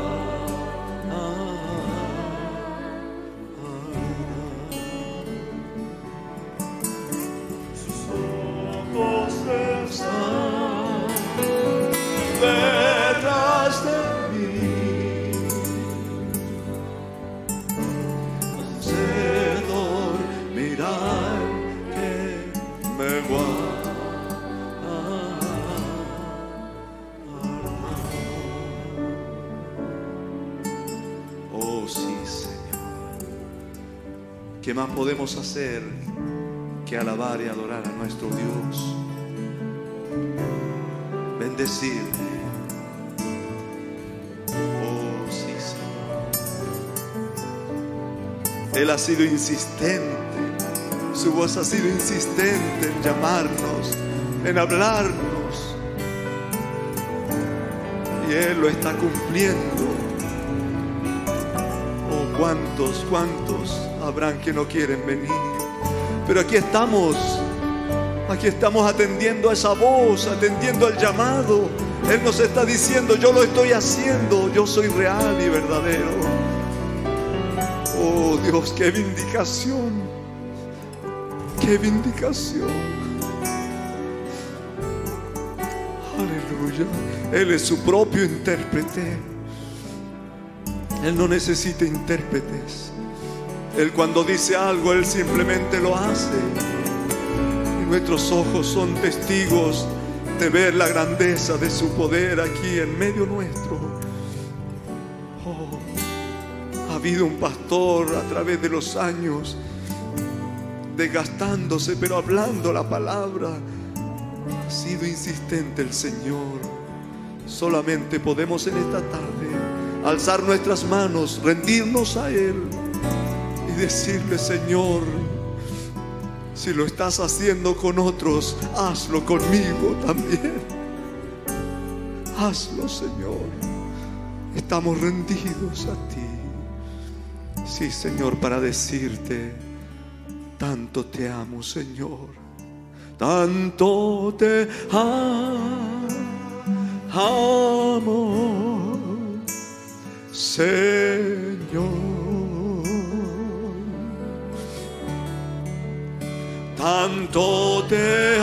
¿Qué más podemos hacer que alabar y adorar a nuestro Dios? Bendecirle. Oh, sí, Señor. Él ha sido insistente. Su voz ha sido insistente en llamarnos, en hablarnos. Y Él lo está cumpliendo. Oh, cuántos, cuántos habrán que no quieren venir. Pero aquí estamos. Aquí estamos atendiendo a esa voz, atendiendo al llamado. Él nos está diciendo, yo lo estoy haciendo, yo soy real y verdadero. Oh Dios, qué vindicación, qué vindicación. Aleluya. Él es su propio intérprete. Él no necesita intérpretes. Él cuando dice algo, Él simplemente lo hace. Y nuestros ojos son testigos de ver la grandeza de su poder aquí en medio nuestro. Oh, ha habido un pastor a través de los años desgastándose, pero hablando la palabra. Ha sido insistente el Señor. Solamente podemos en esta tarde alzar nuestras manos, rendirnos a Él y decirle, Señor, si lo estás haciendo con otros, hazlo conmigo también. Hazlo, Señor. Estamos rendidos a ti. Sí, Señor, para decirte, tanto te amo, Señor. Tanto te amo, Señor. Tanto te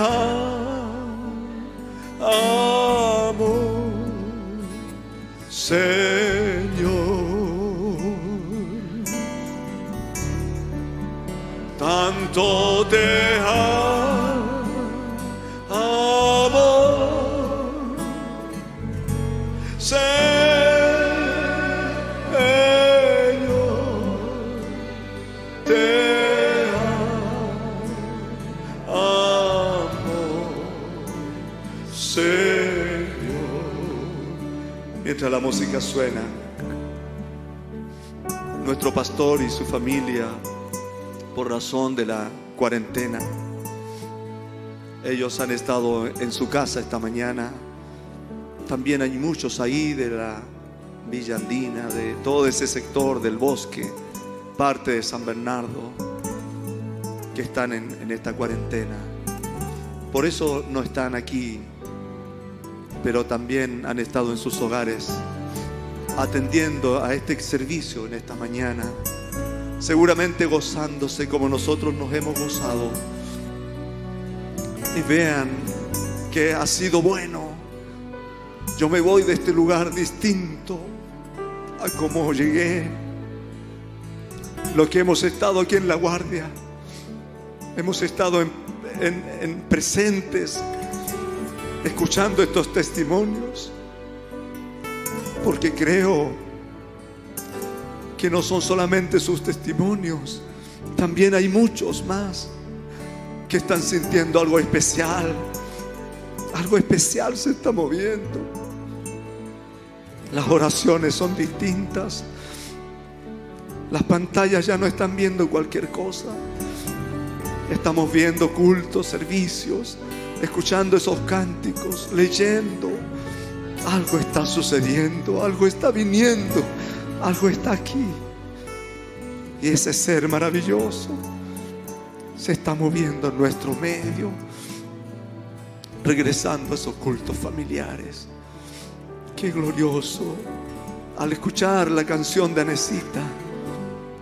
amo, Señor. Tanto te amo, Señor. Mientras la música suena, nuestro pastor y su familia, por razón de la cuarentena, ellos han estado en su casa esta mañana. También hay muchos ahí de la Villa Andina, de todo ese sector del bosque, parte de San Bernardo, que están en, en esta cuarentena. Por eso no están aquí, pero también han estado en sus hogares atendiendo a este servicio en esta mañana, seguramente gozándose como nosotros nos hemos gozado. Y vean que ha sido bueno. Yo me voy de este lugar distinto a como llegué. Lo que hemos estado aquí en la guardia, hemos estado en presentes, escuchando estos testimonios, porque creo que no son solamente sus testimonios, también hay muchos más que están sintiendo algo especial. Algo especial se está moviendo. Las oraciones son distintas. Las pantallas ya no están viendo cualquier cosa. Estamos viendo cultos, servicios, escuchando esos cánticos, leyendo. Algo está sucediendo, algo está viniendo, algo está aquí. Y ese ser maravilloso se está moviendo en nuestro medio, regresando a esos cultos familiares. Qué glorioso al escuchar la canción de Anesita,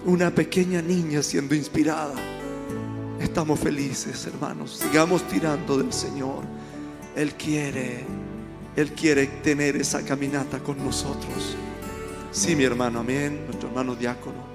una pequeña niña siendo inspirada. Estamos felices, hermanos. Sigamos tirando del Señor. Él quiere, Él quiere tener esa caminata con nosotros. Sí, mi hermano, amén. Nuestro hermano diácono.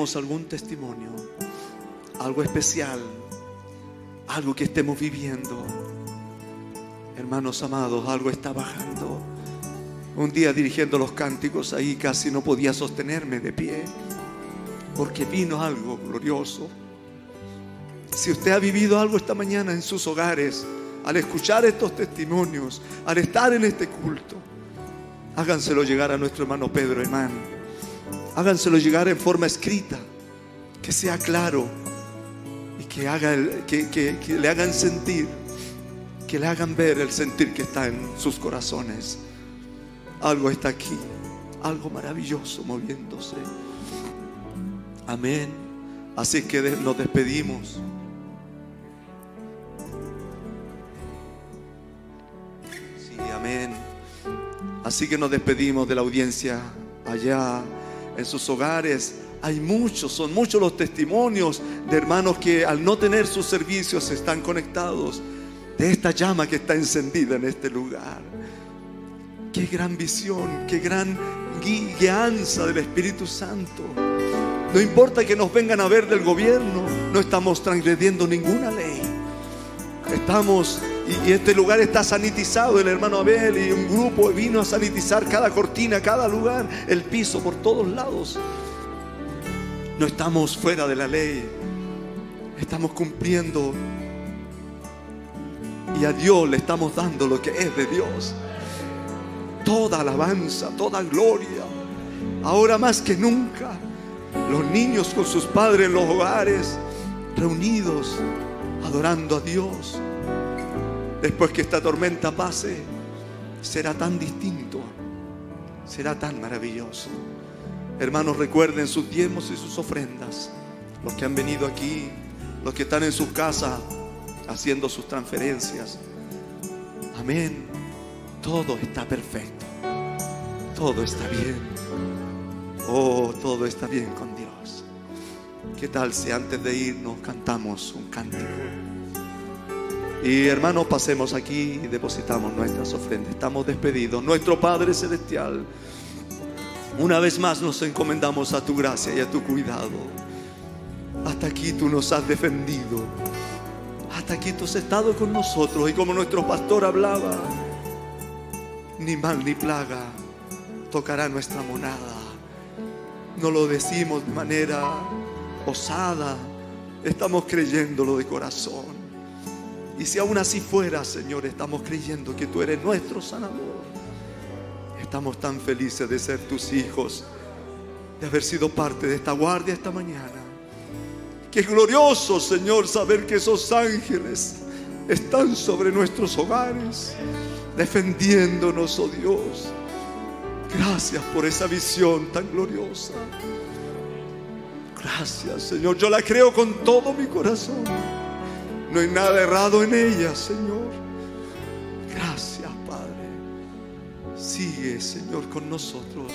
Tenemos algún testimonio, algo especial, algo que estemos viviendo. Hermanos amados, algo está bajando. Un día dirigiendo los cánticos ahí casi no podía sostenerme de pie porque vino algo glorioso. Si usted ha vivido algo esta mañana en sus hogares, al escuchar estos testimonios, al estar en este culto, háganselo llegar a nuestro hermano Pedro, hermano. Háganselo llegar en forma escrita, que sea claro y que, haga que- le hagan sentir, que le hagan ver el sentir que está en sus corazones. Algo está aquí, algo maravilloso moviéndose. Amén. Así que nos despedimos. Sí, amén. Así que nos despedimos de la audiencia allá en sus hogares. Hay muchos, son muchos los testimonios de hermanos que al no tener sus servicios están conectados de esta llama que está encendida en este lugar. Qué gran visión, qué gran gui- guianza del Espíritu Santo. No importa que nos vengan a ver del gobierno, no estamos transgrediendo ninguna ley. Estamos, y, este lugar está sanitizado. El hermano Abel y un grupo vino a sanitizar cada cortina, cada lugar, el piso, por todos lados. No estamos fuera de la ley. Estamos cumpliendo. Y a Dios le estamos dando lo que es de Dios. Toda alabanza, toda gloria. Ahora más que nunca, los niños con sus padres en los hogares, reunidos, adorando a Dios. Después que esta tormenta pase, será tan distinto, será tan maravilloso. Hermanos, recuerden sus diezmos y sus ofrendas. Los que han venido aquí, los que están en sus casas haciendo sus transferencias. Amén. Todo está perfecto. Todo está bien. Oh, todo está bien con Dios. ¿Qué tal si antes de irnos cantamos un cántico? Y hermanos, pasemos aquí y depositamos nuestras ofrendas. Estamos despedidos. Nuestro Padre Celestial, una vez más nos encomendamos a tu gracia y a tu cuidado. Hasta aquí tú nos has defendido. Hasta aquí tú has estado con nosotros. Y como nuestro pastor hablaba, ni mal ni plaga tocará nuestra monada. No lo decimos de manera osada, estamos creyéndolo de corazón. Y si aún así fuera, Señor, estamos creyendo que tú eres nuestro sanador. Estamos tan felices de ser tus hijos, de haber sido parte de esta guardia esta mañana. Qué glorioso, Señor, saber que esos ángeles están sobre nuestros hogares, defendiéndonos, oh Dios. Gracias por esa visión tan gloriosa. Gracias, Señor. Yo la creo con todo mi corazón. No hay nada errado en ella, Señor. Gracias, Padre. Sigue, Señor, con nosotros.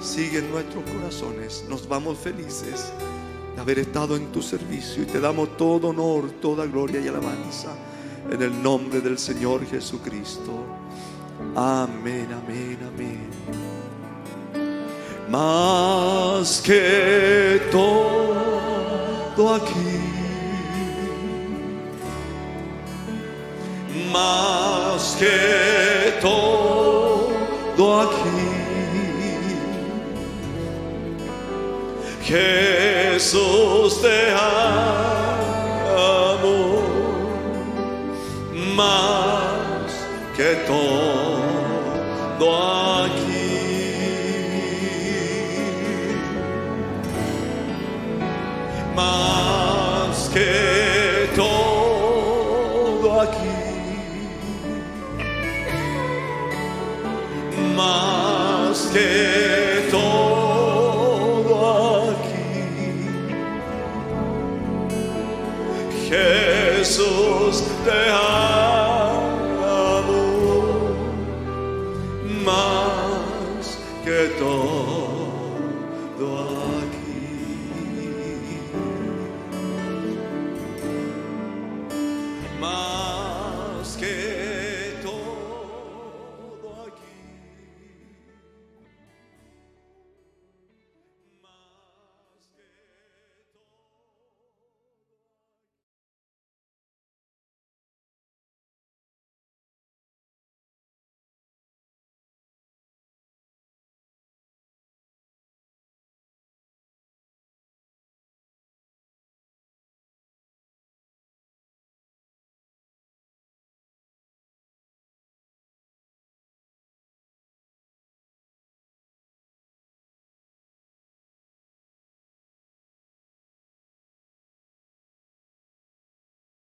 Sigue en nuestros corazones. Nos vamos felices de haber estado en tu servicio y te damos todo honor, toda gloria y alabanza en el nombre del Señor Jesucristo. Amén, amén, amén. Más que todo aquí, más que todo aquí, Jesús te amo más que todo aquí. Más que Más que todo aquí. Jesús te amo más que todo aquí.